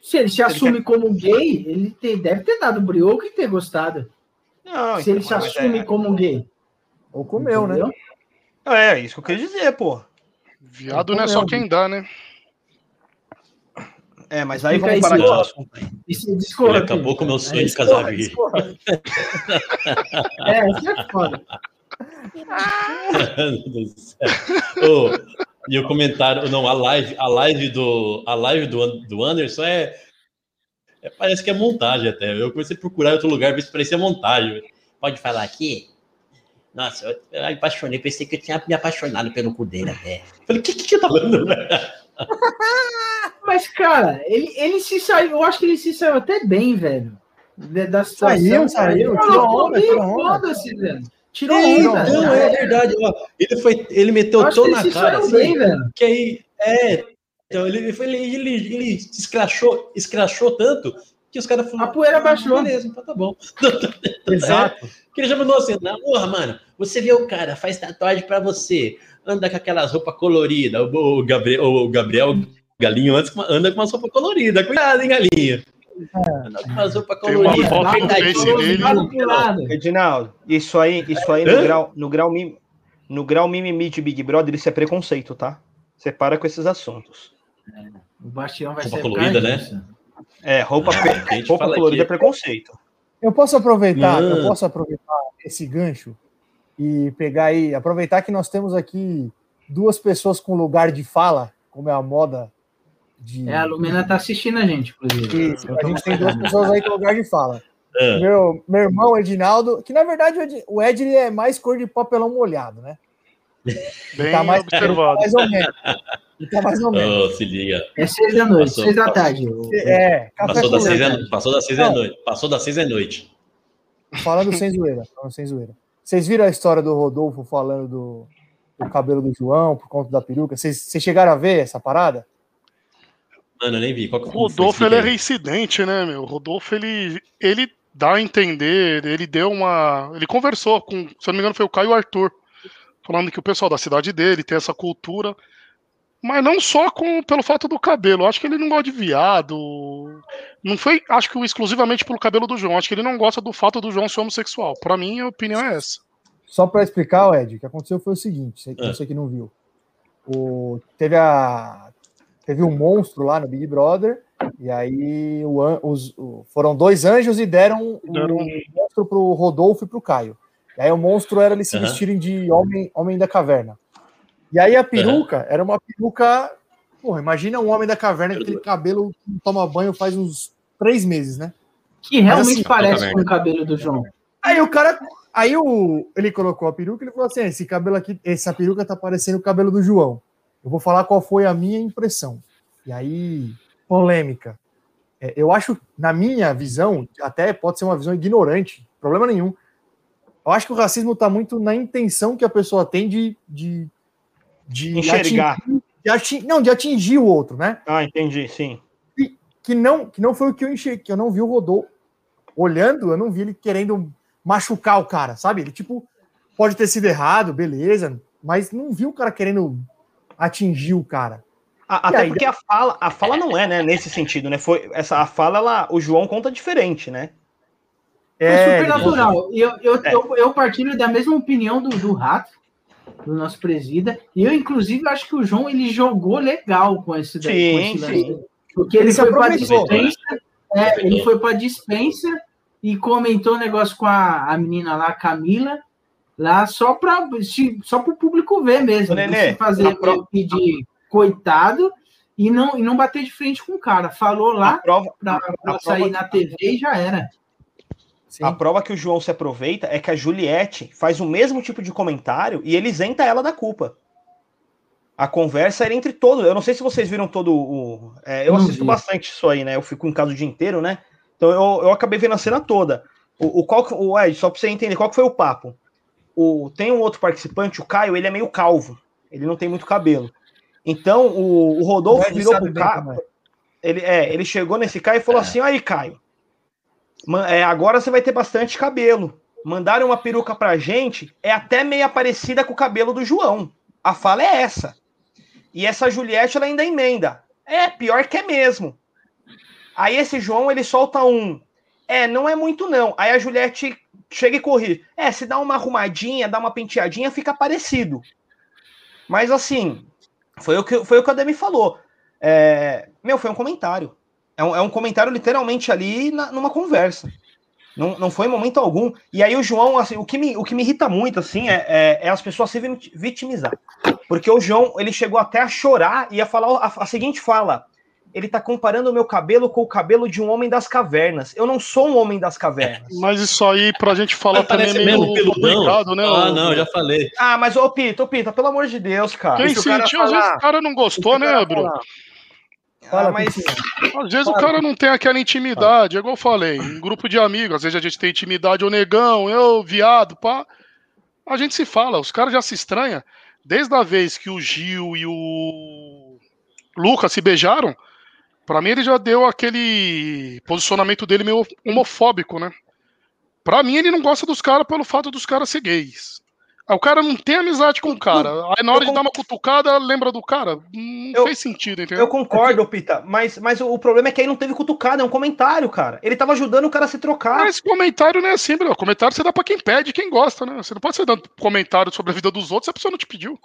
[SPEAKER 2] Se ele se
[SPEAKER 4] ele
[SPEAKER 2] assume como gay, ele te- deve ter dado brioco e ter gostado.
[SPEAKER 4] Não,
[SPEAKER 2] se ele
[SPEAKER 4] então,
[SPEAKER 2] se
[SPEAKER 4] mas
[SPEAKER 2] assume
[SPEAKER 4] é-
[SPEAKER 2] como gay.
[SPEAKER 3] Ou comeu, né?
[SPEAKER 2] entendeu?
[SPEAKER 4] É, isso que eu queria dizer, pô.
[SPEAKER 5] Viado não é só quem dá, né?
[SPEAKER 4] É, mas aí
[SPEAKER 2] Explica
[SPEAKER 4] vamos parar de assunto aí.
[SPEAKER 2] Isso
[SPEAKER 1] Ele
[SPEAKER 2] discorda.
[SPEAKER 1] acabou com o meu sonho
[SPEAKER 2] É,
[SPEAKER 1] de casar virgem. (laughs)
[SPEAKER 2] É, isso é foda.
[SPEAKER 1] Ô, e o comentário, não, a live, a live do, a live do, do Anderson é, é- parece que é montagem até. Eu comecei a procurar em outro lugar, ver se parecia montagem.
[SPEAKER 6] Pode falar aqui? Nossa, eu, eu me apaixonei, pensei que eu tinha me apaixonado pelo cu dele até.
[SPEAKER 1] Falei, o que que, que tá falando? velho? (laughs)
[SPEAKER 2] Mas, cara, ele, ele se saiu. Eu acho que ele se saiu até bem, velho. Da situação.
[SPEAKER 3] Saiu, saiu.
[SPEAKER 2] Foda-se, velho. Tirou
[SPEAKER 1] É,
[SPEAKER 2] onda.
[SPEAKER 1] então, é verdade. ó. Ele, foi, ele meteu
[SPEAKER 2] ele
[SPEAKER 1] na cara, assim,
[SPEAKER 2] bem, velho.
[SPEAKER 1] que aí, é, então ele, foi, ele, ele, ele escrachou, escrachou tanto que os caras falaram,
[SPEAKER 2] A poeira baixou.
[SPEAKER 1] "Ah, beleza, então tá bom. (laughs)
[SPEAKER 3] Exato.
[SPEAKER 1] Que ele já mandou assim, não,
[SPEAKER 6] Porra, mano, você vê o cara, faz tatuagem pra você, anda com aquelas roupas coloridas.
[SPEAKER 1] o, Gabriel, o Gabriel Galinho antes anda com uma roupa colorida. Cuidado, hein, Galinha?
[SPEAKER 5] Tem uma foto no Face dele.
[SPEAKER 2] Pro lado.
[SPEAKER 4] Edinaldo, isso aí, isso aí no grau, no grau mim, no grau mimimi de Big Brother, isso é preconceito, tá? Separa com esses assuntos.
[SPEAKER 2] O Bastião vai
[SPEAKER 1] Roupa
[SPEAKER 2] ser
[SPEAKER 1] colorida, né?
[SPEAKER 4] É, roupa,
[SPEAKER 1] Ah,
[SPEAKER 4] pe- roupa colorida é
[SPEAKER 1] aqui.
[SPEAKER 4] preconceito.
[SPEAKER 3] Eu posso aproveitar, eu posso aproveitar esse gancho e pegar aí, aproveitar que nós temos aqui duas pessoas com lugar de fala, como é a moda de.
[SPEAKER 2] É, a Lumena tá assistindo a gente, inclusive.
[SPEAKER 3] Isso, a gente tem duas pessoas aí com lugar de fala.
[SPEAKER 1] Ah,
[SPEAKER 3] Meu, meu irmão Edinaldo, que na verdade o Ed- o Ed ele é mais cor de papelão molhado, né?
[SPEAKER 5] Bem
[SPEAKER 3] tá mais,
[SPEAKER 5] observado.
[SPEAKER 3] mais ou menos. Ele tá mais ou menos.
[SPEAKER 1] oh, se liga.
[SPEAKER 2] É seis da noite,
[SPEAKER 1] Passou,
[SPEAKER 2] seis da
[SPEAKER 1] passou.
[SPEAKER 2] tarde.
[SPEAKER 3] É, café
[SPEAKER 1] Passou das, seis, da- passou das seis da noite. Passou das seis da noite.
[SPEAKER 3] Falando sem zoeira, falando sem zoeira. Vocês viram a história do Rodolfo falando do, do cabelo do João por conta da peruca? Vocês chegaram a ver essa parada?
[SPEAKER 1] Eu nem vi. Qual que
[SPEAKER 5] O
[SPEAKER 1] foi?
[SPEAKER 5] Rodolfo ele é reincidente, né, meu? O Rodolfo ele, ele dá a entender, ele deu uma. Ele conversou com, se eu não me engano, foi o Caio Arthur, falando que o pessoal da cidade dele tem essa cultura, mas não só com, pelo fato do cabelo. Acho que ele não gosta de viado. Não foi, acho que exclusivamente pelo cabelo do João. Acho que ele não gosta do fato do João ser homossexual. Pra mim, a opinião é essa.
[SPEAKER 3] Só para explicar, Ed, o que aconteceu foi o seguinte: você,
[SPEAKER 1] Ah.
[SPEAKER 3] você que não viu. O, teve a. Teve um monstro lá no Big Brother, e aí o os, o- foram dois anjos e deram o
[SPEAKER 5] Deram-
[SPEAKER 3] monstro pro Rodolfo e pro Caio. E aí o monstro era eles se
[SPEAKER 1] Aham.
[SPEAKER 3] vestirem de homem, homem da caverna. E aí a peruca era uma peruca. Porra, imagina um homem da caverna com aquele cabelo que não toma banho faz uns três meses, né?
[SPEAKER 2] Que realmente
[SPEAKER 3] assim,
[SPEAKER 2] parece com o cabelo do João.
[SPEAKER 3] Aí o cara. Aí o, ele colocou a peruca e ele falou assim: esse cabelo aqui, essa peruca tá parecendo o cabelo do João. Eu vou falar qual foi a minha impressão. E aí, polêmica. É, eu acho, na minha visão, até pode ser uma visão ignorante, problema nenhum. Eu acho que o racismo tá muito na intenção que a pessoa tem de. de, de
[SPEAKER 4] Enxergar.
[SPEAKER 3] atingir- de atingir- não, de atingir o outro, né?
[SPEAKER 4] Ah, entendi, sim.
[SPEAKER 3] que não, que não foi o que eu enxerguei, que eu não vi o Rodolfo olhando, eu não vi ele querendo machucar o cara, sabe? Ele, tipo, pode ter sido errado, beleza, mas não vi o cara querendo atingir o cara.
[SPEAKER 4] A- Até
[SPEAKER 3] aí,
[SPEAKER 4] porque a fala, a fala não é, né, nesse sentido, né? Foi essa a fala, ela, o João conta diferente, né?
[SPEAKER 2] Foi
[SPEAKER 3] É,
[SPEAKER 2] super natural. Eu, eu,
[SPEAKER 4] É.
[SPEAKER 2] eu, eu partilho da mesma opinião do, do Rato, do nosso presida. E eu, inclusive, acho que o João ele jogou legal com esse, daí, com
[SPEAKER 4] Sim,
[SPEAKER 2] esse lance.
[SPEAKER 4] sim.
[SPEAKER 2] Porque ele,
[SPEAKER 3] Ele
[SPEAKER 2] foi para
[SPEAKER 3] aproveitou.
[SPEAKER 2] dispensa. É, ele foi para dispensa e comentou um negócio com a, a menina lá, a Camila, lá só para só o público ver mesmo.
[SPEAKER 4] Nenê,
[SPEAKER 2] Você fazer
[SPEAKER 4] a pro-
[SPEAKER 2] pedir coitado e não, e não bater de frente com o cara. Falou lá
[SPEAKER 4] prova,
[SPEAKER 2] pra, pra sair na TV e já era.
[SPEAKER 3] Sim.
[SPEAKER 4] a prova que o João se aproveita é que a Juliette faz o mesmo tipo de comentário e ele isenta ela da culpa. A conversa era entre todos. Eu não sei se vocês viram todo o. é, eu
[SPEAKER 2] Não
[SPEAKER 4] assisto
[SPEAKER 2] vi.
[SPEAKER 4] bastante isso aí, né? Eu fico em casa o dia inteiro, né? Então eu, eu acabei vendo a cena toda. O, o, qual, que- o Ed, só pra você entender qual que foi o papo. O, tem um outro participante, o Caio, ele é meio calvo. Ele não tem muito cabelo. Então o, o Rodolfo virou pro Caio.
[SPEAKER 3] é.
[SPEAKER 4] Ele, é, ele chegou nesse Caio e falou assim: aí, Caio, é, agora você vai ter bastante cabelo. Mandaram uma peruca pra gente, é até meio parecida com o cabelo do João. A fala é essa. E essa Juliette, ela ainda emenda. É, pior que é mesmo. Aí esse João, ele solta um. É, não é muito não. Aí a Juliette chega e corrige. É, se dá uma arrumadinha, dá uma penteadinha, fica parecido. Mas assim, foi o que, foi o que a Demi falou. É, meu, foi um comentário. É um, é um comentário literalmente ali na- numa conversa. Não, não foi em momento algum. E aí o João, assim, o que me, o que me irrita muito, assim, é, é- é as pessoas se vit- vitimizar. Porque o João, ele chegou até a chorar e a falar a, a seguinte fala. Ele tá comparando o meu cabelo com o cabelo de um homem das cavernas. Eu não sou um homem das cavernas.
[SPEAKER 5] Mas isso aí, pra gente falar
[SPEAKER 1] Mas
[SPEAKER 5] também é
[SPEAKER 1] parece
[SPEAKER 5] meio complicado, né?
[SPEAKER 1] Ah, não, já falei.
[SPEAKER 4] Ah, mas ô Pita, ô Pita, pelo amor de Deus, cara.
[SPEAKER 5] Quem
[SPEAKER 3] o
[SPEAKER 5] sentiu, às vezes
[SPEAKER 3] falar.
[SPEAKER 5] o cara não gostou, né, Bruno?
[SPEAKER 3] Fala,
[SPEAKER 4] Ah, mas.
[SPEAKER 5] Às vezes o cara não tem aquela intimidade, é igual eu falei, em grupo de amigos, às vezes a gente tem intimidade, ô negão, eu, viado, pá. A gente se fala, os caras já se estranham. Desde a vez que o Gil e o Lucas se beijaram, pra mim ele já deu aquele posicionamento dele meio homofóbico, né? Pra mim ele não gosta dos caras pelo fato dos caras ser gays. Aí o cara não tem amizade com o cara. Aí na hora de dar uma cutucada, lembra do cara. Não
[SPEAKER 4] Eu-
[SPEAKER 5] fez sentido, entendeu?
[SPEAKER 4] eu concordo, Pita, mas, mas o problema é que aí não teve cutucada, é um comentário, cara. Ele tava ajudando o cara a se trocar.
[SPEAKER 5] Mas comentário não é assim, bro. Comentário você dá pra quem pede, quem gosta, né? Você não pode ser dando comentário sobre a vida dos outros se a pessoa não te pediu.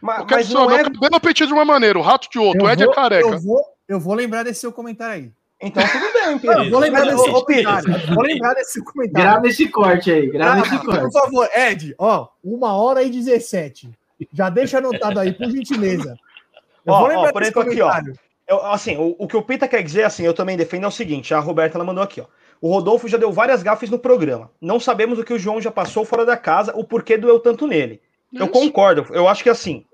[SPEAKER 4] Ma-
[SPEAKER 5] Qualquer
[SPEAKER 4] mas
[SPEAKER 5] pessoa,
[SPEAKER 4] não é.
[SPEAKER 5] meu cabelo é penteado de uma maneira, o rato de outro,
[SPEAKER 3] Eu
[SPEAKER 5] o Ed
[SPEAKER 3] vou-
[SPEAKER 5] é careca.
[SPEAKER 3] Eu vou, eu vou lembrar desse seu comentário aí.
[SPEAKER 4] Então tudo bem,
[SPEAKER 3] eu vou lembrar desse
[SPEAKER 4] ô, ô, Pita,
[SPEAKER 3] comentário. Eu Vou lembrar desse comentário.
[SPEAKER 2] Grava esse corte aí, grava esse
[SPEAKER 3] Grava, por
[SPEAKER 2] corte.
[SPEAKER 3] favor, Ed, ó, uma hora e 17. Já deixa anotado aí, por gentileza. Eu
[SPEAKER 4] Ó,
[SPEAKER 3] vou
[SPEAKER 4] ó,
[SPEAKER 3] lembrar
[SPEAKER 4] por
[SPEAKER 3] desse
[SPEAKER 4] exemplo, aqui, ó.
[SPEAKER 3] comentário.
[SPEAKER 4] Eu, assim, o, o que o Pita quer dizer, assim, eu também defendo é o seguinte: a Roberta ela mandou aqui, ó. O Rodolfo já deu várias gafes no programa. Não sabemos o que o João já passou fora da casa, o porquê doeu tanto nele. Eu concordo. Eu acho que assim,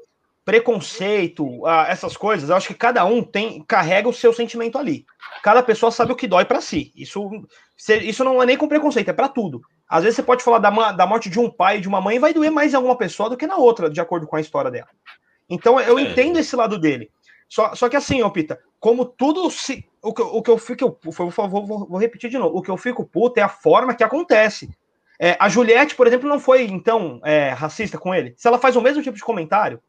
[SPEAKER 4] preconceito, ah, essas coisas, eu acho que cada um tem carrega o seu sentimento ali. Cada pessoa sabe o que dói pra si. Isso, isso não é nem com preconceito, é pra tudo. Às vezes você pode falar da, da morte de um pai e de uma mãe e vai doer mais em alguma pessoa do que na outra, de acordo com a história dela. Então eu
[SPEAKER 1] É.
[SPEAKER 4] entendo esse lado dele. Só, só que assim, ó, Pita, como tudo se. O que, eu- o que eu fico. Por favor, vou, vou repetir de novo. O que eu fico puto é a forma que acontece. É, a Juliette, por exemplo, não foi, então, é, racista com ele. Se ela faz o mesmo tipo de comentário.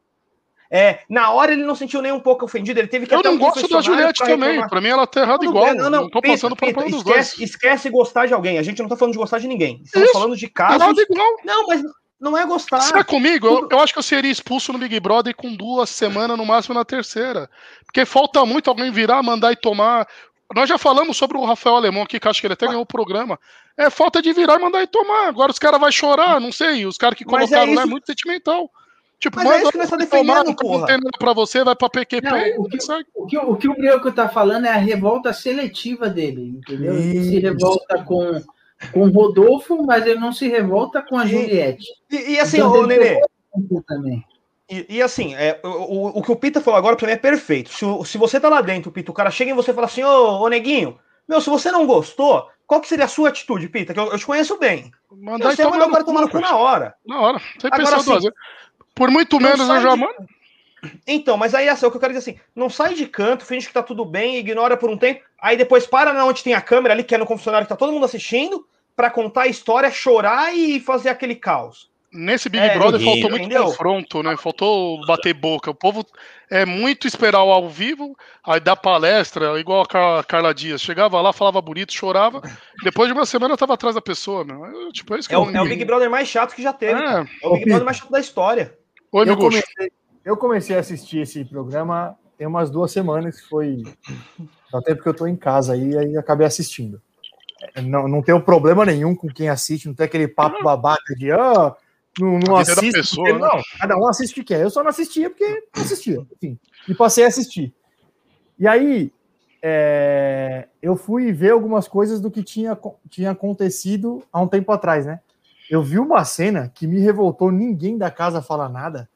[SPEAKER 4] É, na hora ele não sentiu nem um pouco ofendido, ele teve que
[SPEAKER 5] Eu não
[SPEAKER 4] um
[SPEAKER 5] gosto da Juliette também. Pra mim ela tá errada igual.
[SPEAKER 4] bem,
[SPEAKER 5] Não, não tô
[SPEAKER 4] Pita,
[SPEAKER 5] passando por
[SPEAKER 4] Pita,
[SPEAKER 5] dos
[SPEAKER 4] esquece,
[SPEAKER 5] dois.
[SPEAKER 4] esquece gostar de alguém. A gente não tá falando de gostar de ninguém. Estamos
[SPEAKER 5] Isso.
[SPEAKER 4] falando de casos.
[SPEAKER 5] Errada igual.
[SPEAKER 4] Não, mas não é gostar.
[SPEAKER 5] Se é comigo, eu, eu acho que eu seria expulso no Big Brother com duas semanas, no máximo na terceira. Porque falta muito alguém virar, mandar e tomar. Nós já falamos sobre o Rafael Alemão aqui, que acho que ele até ganhou o programa. É falta de virar e mandar e tomar. Agora os caras vão chorar, não sei. Os caras que
[SPEAKER 4] Mas
[SPEAKER 5] colocaram
[SPEAKER 4] é
[SPEAKER 5] lá é muito sentimental. Tipo,
[SPEAKER 4] Mas é
[SPEAKER 5] manda
[SPEAKER 4] isso que nós
[SPEAKER 5] e tomar,
[SPEAKER 4] defendendo,
[SPEAKER 5] não
[SPEAKER 4] porra.
[SPEAKER 5] tem nada pra você, vai pra PQP
[SPEAKER 2] Não,
[SPEAKER 5] e
[SPEAKER 2] o que-. O que, o que o Brioco tá falando é a revolta seletiva dele, entendeu? Ele se
[SPEAKER 3] Isso.
[SPEAKER 2] revolta com, com o Rodolfo, mas ele não se revolta com a
[SPEAKER 4] E-
[SPEAKER 2] Juliette.
[SPEAKER 4] E, e assim,
[SPEAKER 2] Então,
[SPEAKER 4] ô, Nenê,
[SPEAKER 2] Também.
[SPEAKER 4] E, e assim, é, o, o, que o Pita falou agora pra mim é perfeito. Se, se você tá lá dentro, Pita, o cara chega em você e fala assim, ô, ô Neguinho, meu, se você não gostou, qual que seria a sua atitude, Pita? Que eu, eu te conheço bem.
[SPEAKER 5] Mandar e
[SPEAKER 4] Você manda
[SPEAKER 5] tomar
[SPEAKER 4] o cara tomar no
[SPEAKER 5] cu,
[SPEAKER 4] na hora.
[SPEAKER 5] Na hora. Sem
[SPEAKER 4] Agora
[SPEAKER 5] pensar
[SPEAKER 4] sim,
[SPEAKER 5] duas vezes. Por muito
[SPEAKER 4] não
[SPEAKER 5] menos eu já
[SPEAKER 4] de-
[SPEAKER 5] mando.
[SPEAKER 4] Então, mas aí assim, o que eu quero dizer assim, não sai de canto, finge que tá tudo bem, ignora por um tempo, aí depois para na onde tem a câmera ali, que é no confessionário que tá todo mundo assistindo, pra contar a história, chorar e fazer aquele caos.
[SPEAKER 5] Nesse Big
[SPEAKER 4] É,
[SPEAKER 5] Brother
[SPEAKER 1] ninguém,
[SPEAKER 5] faltou muito
[SPEAKER 4] entendeu?
[SPEAKER 5] confronto, né? Faltou bater boca. O povo é muito esperar o ao vivo, aí dá palestra, igual a Car- Carla Dias. Chegava lá, falava bonito, chorava. Depois de uma semana tava atrás da pessoa, meu. É, tipo, é isso que
[SPEAKER 4] É
[SPEAKER 5] eu
[SPEAKER 4] o, é o. Big Brother mais chato que já teve.
[SPEAKER 5] É.
[SPEAKER 4] É o Big Brother mais chato da história.
[SPEAKER 5] Oi,
[SPEAKER 3] Eu comecei, eu comecei a assistir esse programa tem umas duas semanas, que foi do tempo que eu tô em casa aí, aí acabei assistindo. É, Não, não tenho problema nenhum com quem assiste, não tem aquele papo babaca de ah, não, não assiste.
[SPEAKER 5] pessoa,
[SPEAKER 3] porque-
[SPEAKER 5] né?
[SPEAKER 3] Não, cada um assiste o que quer. Eu só não assistia porque não assistia, enfim. E passei a assistir. E aí, é, eu fui ver algumas coisas do que tinha, tinha acontecido há um tempo atrás, né? Eu vi uma cena que me revoltou, ninguém da casa fala nada,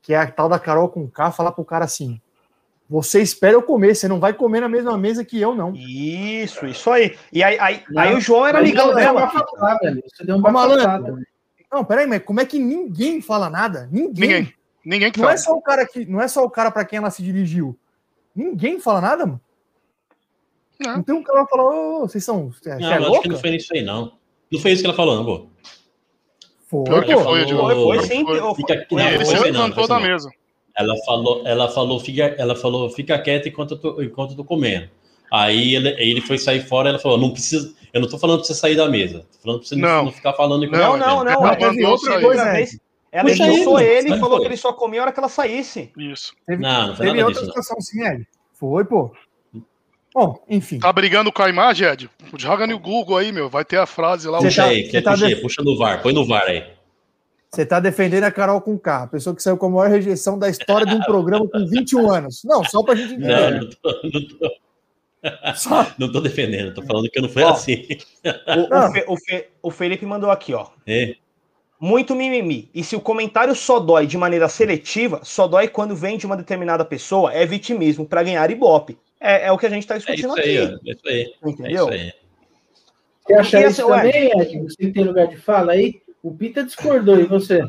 [SPEAKER 3] que é a tal da Carol com K falar pro cara assim: você espera eu comer, você não vai comer na mesma mesa que eu, não.
[SPEAKER 4] Isso, isso aí. E aí, aí,
[SPEAKER 2] Não,
[SPEAKER 4] aí o João era
[SPEAKER 2] deu
[SPEAKER 4] dela.
[SPEAKER 2] velho. Você deu uma
[SPEAKER 3] malandro. Não, peraí, mas como é que ninguém fala nada? Ninguém.
[SPEAKER 5] Ninguém. Ninguém que
[SPEAKER 3] Não
[SPEAKER 5] fala.
[SPEAKER 3] é só o cara que, não é só o cara para quem ela se dirigiu. Ninguém fala nada, mano.
[SPEAKER 5] Não.
[SPEAKER 3] Tem um cara que fala, ô, vocês são. Você
[SPEAKER 1] Não,
[SPEAKER 3] é
[SPEAKER 1] eu acho que não foi isso aí, não. Não foi isso que ela falou, não, pô.
[SPEAKER 3] Foi,
[SPEAKER 5] Pior que foi, Edilson.
[SPEAKER 4] Foi, foi, sim.
[SPEAKER 1] Fica aqui, não,
[SPEAKER 5] ele
[SPEAKER 1] não
[SPEAKER 5] se
[SPEAKER 1] foi não, não
[SPEAKER 5] levantou
[SPEAKER 1] foi
[SPEAKER 5] da
[SPEAKER 1] não.
[SPEAKER 5] mesa.
[SPEAKER 1] Ela falou, ela falou, fica, ela falou, fica quieta enquanto eu tô, enquanto eu tô comendo. Aí ele, ele foi sair fora, ela falou, não precisa, eu não tô falando pra você sair da mesa, tô falando pra você não,
[SPEAKER 5] Não.
[SPEAKER 1] não ficar falando enquanto
[SPEAKER 5] Não,
[SPEAKER 4] Não, não, não.
[SPEAKER 5] Ela
[SPEAKER 4] teve outra coisa,
[SPEAKER 3] Né?
[SPEAKER 4] vez. Ela
[SPEAKER 1] Puxa
[SPEAKER 4] expulsou
[SPEAKER 1] ele,
[SPEAKER 4] ele e falou
[SPEAKER 1] foi.
[SPEAKER 4] que ele só comia a hora que ela saísse.
[SPEAKER 5] Isso.
[SPEAKER 3] Teve,
[SPEAKER 1] Não, não foi
[SPEAKER 3] teve
[SPEAKER 1] nada
[SPEAKER 3] outra
[SPEAKER 1] disso, não.
[SPEAKER 3] situação assim, Ed. Foi, pô. Bom, enfim.
[SPEAKER 5] Tá brigando com a imagem, Ed? Joga no Google aí, meu. Vai ter a frase lá.
[SPEAKER 1] Puxa
[SPEAKER 3] tá-
[SPEAKER 1] aí,
[SPEAKER 3] você
[SPEAKER 1] quer
[SPEAKER 3] tá
[SPEAKER 1] puxar,
[SPEAKER 3] def-
[SPEAKER 1] puxa no VAR, põe no VAR aí.
[SPEAKER 3] Você tá defendendo a Carol com K, a pessoa que saiu com a maior rejeição da história de um programa com 21 anos. Não, só pra gente
[SPEAKER 1] Não,
[SPEAKER 3] entender.
[SPEAKER 1] não tô, não tô,
[SPEAKER 3] Só-
[SPEAKER 1] não tô defendendo, tô falando que não foi
[SPEAKER 4] Ó.
[SPEAKER 1] assim.
[SPEAKER 4] O,
[SPEAKER 3] Não.
[SPEAKER 4] o, Fe- o Fe- o Felipe mandou aqui, ó.
[SPEAKER 1] É.
[SPEAKER 4] Muito mimimi. E se o comentário só dói de maneira seletiva, só dói quando vem de uma determinada pessoa, é vitimismo pra ganhar ibope. É, é o que a gente tá
[SPEAKER 1] É
[SPEAKER 4] discutindo
[SPEAKER 1] isso aí, ó,
[SPEAKER 4] aqui.
[SPEAKER 1] é isso aí. É
[SPEAKER 4] Entendeu?
[SPEAKER 1] isso aí.
[SPEAKER 2] Você acha isso também, Ed? Você tem lugar de fala aí? O Pita discordou, e você?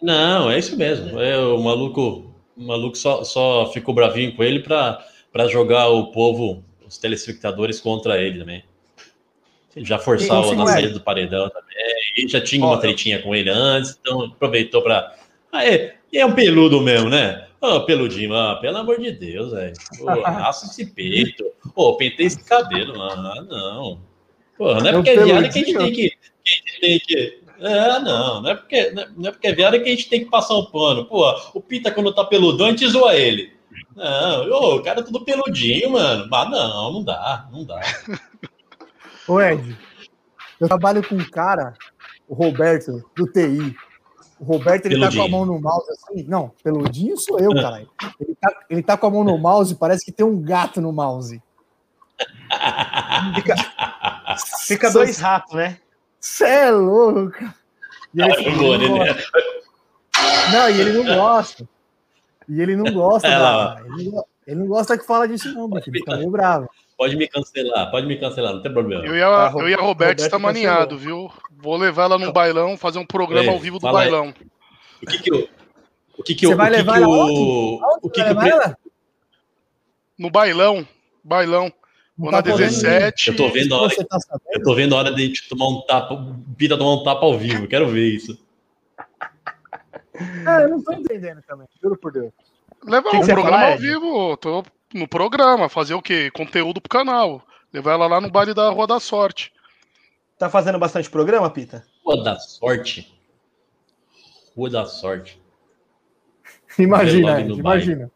[SPEAKER 1] Não, é isso mesmo. É, o maluco, o maluco só, só ficou bravinho com ele pra pra jogar o povo, os telespectadores contra ele também. Já forçava na saída do paredão também. E já tinha uma tretinha com ele antes, então aproveitou pra. Ah, é, é um peludo mesmo, né? Ô, peludinho, ah, pelo amor de Deus, velho. Pô, Raça esse peito. Pô, pentei esse cabelo. Ah, não. Não é
[SPEAKER 3] É
[SPEAKER 1] porque é viado que a gente tem que. que a gente tem que. É, não, não é, porque, não é- é porque é viado que a gente tem que passar um pano. Pô, o Pita, quando tá peludão, a gente zoa ele. Não, ô, o cara é tudo peludinho, mano. Ah, não, não dá, não dá.
[SPEAKER 3] Ô, Ed, eu trabalho com um cara, o Roberto, do TI. O Roberto, ele tá com a
[SPEAKER 1] Peludinho.
[SPEAKER 3] mão no mouse assim. Não, peludinho sou eu, caralho. Ele tá, ele tá com a mão no mouse, parece que tem um gato no mouse.
[SPEAKER 4] Fica dois ratos, né?
[SPEAKER 3] Cê é louco. E ele,
[SPEAKER 1] Ah, boa,
[SPEAKER 3] não, gosta. não, e ele não gosta. E ele não gosta,
[SPEAKER 1] É
[SPEAKER 3] ele, não, ele não gosta que fala disso, não, filho. Fica meio bravo.
[SPEAKER 1] Pode me cancelar, pode me cancelar, não tem problema.
[SPEAKER 5] Eu e a,
[SPEAKER 4] Ah,
[SPEAKER 5] eu e a Roberto está maniado, viu? Vou levar ela num bailão, fazer um programa
[SPEAKER 1] É,
[SPEAKER 5] ao vivo do
[SPEAKER 1] fala aí.
[SPEAKER 5] bailão.
[SPEAKER 1] O que que eu. O que que eu.
[SPEAKER 3] Você vai
[SPEAKER 1] o que
[SPEAKER 3] levar
[SPEAKER 1] que
[SPEAKER 3] ela
[SPEAKER 1] o, o que
[SPEAKER 3] você
[SPEAKER 1] que
[SPEAKER 3] vai
[SPEAKER 1] o.
[SPEAKER 3] levar
[SPEAKER 1] pre-
[SPEAKER 3] ela?
[SPEAKER 5] No bailão. Bailão. Vou na
[SPEAKER 3] tá ir.
[SPEAKER 5] 17.
[SPEAKER 1] Eu tô vendo a hora
[SPEAKER 3] tá?
[SPEAKER 1] Eu tô vendo a hora de a gente tomar um tapa, Pita tomar um tapa ao vivo, quero ver isso.
[SPEAKER 3] É, eu não tô entendendo também, juro por Deus.
[SPEAKER 5] Levar um programa ao vivo. Tô no programa. Fazer o quê? Conteúdo pro canal. Levar ela lá no baile da Rua da Sorte.
[SPEAKER 4] Tá fazendo bastante programa, Pita?
[SPEAKER 1] Rua da sorte. Rua da sorte. (laughs)
[SPEAKER 3] Imagina, Ed, imagina.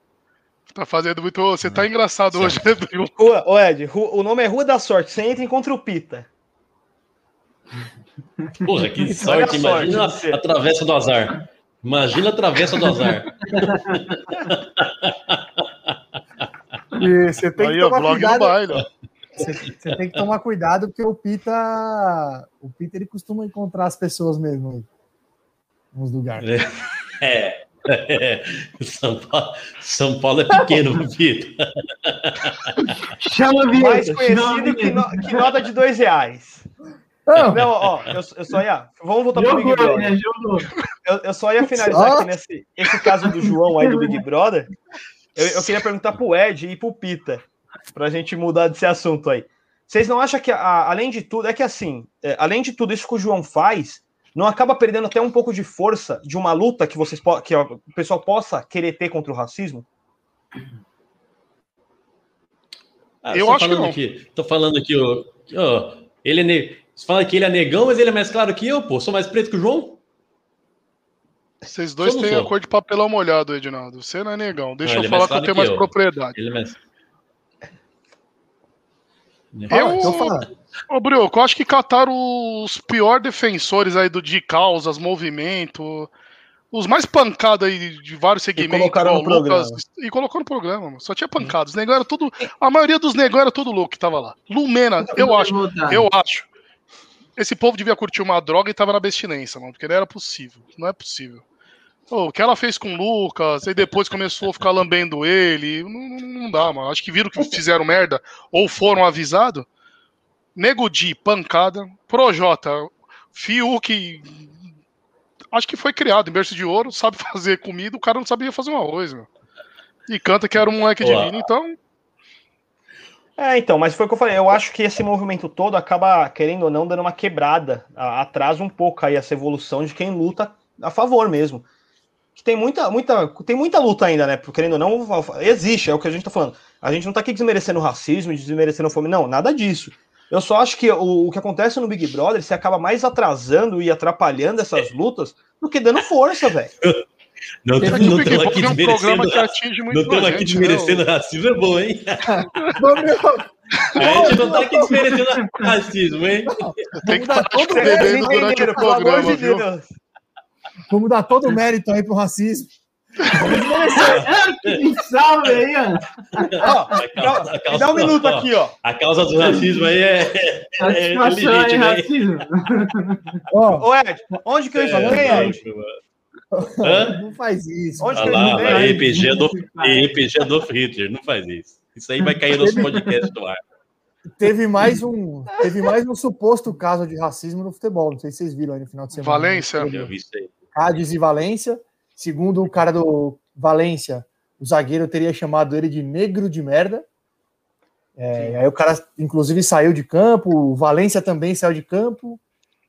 [SPEAKER 5] Tá fazendo muito. Você tá engraçado
[SPEAKER 1] Certo.
[SPEAKER 5] hoje, né, Drill?
[SPEAKER 4] Rua, ô Ed, o nome é Rua da Sorte. Você entra e encontra o Pita.
[SPEAKER 1] Porra, que (laughs) sorte,
[SPEAKER 4] a
[SPEAKER 1] imagina
[SPEAKER 4] sorte você.
[SPEAKER 1] a travessa do azar. Imagina a travessa do azar. (laughs)
[SPEAKER 3] E você tem que
[SPEAKER 5] Aí, ó,
[SPEAKER 3] tomar cuidado.
[SPEAKER 5] baile. ó.
[SPEAKER 3] Você, você tem que tomar cuidado porque o Pita, o Pita ele costuma encontrar as pessoas mesmo aí, nos lugares.
[SPEAKER 1] É. é. (laughs) São, Paulo, São Paulo é pequeno, Pita.
[SPEAKER 2] Chama a
[SPEAKER 4] Mais conhecido que, no- que nota de dois reais.
[SPEAKER 3] Não,
[SPEAKER 4] Não, ó, eu, eu só ia. Vamos voltar pro Big
[SPEAKER 2] Jogou,
[SPEAKER 4] Brother.
[SPEAKER 2] né?
[SPEAKER 4] Eu, eu só ia finalizar aqui nesse esse caso do João aí do Big Brother. Eu, eu queria perguntar pro Ed e pro Pita, pra gente mudar desse assunto aí. Vocês não acham que, a- além de tudo, é que assim, é, além de tudo isso que o João faz, não acaba perdendo até um pouco de força de uma luta que vocês que o pessoal possa querer ter contra o racismo?
[SPEAKER 1] Ah,
[SPEAKER 5] Eu
[SPEAKER 1] tô
[SPEAKER 5] acho que
[SPEAKER 1] falando
[SPEAKER 5] não.
[SPEAKER 1] Aqui, tô falando aqui, ó, que, ó, ele é ne... Você fala que ele é negão, mas ele é mais claro que eu, pô. Sou mais preto que o João?
[SPEAKER 5] Vocês dois têm a cor de papelão molhado, Edinaldo. Você não é negão. Deixa
[SPEAKER 1] Não,
[SPEAKER 5] eu falar que eu tenho mais
[SPEAKER 1] eu.
[SPEAKER 5] propriedade.
[SPEAKER 1] Ele é mais.
[SPEAKER 3] fala,
[SPEAKER 5] Eu-
[SPEAKER 3] então.
[SPEAKER 5] Ô, Brioco, eu acho que cataram os piores defensores aí do, de causas, movimento. os mais pancados aí de vários segmentos.
[SPEAKER 4] colocaram
[SPEAKER 5] igual
[SPEAKER 4] no
[SPEAKER 5] o Lucas,
[SPEAKER 4] programa.
[SPEAKER 5] E colocou no programa, mano. Só tinha pancadas. Os negão era tudo. A maioria dos negão era tudo louco que tava lá. Lumena, eu acho.
[SPEAKER 2] Revoltado.
[SPEAKER 5] Eu acho. Esse povo devia curtir uma droga e tava na abstinência, mano. Porque não era possível. Não é possível. Pô, o que ela fez com o Lucas, e depois começou a ficar lambendo ele. Não, não, dá, mano. Acho que viram que fizeram merda ou foram avisados. Nego Di, pancada. Projota, Fiuk. Acho que foi criado em berço de ouro, sabe (laughs) fazer comida, o cara não sabia fazer um arroz, meu. E canta que era um moleque
[SPEAKER 1] Ó,
[SPEAKER 5] divino, então.
[SPEAKER 4] É, então, mas foi o que eu falei. Eu acho que esse movimento todo acaba, querendo ou não, dando uma quebrada. Atrasa um pouco aí essa evolução de quem luta a favor mesmo. Que tem muita, muita, tem muita luta ainda, né? Porque, Querendo ou não, existe, é o que a gente tá falando. A gente não tá aqui desmerecendo o racismo, desmerecendo a fome, não, nada disso. Eu só acho que o, o que acontece no Big Brother se acaba mais atrasando e atrapalhando essas lutas do que dando força, velho. (laughs)
[SPEAKER 1] Não
[SPEAKER 5] É que o
[SPEAKER 1] estamos
[SPEAKER 5] Big
[SPEAKER 1] aqui
[SPEAKER 5] é um
[SPEAKER 1] desmerecendo
[SPEAKER 5] muito
[SPEAKER 1] Não estamos aqui desmerecendo racismo, é bom, hein? (laughs) A gente não tá aqui desmerecendo racismo, hein?
[SPEAKER 5] Tem que
[SPEAKER 3] dar
[SPEAKER 5] estar
[SPEAKER 3] todo
[SPEAKER 5] bebendo
[SPEAKER 3] mérito,
[SPEAKER 5] durante o
[SPEAKER 4] Pelo amor
[SPEAKER 5] programa,
[SPEAKER 4] de
[SPEAKER 5] viu?
[SPEAKER 4] Deus.
[SPEAKER 3] Vamos dar todo o mérito aí pro racismo.
[SPEAKER 2] Que salve aí, ó.
[SPEAKER 4] Ó, dá um minuto
[SPEAKER 1] ó,
[SPEAKER 4] aqui, ó.
[SPEAKER 1] A causa do racismo aí é, é, é
[SPEAKER 2] aí,
[SPEAKER 1] legítima, hein?
[SPEAKER 2] racismo.
[SPEAKER 3] Ó,
[SPEAKER 4] Ô, Ed, onde que eu
[SPEAKER 1] É,
[SPEAKER 4] escutei, Ed?
[SPEAKER 1] Hã?
[SPEAKER 3] não faz isso.
[SPEAKER 4] Onde
[SPEAKER 1] Olha
[SPEAKER 4] que eu
[SPEAKER 1] lá,
[SPEAKER 4] escutei?
[SPEAKER 1] RPG é do, RPG é do Hitler, não faz isso. Isso aí vai cair no nosso podcast do ar.
[SPEAKER 3] Teve mais um, teve mais um suposto caso de racismo no futebol. Não sei se vocês viram aí no final de semana.
[SPEAKER 5] Valência.
[SPEAKER 1] Eu vi isso aí.
[SPEAKER 3] Cádiz e Valência. Segundo o cara do Valência, o zagueiro teria chamado ele de negro de merda. É, aí o cara, inclusive, saiu de campo. O Valência também saiu de campo.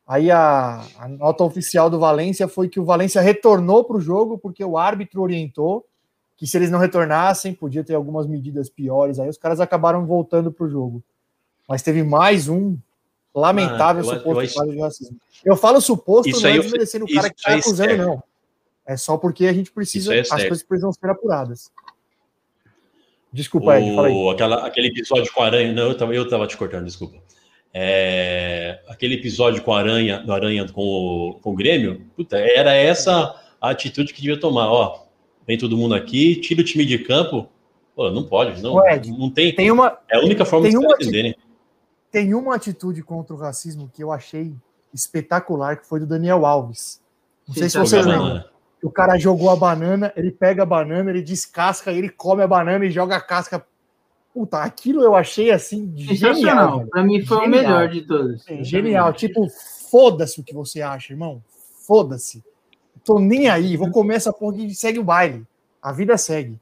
[SPEAKER 3] Aí a, a nota oficial do Valência foi que o Valência retornou para o jogo porque o árbitro orientou que se eles não retornassem, podia ter algumas medidas piores. Aí os caras acabaram voltando para o jogo. Mas teve mais um lamentável
[SPEAKER 1] Ah, eu-
[SPEAKER 3] suposto
[SPEAKER 1] eu
[SPEAKER 3] caso de racismo. Eu falo suposto, não é
[SPEAKER 1] eu-
[SPEAKER 3] desmerecendo o cara que está
[SPEAKER 1] é
[SPEAKER 3] acusando, não. É só porque a gente precisa,
[SPEAKER 1] é
[SPEAKER 3] as coisas precisam ser apuradas. Desculpa, Ed, fala aí.
[SPEAKER 1] O, aquela, aquele episódio com a aranha. Não, eu tava, eu tava te cortando, desculpa. É, aquele episódio com a aranha, do aranha com o, com o Grêmio, puta, era essa a atitude que devia tomar. Ó, vem todo mundo aqui, tira o time de campo. Pô, não pode, não,
[SPEAKER 3] Ed,
[SPEAKER 1] não tem.
[SPEAKER 3] Tem uma,
[SPEAKER 1] É a única forma
[SPEAKER 3] tem
[SPEAKER 1] de
[SPEAKER 3] uma
[SPEAKER 1] vocês entenderem.
[SPEAKER 3] Tem uma atitude contra o racismo que eu achei espetacular, que foi do Daniel Alves. Não sei se
[SPEAKER 2] Sim,
[SPEAKER 3] vocês
[SPEAKER 2] tá.
[SPEAKER 3] lembram. O cara jogou a banana, ele pega a banana, ele descasca, ele come a banana e joga a casca. Puta, aquilo eu achei assim genial.
[SPEAKER 2] Pra mim foi
[SPEAKER 3] Genial.
[SPEAKER 2] o melhor de todos.
[SPEAKER 3] Genial. Tipo, foda-se o que você acha, irmão. Foda-se. Tô nem aí. Vou comer essa porra e segue o baile. A vida segue.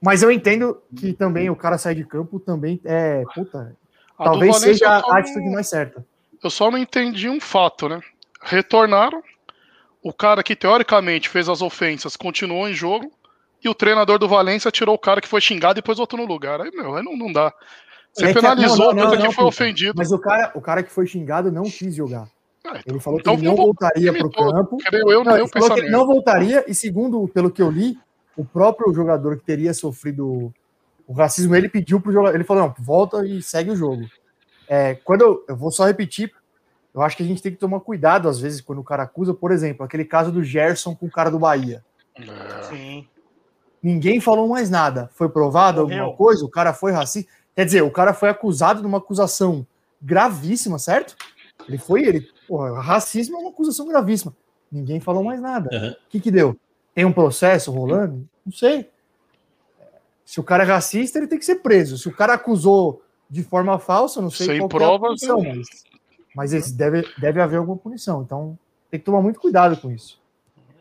[SPEAKER 3] Mas eu entendo que também o cara sair de campo também é. Puta.
[SPEAKER 5] A
[SPEAKER 3] talvez seja a
[SPEAKER 5] não-
[SPEAKER 3] atitude mais certa.
[SPEAKER 5] Eu só não entendi um fato, né? Retornaram, o cara que teoricamente fez as ofensas continuou em jogo, e o treinador do Valência tirou o cara que foi xingado e depois botou no lugar. Aí, meu, aí não, não dá. Você
[SPEAKER 3] É que-
[SPEAKER 5] penalizou
[SPEAKER 3] não,
[SPEAKER 5] a
[SPEAKER 3] não,
[SPEAKER 5] coisa
[SPEAKER 3] não,
[SPEAKER 5] que
[SPEAKER 3] não,
[SPEAKER 5] foi ofendido.
[SPEAKER 3] Mas o cara, o cara que foi xingado não quis jogar.
[SPEAKER 5] Ah,
[SPEAKER 3] Ele falou que
[SPEAKER 5] Então
[SPEAKER 3] ele não voltaria pro
[SPEAKER 5] imitou.
[SPEAKER 3] campo.
[SPEAKER 5] Creio eu
[SPEAKER 3] Não, ele falou que ele não voltaria, e segundo, pelo que eu li, o próprio jogador que teria sofrido o racismo, ele pediu pro jogador, ele falou, não, volta e segue o jogo. É, quando eu, eu vou só repetir, eu acho que a gente tem que tomar cuidado, às vezes, quando o cara acusa, por exemplo, aquele caso do Gerson com o cara do Bahia.
[SPEAKER 5] É.
[SPEAKER 4] Sim.
[SPEAKER 3] Ninguém falou mais nada. Foi provado
[SPEAKER 4] Morreu.
[SPEAKER 3] alguma coisa? O cara foi racista? Quer dizer, o cara foi acusado de uma acusação gravíssima, certo? Ele foi, ele, porra, racismo é uma acusação gravíssima. Ninguém falou mais nada.
[SPEAKER 1] Uhum.
[SPEAKER 3] O que que deu? Tem um processo rolando? Não sei. Se o cara é racista, ele tem que ser preso. Se o cara acusou de forma falsa, eu não sei
[SPEAKER 5] Sem
[SPEAKER 3] qual que é a
[SPEAKER 5] provas,
[SPEAKER 3] punição, mas, mas esse deve, deve haver alguma punição. Então, tem que tomar muito cuidado com isso.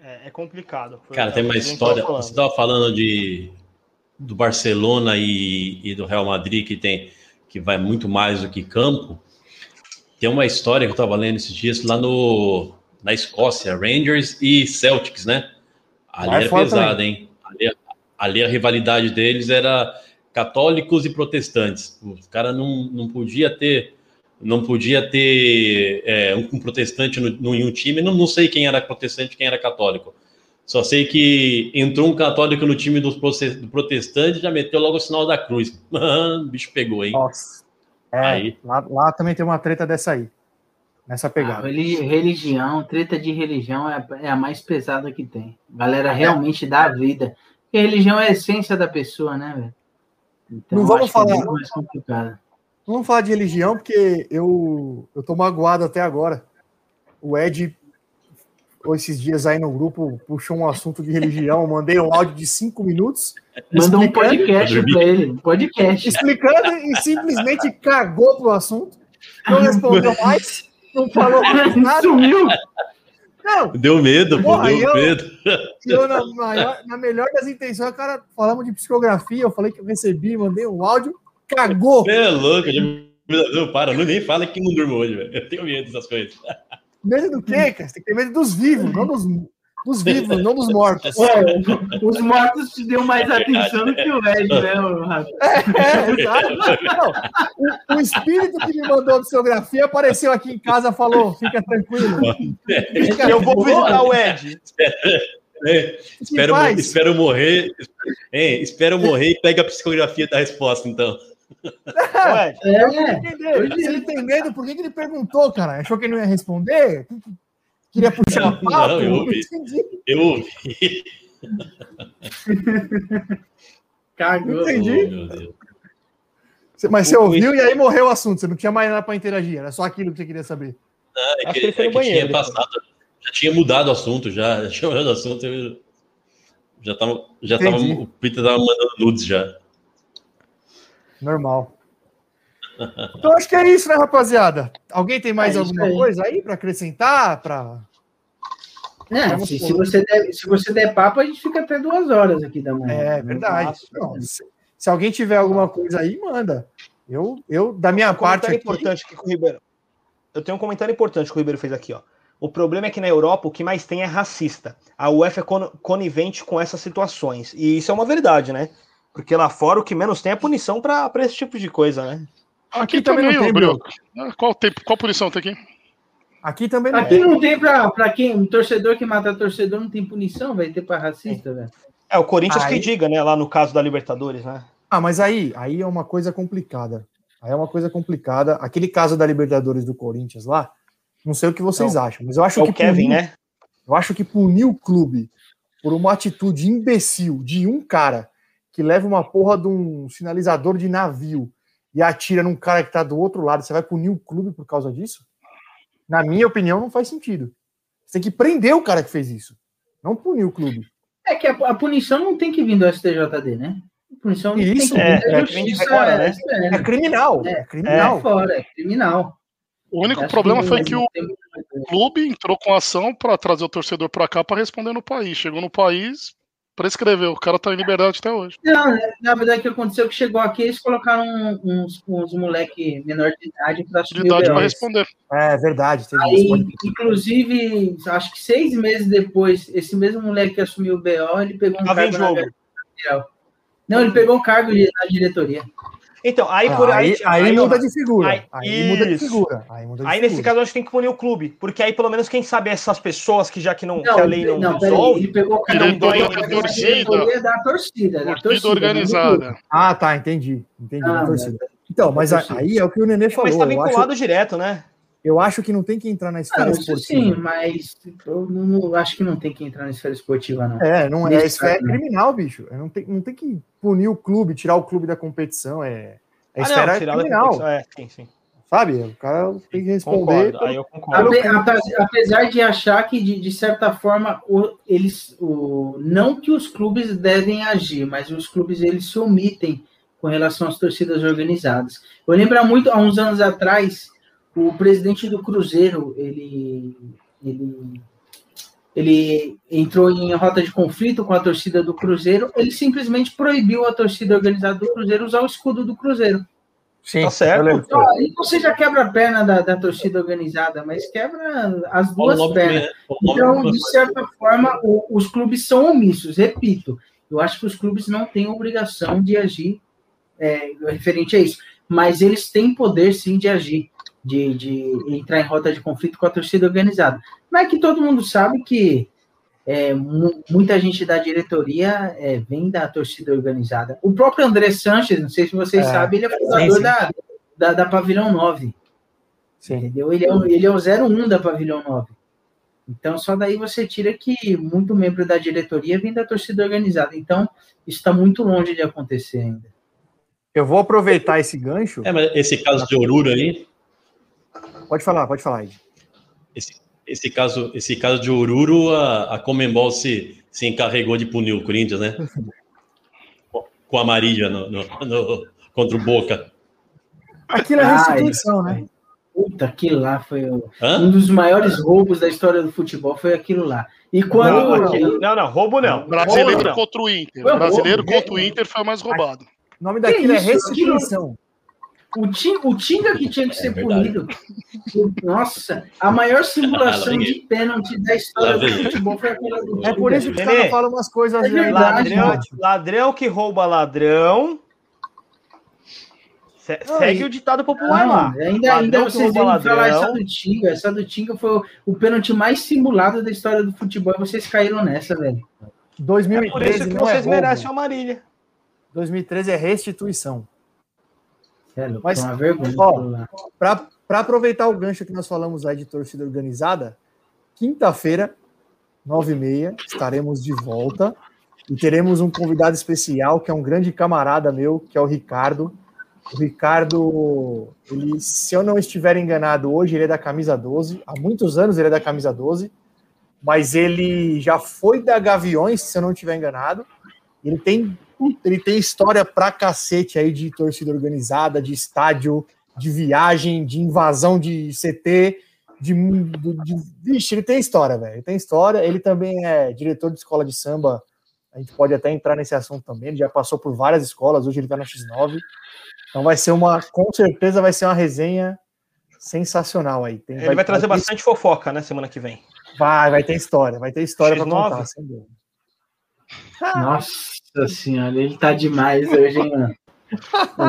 [SPEAKER 4] É, é complicado.
[SPEAKER 1] Cara, tem uma história. Você estava falando de do Barcelona e, e do Real Madrid que tem que vai muito mais do que campo. Tem uma história que eu estava lendo esses dias lá no na Escócia, Rangers e Celtics, né? Ali
[SPEAKER 3] é
[SPEAKER 1] pesado, hein? Ali, ali a rivalidade deles era católicos e protestantes. Os caras não, não podia ter não podia ter é, um, um protestante no, no, em um time. Não, não sei quem era protestante e quem era católico. Só sei que entrou um católico no time dos do protestante e já meteu logo o sinal da cruz. (laughs) o bicho pegou, hein?
[SPEAKER 3] Nossa. É,
[SPEAKER 1] Aí.
[SPEAKER 3] Lá, lá também tem uma treta dessa aí. Nessa
[SPEAKER 2] Ah,
[SPEAKER 3] pegada.
[SPEAKER 2] reli- religião, treta de religião é, é a mais pesada que tem. A galera realmente dá a vida. Porque religião é a essência da pessoa, né, velho? Então,
[SPEAKER 3] Não vamos
[SPEAKER 2] é
[SPEAKER 3] falar-
[SPEAKER 2] muito mais complicado.
[SPEAKER 3] Não vamos falar de religião, porque eu, eu tô magoado até agora. O Ed, esses dias aí no grupo, puxou um assunto de religião. Mandei um áudio de cinco minutos.
[SPEAKER 2] Manda um podcast pra ele. Um podcast.
[SPEAKER 3] explicando e simplesmente cagou pro assunto. Não (laughs) respondeu mais, não falou mais nada.
[SPEAKER 2] Sumiu.
[SPEAKER 3] Não,
[SPEAKER 6] Deu medo,
[SPEAKER 3] Porra,
[SPEAKER 6] deu
[SPEAKER 3] eu-
[SPEAKER 6] medo. (laughs)
[SPEAKER 3] eu, na, maior- na melhor das intenções, o cara falamos de psicografia, eu falei que eu recebi, mandei um áudio, cagou.
[SPEAKER 6] É louco, já- não, para, não nem fala que não durmo hoje, velho. Eu tenho medo dessas coisas.
[SPEAKER 3] Medo do quê, cara? Você tem que ter medo dos vivos, não dos, dos vivos, não dos mortos.
[SPEAKER 2] É, os mortos te deu mais atenção do que o Ed, né, Rafa?
[SPEAKER 3] É, exato. Não, o, o espírito que me mandou a psicografia apareceu aqui em casa e falou: fica tranquilo. Fica
[SPEAKER 4] Eu vou visitar o Ed.
[SPEAKER 6] É, espero, espero morrer. É, espero morrer e pega a psicografia da resposta, então.
[SPEAKER 4] Ed,
[SPEAKER 2] É,
[SPEAKER 3] Entender. Se ele tem medo, por que, que ele perguntou, cara? Achou que ele não ia responder? Queria puxar
[SPEAKER 6] Não,
[SPEAKER 3] o papo?
[SPEAKER 6] não, eu
[SPEAKER 3] Não
[SPEAKER 6] ouvi.
[SPEAKER 3] entendi.
[SPEAKER 6] Eu ouvi. (laughs)
[SPEAKER 2] cagou.
[SPEAKER 3] Entendi.
[SPEAKER 6] Oh.
[SPEAKER 3] Mas você ouviu e aí morreu o assunto. Você não tinha mais nada para interagir. Era só aquilo que você queria saber.
[SPEAKER 6] É
[SPEAKER 4] Acho
[SPEAKER 6] que,
[SPEAKER 4] que
[SPEAKER 6] é que
[SPEAKER 4] banheiro
[SPEAKER 6] tinha passado, já tinha mudado o assunto, já, já tinha mudado o assunto. Eu, já tava, já tava, o Peter tava mandando nudes já.
[SPEAKER 3] Normal. Então acho que é isso, né, rapaziada? Alguém tem mais
[SPEAKER 2] É
[SPEAKER 3] alguma
[SPEAKER 2] aí.
[SPEAKER 3] coisa aí para acrescentar? Pra...
[SPEAKER 2] É, se, se você der, se você der papo, a gente fica até duas horas aqui da manhã.
[SPEAKER 3] É verdade. Não, se, se alguém tiver alguma coisa aí, manda. Eu, eu da minha
[SPEAKER 4] um
[SPEAKER 3] parte aqui,
[SPEAKER 4] importante aqui com o Ribeiro. Eu tenho um comentário importante que o Ribeiro fez aqui, ó. O problema é que na Europa o que mais tem é racista. A UEFA é con- conivente com essas situações. E isso é uma verdade, né? Porque lá fora o que menos tem é punição pra esse tipo de coisa, né?
[SPEAKER 3] Aqui,
[SPEAKER 5] Aqui
[SPEAKER 3] também
[SPEAKER 5] também,
[SPEAKER 3] não tem, Bruno.
[SPEAKER 5] Brioco. Qual, tempo, qual punição tem aqui?
[SPEAKER 3] Aqui também não
[SPEAKER 2] Aqui
[SPEAKER 3] tem.
[SPEAKER 2] não tem pra, pra quem? Um torcedor que mata torcedor não tem punição, vai ter pra racista, velho.
[SPEAKER 4] É, o Corinthians
[SPEAKER 3] Aí-
[SPEAKER 4] que diga, né? Lá no caso da Libertadores, né?
[SPEAKER 3] Ah, mas aí, aí é uma coisa complicada. Aí é uma coisa complicada. Aquele caso da Libertadores do Corinthians lá, não sei o que vocês acham, mas eu acho
[SPEAKER 4] É
[SPEAKER 3] que
[SPEAKER 4] o Kevin,
[SPEAKER 3] punir-
[SPEAKER 4] né?
[SPEAKER 3] Eu acho que punir o clube por uma atitude imbecil de um cara que leva uma porra de um sinalizador de navio e atira num cara que tá do outro lado, você vai punir o clube por causa disso? Na minha opinião, não faz sentido. Você tem que prender o cara que fez isso, não punir o clube.
[SPEAKER 2] É que a, a punição não tem que vir do STJD, né? A punição não
[SPEAKER 3] Isso,
[SPEAKER 2] tem que vir
[SPEAKER 4] é,
[SPEAKER 2] da
[SPEAKER 4] é que
[SPEAKER 2] justiça.
[SPEAKER 4] fora, né?
[SPEAKER 2] é,
[SPEAKER 3] É criminal, é,
[SPEAKER 2] É,
[SPEAKER 3] criminal.
[SPEAKER 2] é fora, é criminal.
[SPEAKER 5] O único
[SPEAKER 2] Acho
[SPEAKER 5] problema
[SPEAKER 2] não-
[SPEAKER 5] foi que o clube entrou com ação pra trazer o torcedor pra cá pra responder no país. Chegou no país, prescreveu. O cara tá em liberdade até hoje.
[SPEAKER 2] Não, né, na verdade, o que aconteceu é que chegou aqui, eles colocaram uns, uns moleque menor de idade para
[SPEAKER 5] De
[SPEAKER 2] assumir o
[SPEAKER 5] idade
[SPEAKER 2] BO.
[SPEAKER 5] responder.
[SPEAKER 3] É verdade, teve isso.
[SPEAKER 2] Aí, inclusive, acho que seis meses depois, esse mesmo moleque que assumiu o BO, ele pegou um
[SPEAKER 4] em
[SPEAKER 2] cargo na. Não, ele pegou um cargo de- na diretoria.
[SPEAKER 4] Então, aí
[SPEAKER 3] Ah,
[SPEAKER 4] por
[SPEAKER 3] aí, aí muda
[SPEAKER 4] ó,
[SPEAKER 3] de figura.
[SPEAKER 4] aí-
[SPEAKER 3] Aí, muda de figura. Aí, muda de
[SPEAKER 4] Aí nesse
[SPEAKER 3] figura.
[SPEAKER 4] caso eu acho que tem que punir o clube, porque aí pelo menos quem sabe essas pessoas que já que não,
[SPEAKER 2] Não,
[SPEAKER 4] que a lei não,
[SPEAKER 2] não,
[SPEAKER 4] resolve,
[SPEAKER 2] ele pegou o cargo
[SPEAKER 5] Diretoria
[SPEAKER 2] da
[SPEAKER 5] da torcida.
[SPEAKER 2] da torcida. Da
[SPEAKER 5] Torcida organizada.
[SPEAKER 3] Ah, tá, entendi. Entendi.
[SPEAKER 2] Ah,
[SPEAKER 3] torcida. Então, mas a- aí é o que o Nenê falou.
[SPEAKER 4] mas tá
[SPEAKER 3] eu, acho,
[SPEAKER 4] vinculado direto, né?
[SPEAKER 3] Eu acho que não tem que entrar na esfera
[SPEAKER 2] Não, isso
[SPEAKER 3] esportiva.
[SPEAKER 2] sim, mas eu não, não- acho que não tem que entrar na esfera esportiva, não.
[SPEAKER 3] É, não é,
[SPEAKER 2] isso
[SPEAKER 3] é
[SPEAKER 2] né?
[SPEAKER 3] criminal, bicho. Não tem, não tem que punir o clube, tirar o clube da competição. É, é
[SPEAKER 4] Ah, não,
[SPEAKER 3] esfera
[SPEAKER 4] tirar da
[SPEAKER 3] criminal,
[SPEAKER 4] É, sim, sim.
[SPEAKER 3] sabe? O cara tem que responder.
[SPEAKER 4] Concordo. Aí eu concordo.
[SPEAKER 2] Ape- ape- Apesar de achar que, de, de certa forma, o- eles, o, não que os clubes devem agir, mas os clubes eles se omitem com relação às torcidas organizadas. Eu lembro muito, há uns anos atrás, o presidente do Cruzeiro, ele, ele, ele entrou em rota de conflito com a torcida do Cruzeiro, ele simplesmente proibiu a torcida organizada do Cruzeiro usar o escudo do Cruzeiro.
[SPEAKER 3] Sim,
[SPEAKER 4] Tá certo.
[SPEAKER 2] Então, aí você já quebra a perna da, da torcida organizada, mas quebra as duas pernas. Então, de certa forma, o- os clubes são omissos. Repito, eu acho que os clubes não têm obrigação de agir é, referente a isso, mas eles têm poder sim de agir, de, de entrar em rota de conflito com a torcida organizada. Mas é que todo mundo sabe que é, mu- muita gente da diretoria é, vem da torcida organizada. O próprio André Sanches, não sei se vocês
[SPEAKER 3] É,
[SPEAKER 2] sabem, ele é fundador
[SPEAKER 3] sim.
[SPEAKER 2] Da, da, da Pavilhão 9.
[SPEAKER 3] Sim.
[SPEAKER 2] Entendeu? Ele é, o- ele é o 01 da Pavilhão 9. Então, só daí você tira que muito membro da diretoria vem da torcida organizada. Então, isso está muito longe de acontecer ainda.
[SPEAKER 3] Eu vou aproveitar esse gancho.
[SPEAKER 1] É, mas esse caso de Oruro aí,
[SPEAKER 3] Pode falar, pode falar, Ed.
[SPEAKER 1] esse, esse caso, esse caso de Oruro, a, a Comembol se, se encarregou de punir o Corinthians, né? (laughs) Com a Marília no, no- no- contra o Boca.
[SPEAKER 3] Aquilo é
[SPEAKER 2] Ah,
[SPEAKER 3] restituição, né?
[SPEAKER 2] Puta, aquilo lá foi
[SPEAKER 1] Hã?
[SPEAKER 2] um dos maiores roubos da história do futebol, foi aquilo lá. E quando.
[SPEAKER 4] Não, não, não, roubo não.
[SPEAKER 5] Brasileiro
[SPEAKER 4] Roubo não.
[SPEAKER 5] contra o Inter.
[SPEAKER 2] Foi
[SPEAKER 5] Brasileiro
[SPEAKER 2] roubo.
[SPEAKER 5] contra o Inter foi o mais roubado.
[SPEAKER 3] O nome daquilo é restituição.
[SPEAKER 2] O Tinga, o Tinga que tinha que ser
[SPEAKER 1] verdade.
[SPEAKER 2] punido. Nossa, a maior simulação (laughs) de pênalti da história do futebol foi aquela do
[SPEAKER 3] É por isso que os caras falam umas coisas
[SPEAKER 2] é verdade,
[SPEAKER 3] ladrão.
[SPEAKER 4] Ladrão, ladrão que rouba ladrão. Se-
[SPEAKER 3] Não,
[SPEAKER 4] segue o ditado popular
[SPEAKER 2] Não,
[SPEAKER 4] lá.
[SPEAKER 2] ainda, ainda
[SPEAKER 4] Ladrão
[SPEAKER 2] vocês vão falar essa do Tinga. Essa do Tinga foi o, o pênalti mais simulado da história do futebol. e Vocês caíram nessa, velho.
[SPEAKER 4] É por
[SPEAKER 3] 2013
[SPEAKER 4] isso que
[SPEAKER 3] não é
[SPEAKER 4] vocês
[SPEAKER 3] roubo.
[SPEAKER 4] merecem a Marília.
[SPEAKER 3] 2013 é restituição.
[SPEAKER 2] É,
[SPEAKER 3] Mas,
[SPEAKER 2] uma vergonha.
[SPEAKER 3] Para aproveitar o gancho que nós falamos aí de torcida organizada, quinta-feira, nove e meia, estaremos de volta e teremos um convidado especial que é um grande camarada meu, que é o Ricardo. O Ricardo, ele, se eu não estiver enganado, hoje ele é da camisa 12, há muitos anos ele é da camisa 12, mas ele já foi da Gaviões, se eu não estiver enganado. Ele tem, ele tem história pra cacete aí de torcida organizada, de estádio, de viagem, de invasão de CT, de, de, de vixe, ele tem história, velho. Ele tem história. Ele também é diretor de escola de samba. A gente pode até entrar nesse assunto também. Ele já passou por várias escolas. Hoje ele tá na X9. Então vai ser uma, com certeza vai ser uma resenha sensacional aí. Tem-
[SPEAKER 4] Ele vai trazer
[SPEAKER 3] ter-
[SPEAKER 4] bastante fofoca, né, semana que vem.
[SPEAKER 3] Vai, vai ter história, vai ter história pra
[SPEAKER 4] X9?
[SPEAKER 3] contar, sem dúvida.
[SPEAKER 2] Nossa senhora, ele tá demais hoje, hein, mano?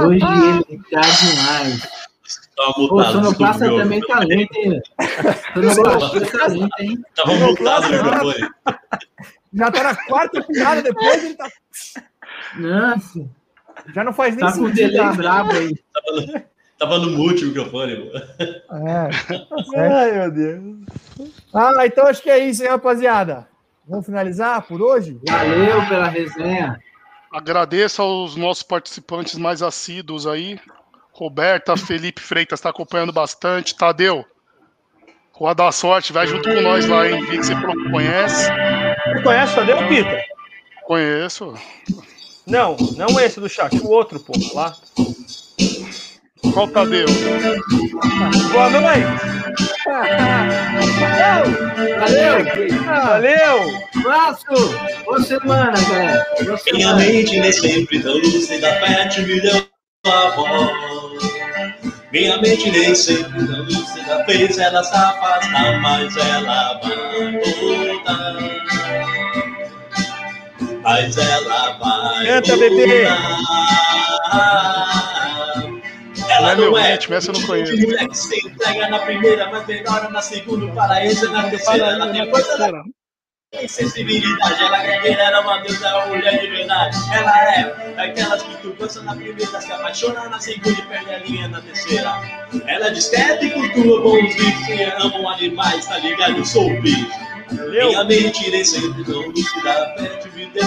[SPEAKER 2] Hoje (laughs) ele tá demais.
[SPEAKER 1] Tava
[SPEAKER 2] Pô,
[SPEAKER 1] mutado.
[SPEAKER 2] Sonoplasta
[SPEAKER 1] desculpa,
[SPEAKER 2] também tá lento, hein? Sonoplasta tá lento, hein?
[SPEAKER 1] Tava mutado o microfone.
[SPEAKER 3] Já tá na quarta piada depois, ele tá,
[SPEAKER 2] Nossa,
[SPEAKER 3] já não faz nem
[SPEAKER 2] tá com o
[SPEAKER 3] sentido.
[SPEAKER 2] delay
[SPEAKER 3] tá?
[SPEAKER 2] brabo aí.
[SPEAKER 1] Tava no mute o microfone. pô.
[SPEAKER 3] É, tá. (laughs)
[SPEAKER 4] Ai, meu Deus.
[SPEAKER 3] Ah, então acho que é isso, hein, rapaziada. Vamos finalizar por hoje?
[SPEAKER 2] Valeu pela resenha.
[SPEAKER 5] Agradeço aos nossos participantes mais assíduos aí. Roberta, Felipe Freitas está acompanhando bastante. Tadeu, Rua da Sorte, vai junto com nós lá, hein? Vi que você conhece.
[SPEAKER 4] Você conhece o Tadeu, Pita?
[SPEAKER 5] Conheço.
[SPEAKER 4] Não, não esse do chat, o outro, pô, lá.
[SPEAKER 5] Qual Tadeu?
[SPEAKER 4] Boa noite.
[SPEAKER 2] Valeu!
[SPEAKER 4] Valeu.
[SPEAKER 2] Abraço! Boa semana, galera!
[SPEAKER 1] Minha mente nem sempre tão lúcida, pet me deu a voz. Minha mente nem sempre tão lúcida, fez ela se afastar, mas ela vai voltar. Mas ela vai
[SPEAKER 4] Canta, bebê.
[SPEAKER 5] Não
[SPEAKER 1] Ela
[SPEAKER 5] é meu
[SPEAKER 1] não é
[SPEAKER 5] ritmo, essa eu não conheço.
[SPEAKER 1] de se entrega na primeira, mas melhora na segunda, paraíso na terceira. Ela tem coisa da sensibilidade, ela é guerreira, ela é uma deusa, é uma mulher de verdade. Ela é daquelas que tu gosta na primeira, se apaixona na segunda e perde a linha na terceira. Ela é discreta e cultua bons bichos, e amam animais, tá ligado? Eu sou o bicho. Minha mente nem sempre não pede me deu